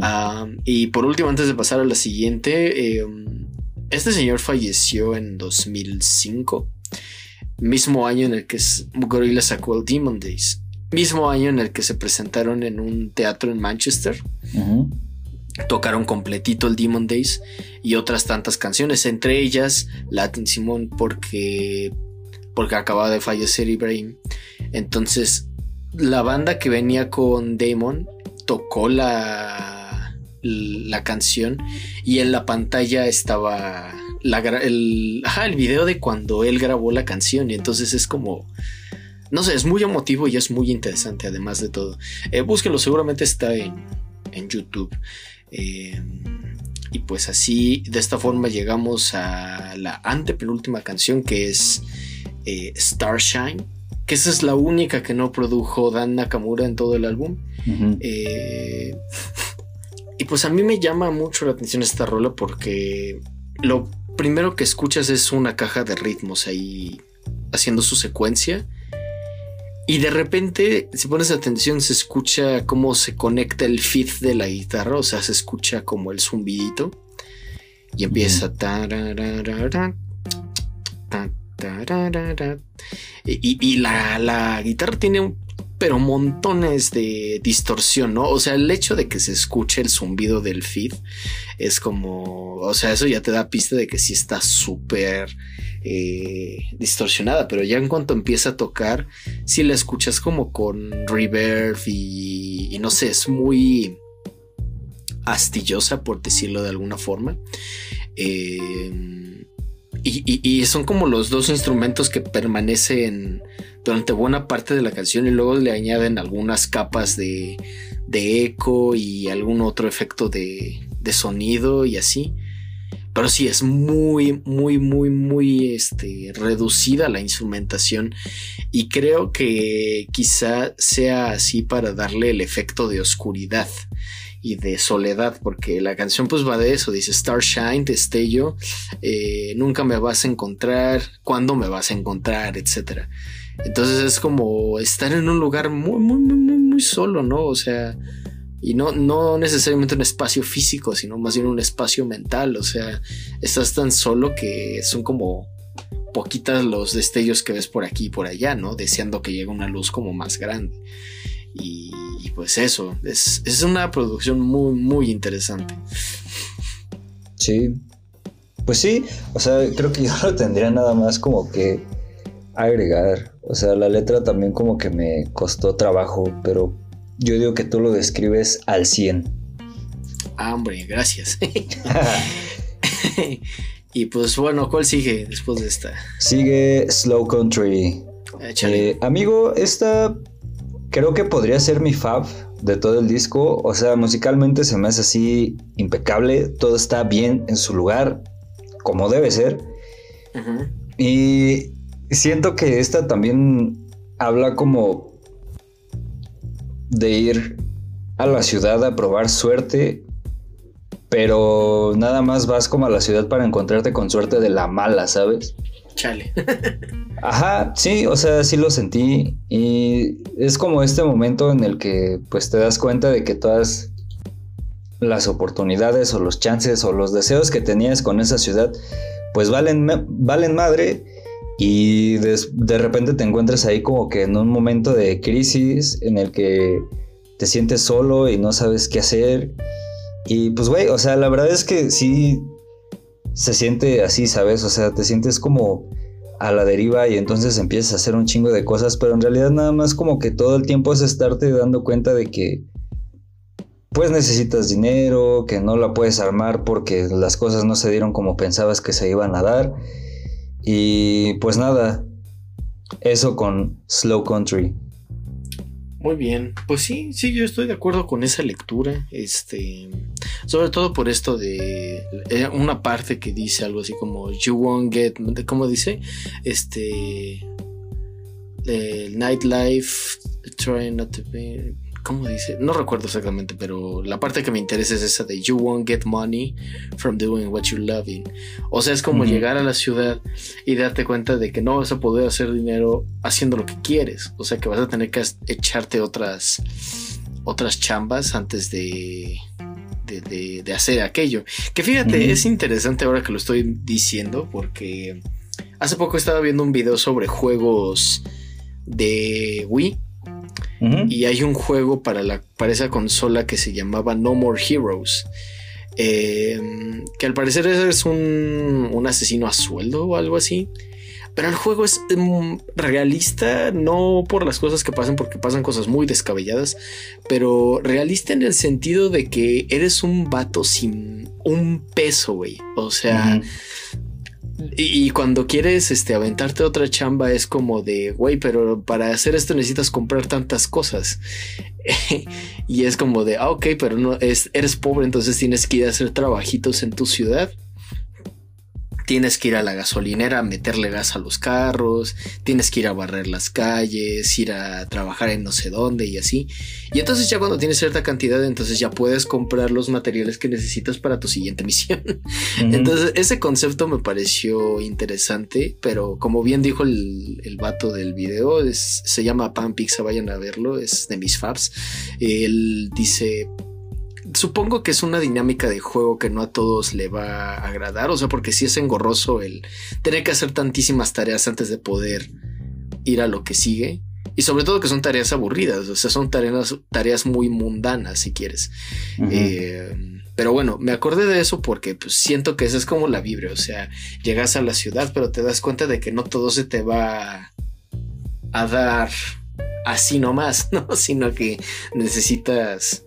Ah, y por último, antes de pasar a la siguiente, em, este señor falleció en 2005 mismo año en el que Gorilla sacó el Demon Days, mismo año en el que se presentaron en un teatro en Manchester. Tocaron completito el Demon Days y otras tantas canciones, entre ellas Latin Simón, porque, porque acababa de fallecer Ibrahim. Entonces, la banda que venía con Damon tocó la, la canción y en la pantalla estaba el, el video de cuando él grabó la canción y entonces es como, no sé, es muy emotivo y es muy interesante, además de todo. Eh, búsquenlo, seguramente está en, en YouTube. Eh, y pues así, de esta forma llegamos a la antepenúltima canción que es eh, Starshine, que esa es la única que no produjo Dan Nakamura en todo el álbum. Eh, <laughs> y pues a mí me llama mucho la atención esta rola porque lo primero que escuchas es una caja de ritmos ahí haciendo su secuencia. Y de repente, si pones atención, se escucha cómo se conecta el feed de la guitarra, o sea, se escucha como el zumbidito. Y empieza. Y, y la, la, guitarra tiene pero montones de distorsión, ¿no? O sea, el hecho de que se escuche el zumbido del feed es como, o sea, eso ya te da pista de que sí está súper eh, distorsionada, pero ya en cuanto empieza a tocar, si la escuchas como con reverb y, y no sé, es muy astillosa, por decirlo de alguna forma. Eh, y, son como los dos instrumentos que permanecen durante buena parte de la canción y luego le añaden algunas capas de, eco y algún otro efecto de, sonido y así. Pero sí, es muy, muy, muy, muy este, reducida la instrumentación. Y creo que quizá sea así para darle el efecto de oscuridad y de soledad, porque la canción pues va de eso, dice Starshine, destello, eh, nunca me vas a encontrar, cuándo me vas a encontrar, etcétera. Entonces es como estar en un lugar muy, muy, muy, muy, solo, ¿no? O sea, y no, no necesariamente un espacio físico, sino más bien un espacio mental, o sea, estás tan solo que son como poquitas los destellos que ves por aquí y por allá, ¿no? Deseando que llegue una luz como más grande. Y, pues eso, es, es, una producción muy, muy interesante. Sí. Pues sí, o sea, creo que yo no tendría nada más como que agregar. O sea, la letra también como que me costó trabajo, pero yo digo que tú lo describes al 100. Ah, hombre, gracias. <laughs> <laughs> y pues bueno, ¿cuál sigue después de esta? Sigue Slow Country. Eh, amigo, esta creo que podría ser mi fab de todo el disco. O sea, musicalmente se me hace así impecable. Todo está bien en su lugar, como debe ser. Y siento que esta también habla como de ir a la ciudad a probar suerte. Pero nada más vas como a la ciudad para encontrarte con suerte de la mala, ¿sabes? Chale. Ajá, sí, o sea, sí lo sentí y es como este momento en el que pues te das cuenta de que todas las oportunidades o los chances o los deseos que tenías con esa ciudad pues valen, valen madre y de, de repente te encuentras ahí como que en un momento de crisis en el que te sientes solo y no sabes qué hacer y pues güey, o sea, la verdad es que sí se siente así, ¿sabes? O sea, te sientes como a la deriva y entonces empiezas a hacer un chingo de cosas, pero en realidad nada más como que todo el tiempo es estarte dando cuenta de que pues necesitas dinero, que no la puedes armar porque las cosas no se dieron como pensabas que se iban a dar. Y pues nada, eso con Slow Country. Muy bien, pues sí, sí, yo estoy de acuerdo con esa lectura, este, sobre todo por esto de eh, una parte que dice algo así como you won't get, ¿cómo dice? Este, el nightlife, try not to be, ¿Cómo dice? No recuerdo exactamente, pero la parte que me interesa es esa de You won't get money from doing what you're loving. O sea, es como llegar a la ciudad y darte cuenta de que no vas a poder hacer dinero haciendo lo que quieres. O sea, que vas a tener que echarte otras, otras chambas antes de, de, hacer aquello. Que fíjate, es interesante ahora que lo estoy diciendo porque hace poco estaba viendo un video sobre juegos de Wii y hay un juego para, la, para esa consola que se llamaba No More Heroes. Em, que al parecer es un, un, asesino a sueldo o algo así. Pero el juego es em, realista, no por las cosas que pasan, porque pasan cosas muy descabelladas, pero realista en el sentido de que eres un vato sin un peso, güey. O sea, y cuando quieres este, aventarte otra chamba es como de, güey, pero para hacer esto necesitas comprar tantas cosas. <laughs> y es como de, ah, ok, pero no, es, eres pobre, entonces tienes que ir a hacer trabajitos en tu ciudad tienes que ir a la gasolinera a meterle gas a los carros, tienes que ir a barrer las calles, ir a trabajar en no sé dónde y así. Y entonces ya cuando tienes cierta cantidad, entonces ya puedes comprar los materiales que necesitas para tu siguiente <laughs> misión. Entonces ese concepto me pareció interesante, pero como bien dijo el, el vato del video, se llama Pan Pizza, vayan a verlo, es de mis fabs. Él dice, supongo que es una dinámica de juego que no a todos le va a agradar, o sea, porque si es engorroso el tener que hacer tantísimas tareas antes de poder ir a lo que sigue. Y sobre todo que son tareas aburridas, o sea, son tareas, tareas muy mundanas, si quieres. Eh, pero bueno, me acordé de eso porque pues, siento que esa es como la vibra, o sea, llegas a la ciudad, pero te das cuenta de que no todo se te va a dar así nomás, <laughs> ¿no? Sino que necesitas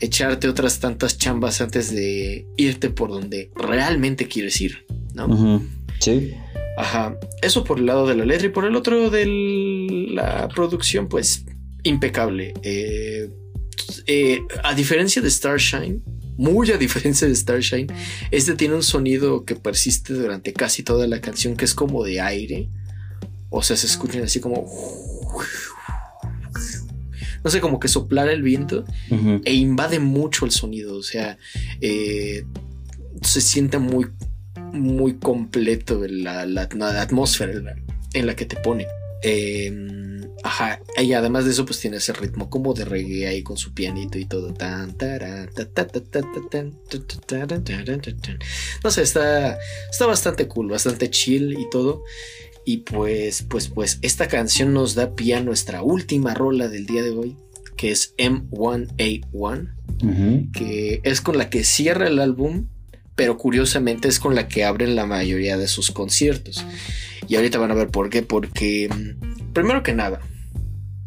echarte otras tantas chambas antes de irte por donde realmente quieres ir, ¿no? Sí. Ajá. Eso por el lado de la letra y por el otro de la producción, pues impecable. Eh, eh, a diferencia de Starshine, muy a diferencia de Starshine, este tiene un sonido que persiste durante casi toda la canción, que es como de aire. O sea, se escuchan así como no sé, como que soplar el viento e invade mucho el sonido. O sea, eh, se siente muy, muy completo la, atmósfera en la, que te pone. ajá, y además de eso, pues tiene ese ritmo como de reggae ahí con su pianito y todo. No sé, está, está bastante cool, bastante chill y todo. Y pues, pues, pues, esta canción nos da pie a nuestra última rola del día de hoy, que es M1A1, que es con la que cierra el álbum, pero curiosamente es con la que abren la mayoría de sus conciertos. Y ahorita van a ver por qué, porque, mm, primero que nada,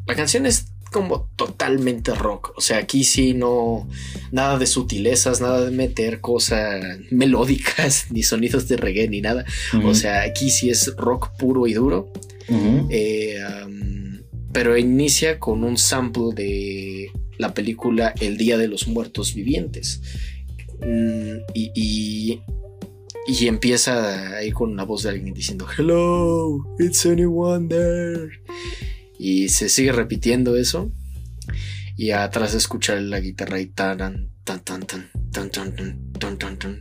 la canción es como totalmente rock. O sea, aquí sí no. Nada de sutilezas, nada de meter cosas melódicas, <laughs> ni sonidos de reggae, ni nada. O sea, aquí sí es rock puro y duro. Eh, pero inicia con un sample de la película El Día de los Muertos Vivientes. Mm, y, y, y, empieza ahí con una voz de alguien diciendo Hello, it's anyone there. Y se sigue repitiendo eso. Y atrás escuchar la guitarra y tan, tan, tan, tan, tan, tan, tan, tan, tan,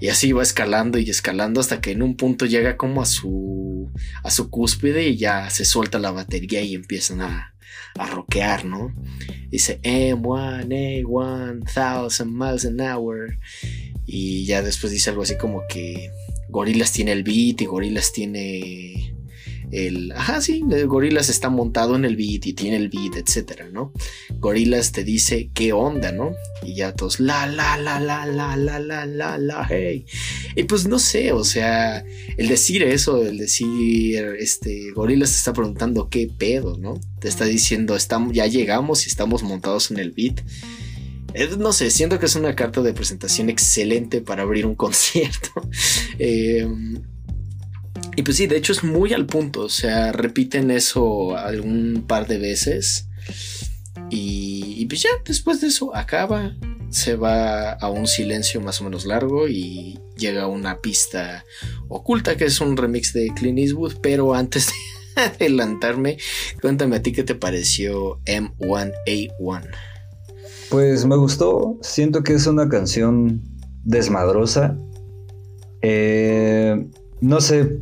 Y así va escalando y escalando hasta que en un punto llega como a su, a su cúspide y ya se suelta la batería y empiezan a, a rockear, ¿no? Dice M1, A1, 1000 miles an hour. Y ya después dice algo así como que Gorilas tiene el beat y Gorilas tiene el, ajá, sí, Gorilas está montado en el beat y tiene el beat, etcétera, ¿no? Gorilas te dice qué onda, ¿no? Y ya todos, la, la, la, la, la, la, la, la, la, hey. Y pues no sé, o sea, el decir eso, el decir, este, Gorilas te está preguntando qué pedo, ¿no? Te está diciendo, estamos, ya llegamos y estamos montados en el beat. No sé, siento que es una carta de presentación excelente para abrir un <laughs> concierto. eh, y pues sí, de hecho es muy al punto, o sea, repiten eso algún par de veces. Y, pues ya después de eso acaba, se va a un silencio más o menos largo y llega a una pista oculta que es un remix de Clint Eastwood, pero antes de <laughs> adelantarme, cuéntame a ti qué te pareció M1A1. Pues me gustó, siento que es una canción desmadrosa. Eh, no sé,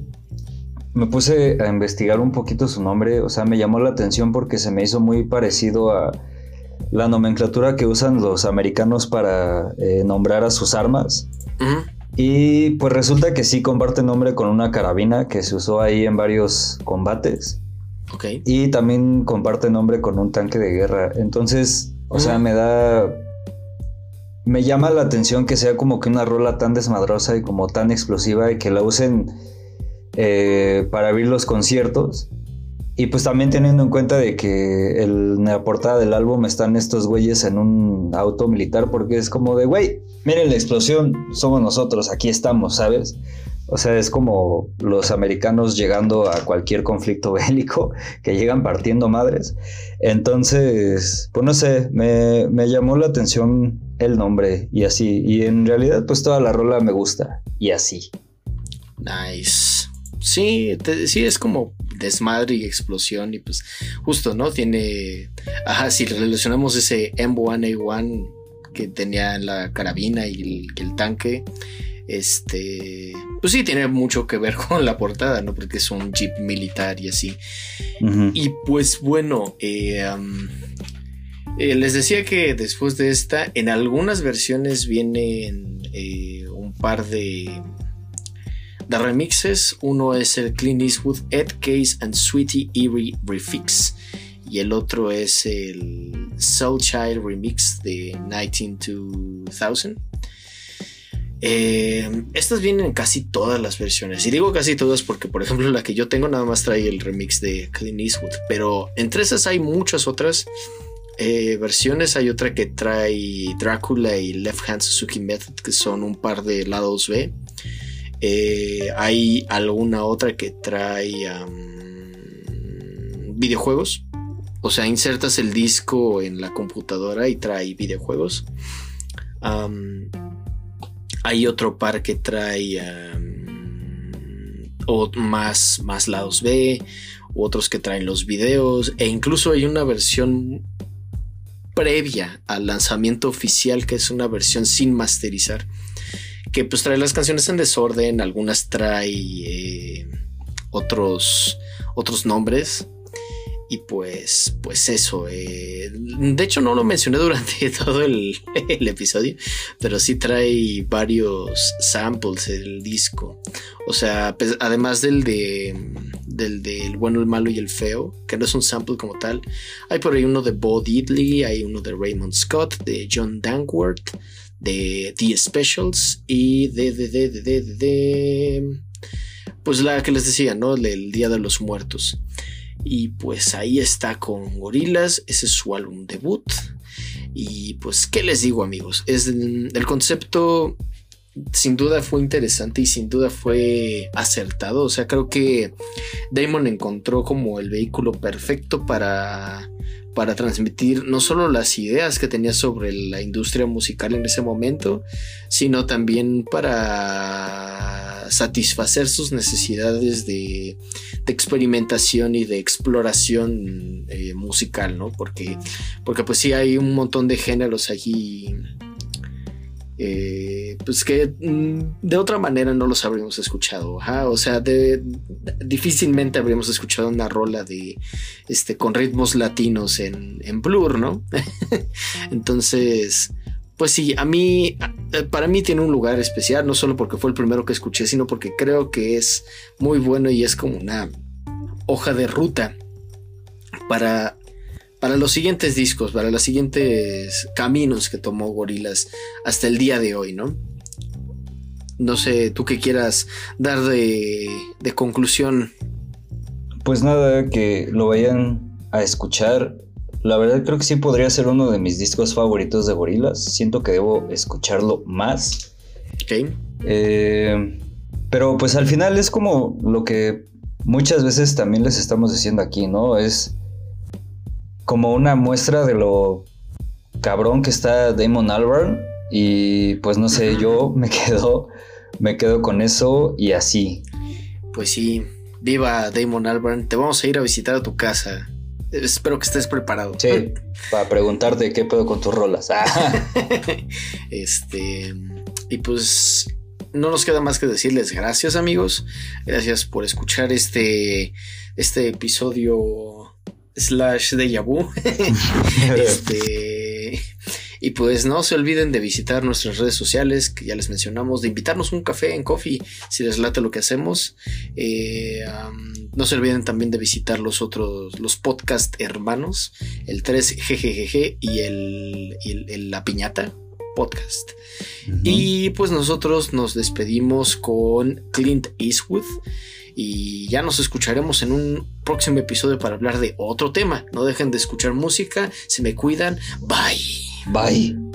me puse a investigar un poquito su nombre, o sea, me llamó la atención porque se me hizo muy parecido a la nomenclatura que usan los americanos para eh, nombrar a sus armas. Y pues resulta que sí comparte nombre con una carabina que se usó ahí en varios combates. Ok. Y también comparte nombre con un tanque de guerra. Entonces, o sea, me da... Me llama la atención que sea como que una rola tan desmadrosa y como tan explosiva y que la usen eh, para abrir los conciertos. Y pues también teniendo en cuenta de que en la portada del álbum están estos güeyes en un auto militar porque es como de, güey, miren la explosión, somos nosotros, aquí estamos, ¿sabes? O sea, es como los americanos llegando a cualquier conflicto <laughs> bélico, que llegan partiendo madres. Entonces, pues no sé, me, me llamó la atención el nombre y así. Y en realidad, pues toda la rola me gusta y así. Nice. Sí, te- sí, es como desmadre y explosión y pues justo, ¿no? Tiene, ajá, si relacionamos ese M1A1 que tenía la carabina y el, tanque, este, pues sí, tiene mucho que ver <laughs> con la portada, ¿no? Porque es un jeep militar y así. Y pues bueno, eh, eh, les decía que después de esta, en algunas versiones vienen eh, un par de, remixes. Uno es el Clint Eastwood Ed Case and Sweetie Eerie Refix. Y el otro es el Soul Child Remix de 192,000. Eh, estas vienen en casi todas las versiones. Y digo casi todas porque, por ejemplo, la que yo tengo nada más trae el remix de Clint Eastwood. Pero entre esas hay muchas otras eh, versiones. Hay otra que trae Drácula y Left Hand Suzuki Method, que son un par de lados B. Eh, hay alguna otra que trae videojuegos. O sea, insertas el disco en la computadora y trae videojuegos. Hay otro par que trae am, o más, más lados B, otros que traen los videos, e incluso hay una versión previa al lanzamiento oficial, que es una versión sin masterizar, que pues trae las canciones en desorden, algunas trae eh, otros, otros nombres. Y pues, pues eso. eh, de hecho, no lo mencioné durante <laughs> todo el, el episodio, pero sí trae varios samples el disco. O sea, pues, además del de del del bueno, el malo y el feo, que no es un sample como tal, hay por ahí uno de Bo Diddley, hay uno de Raymond Scott, de John Dankworth, de The Specials y de de de de de, de- de- pues la que les decía, ¿no? El Día de los Muertos. Y pues ahí está con Gorilas, ese es su álbum debut. Y pues, ¿qué les digo amigos? Es el concepto sin duda fue interesante y sin duda fue acertado. O sea, creo que Damon encontró como el vehículo perfecto para, para transmitir no solo las ideas que tenía sobre la industria musical en ese momento, sino también para satisfacer sus necesidades de, de experimentación y de exploración eh, musical, ¿no? Porque, porque pues sí hay un montón de géneros allí eh, pues que mm, de otra manera no los habríamos escuchado. ajá, O sea, difícilmente habríamos escuchado una rola de este con ritmos latinos en, en Blur, ¿no? <laughs> Entonces, pues sí, a mí, eh, para mí tiene un lugar especial, no solo porque fue el primero que escuché, sino porque creo que es muy bueno y es como una hoja de ruta para para los siguientes discos, para los siguientes caminos que tomó Gorilas hasta el día de hoy, ¿no? No sé, tú qué quieras dar de, de conclusión. Pues nada, que lo vayan a escuchar. La verdad creo que sí podría ser uno de mis discos favoritos de Gorilas. Siento que debo escucharlo más. ¿Ok? Eh, pero pues al final es como lo que muchas veces también les estamos diciendo aquí, ¿no? Es como una muestra de lo cabrón que está Damon Albarn y pues no sé, yo me <laughs> quedo me quedo con eso y así. Pues sí, viva Damon Albarn. Te vamos a ir a visitar a tu casa. Espero que estés preparado. Sí, para preguntarte qué pedo con tus rolas. Ah. <laughs> este, y pues no nos queda más que decirles gracias amigos. Gracias por escuchar este, este episodio slash de vu. <laughs> este, y pues no se olviden de visitar nuestras redes sociales, que ya les mencionamos, de invitarnos un café en Coffee si les late lo que hacemos. Eh, um, no se olviden también de visitar los otros, los podcast hermanos, el 3GGGG y el, y el- el La Piñata podcast. Y pues nosotros nos despedimos con Clint Eastwood y ya nos escucharemos en un próximo episodio para hablar de otro tema. No dejen de escuchar música, se me cuidan, bye. Bye.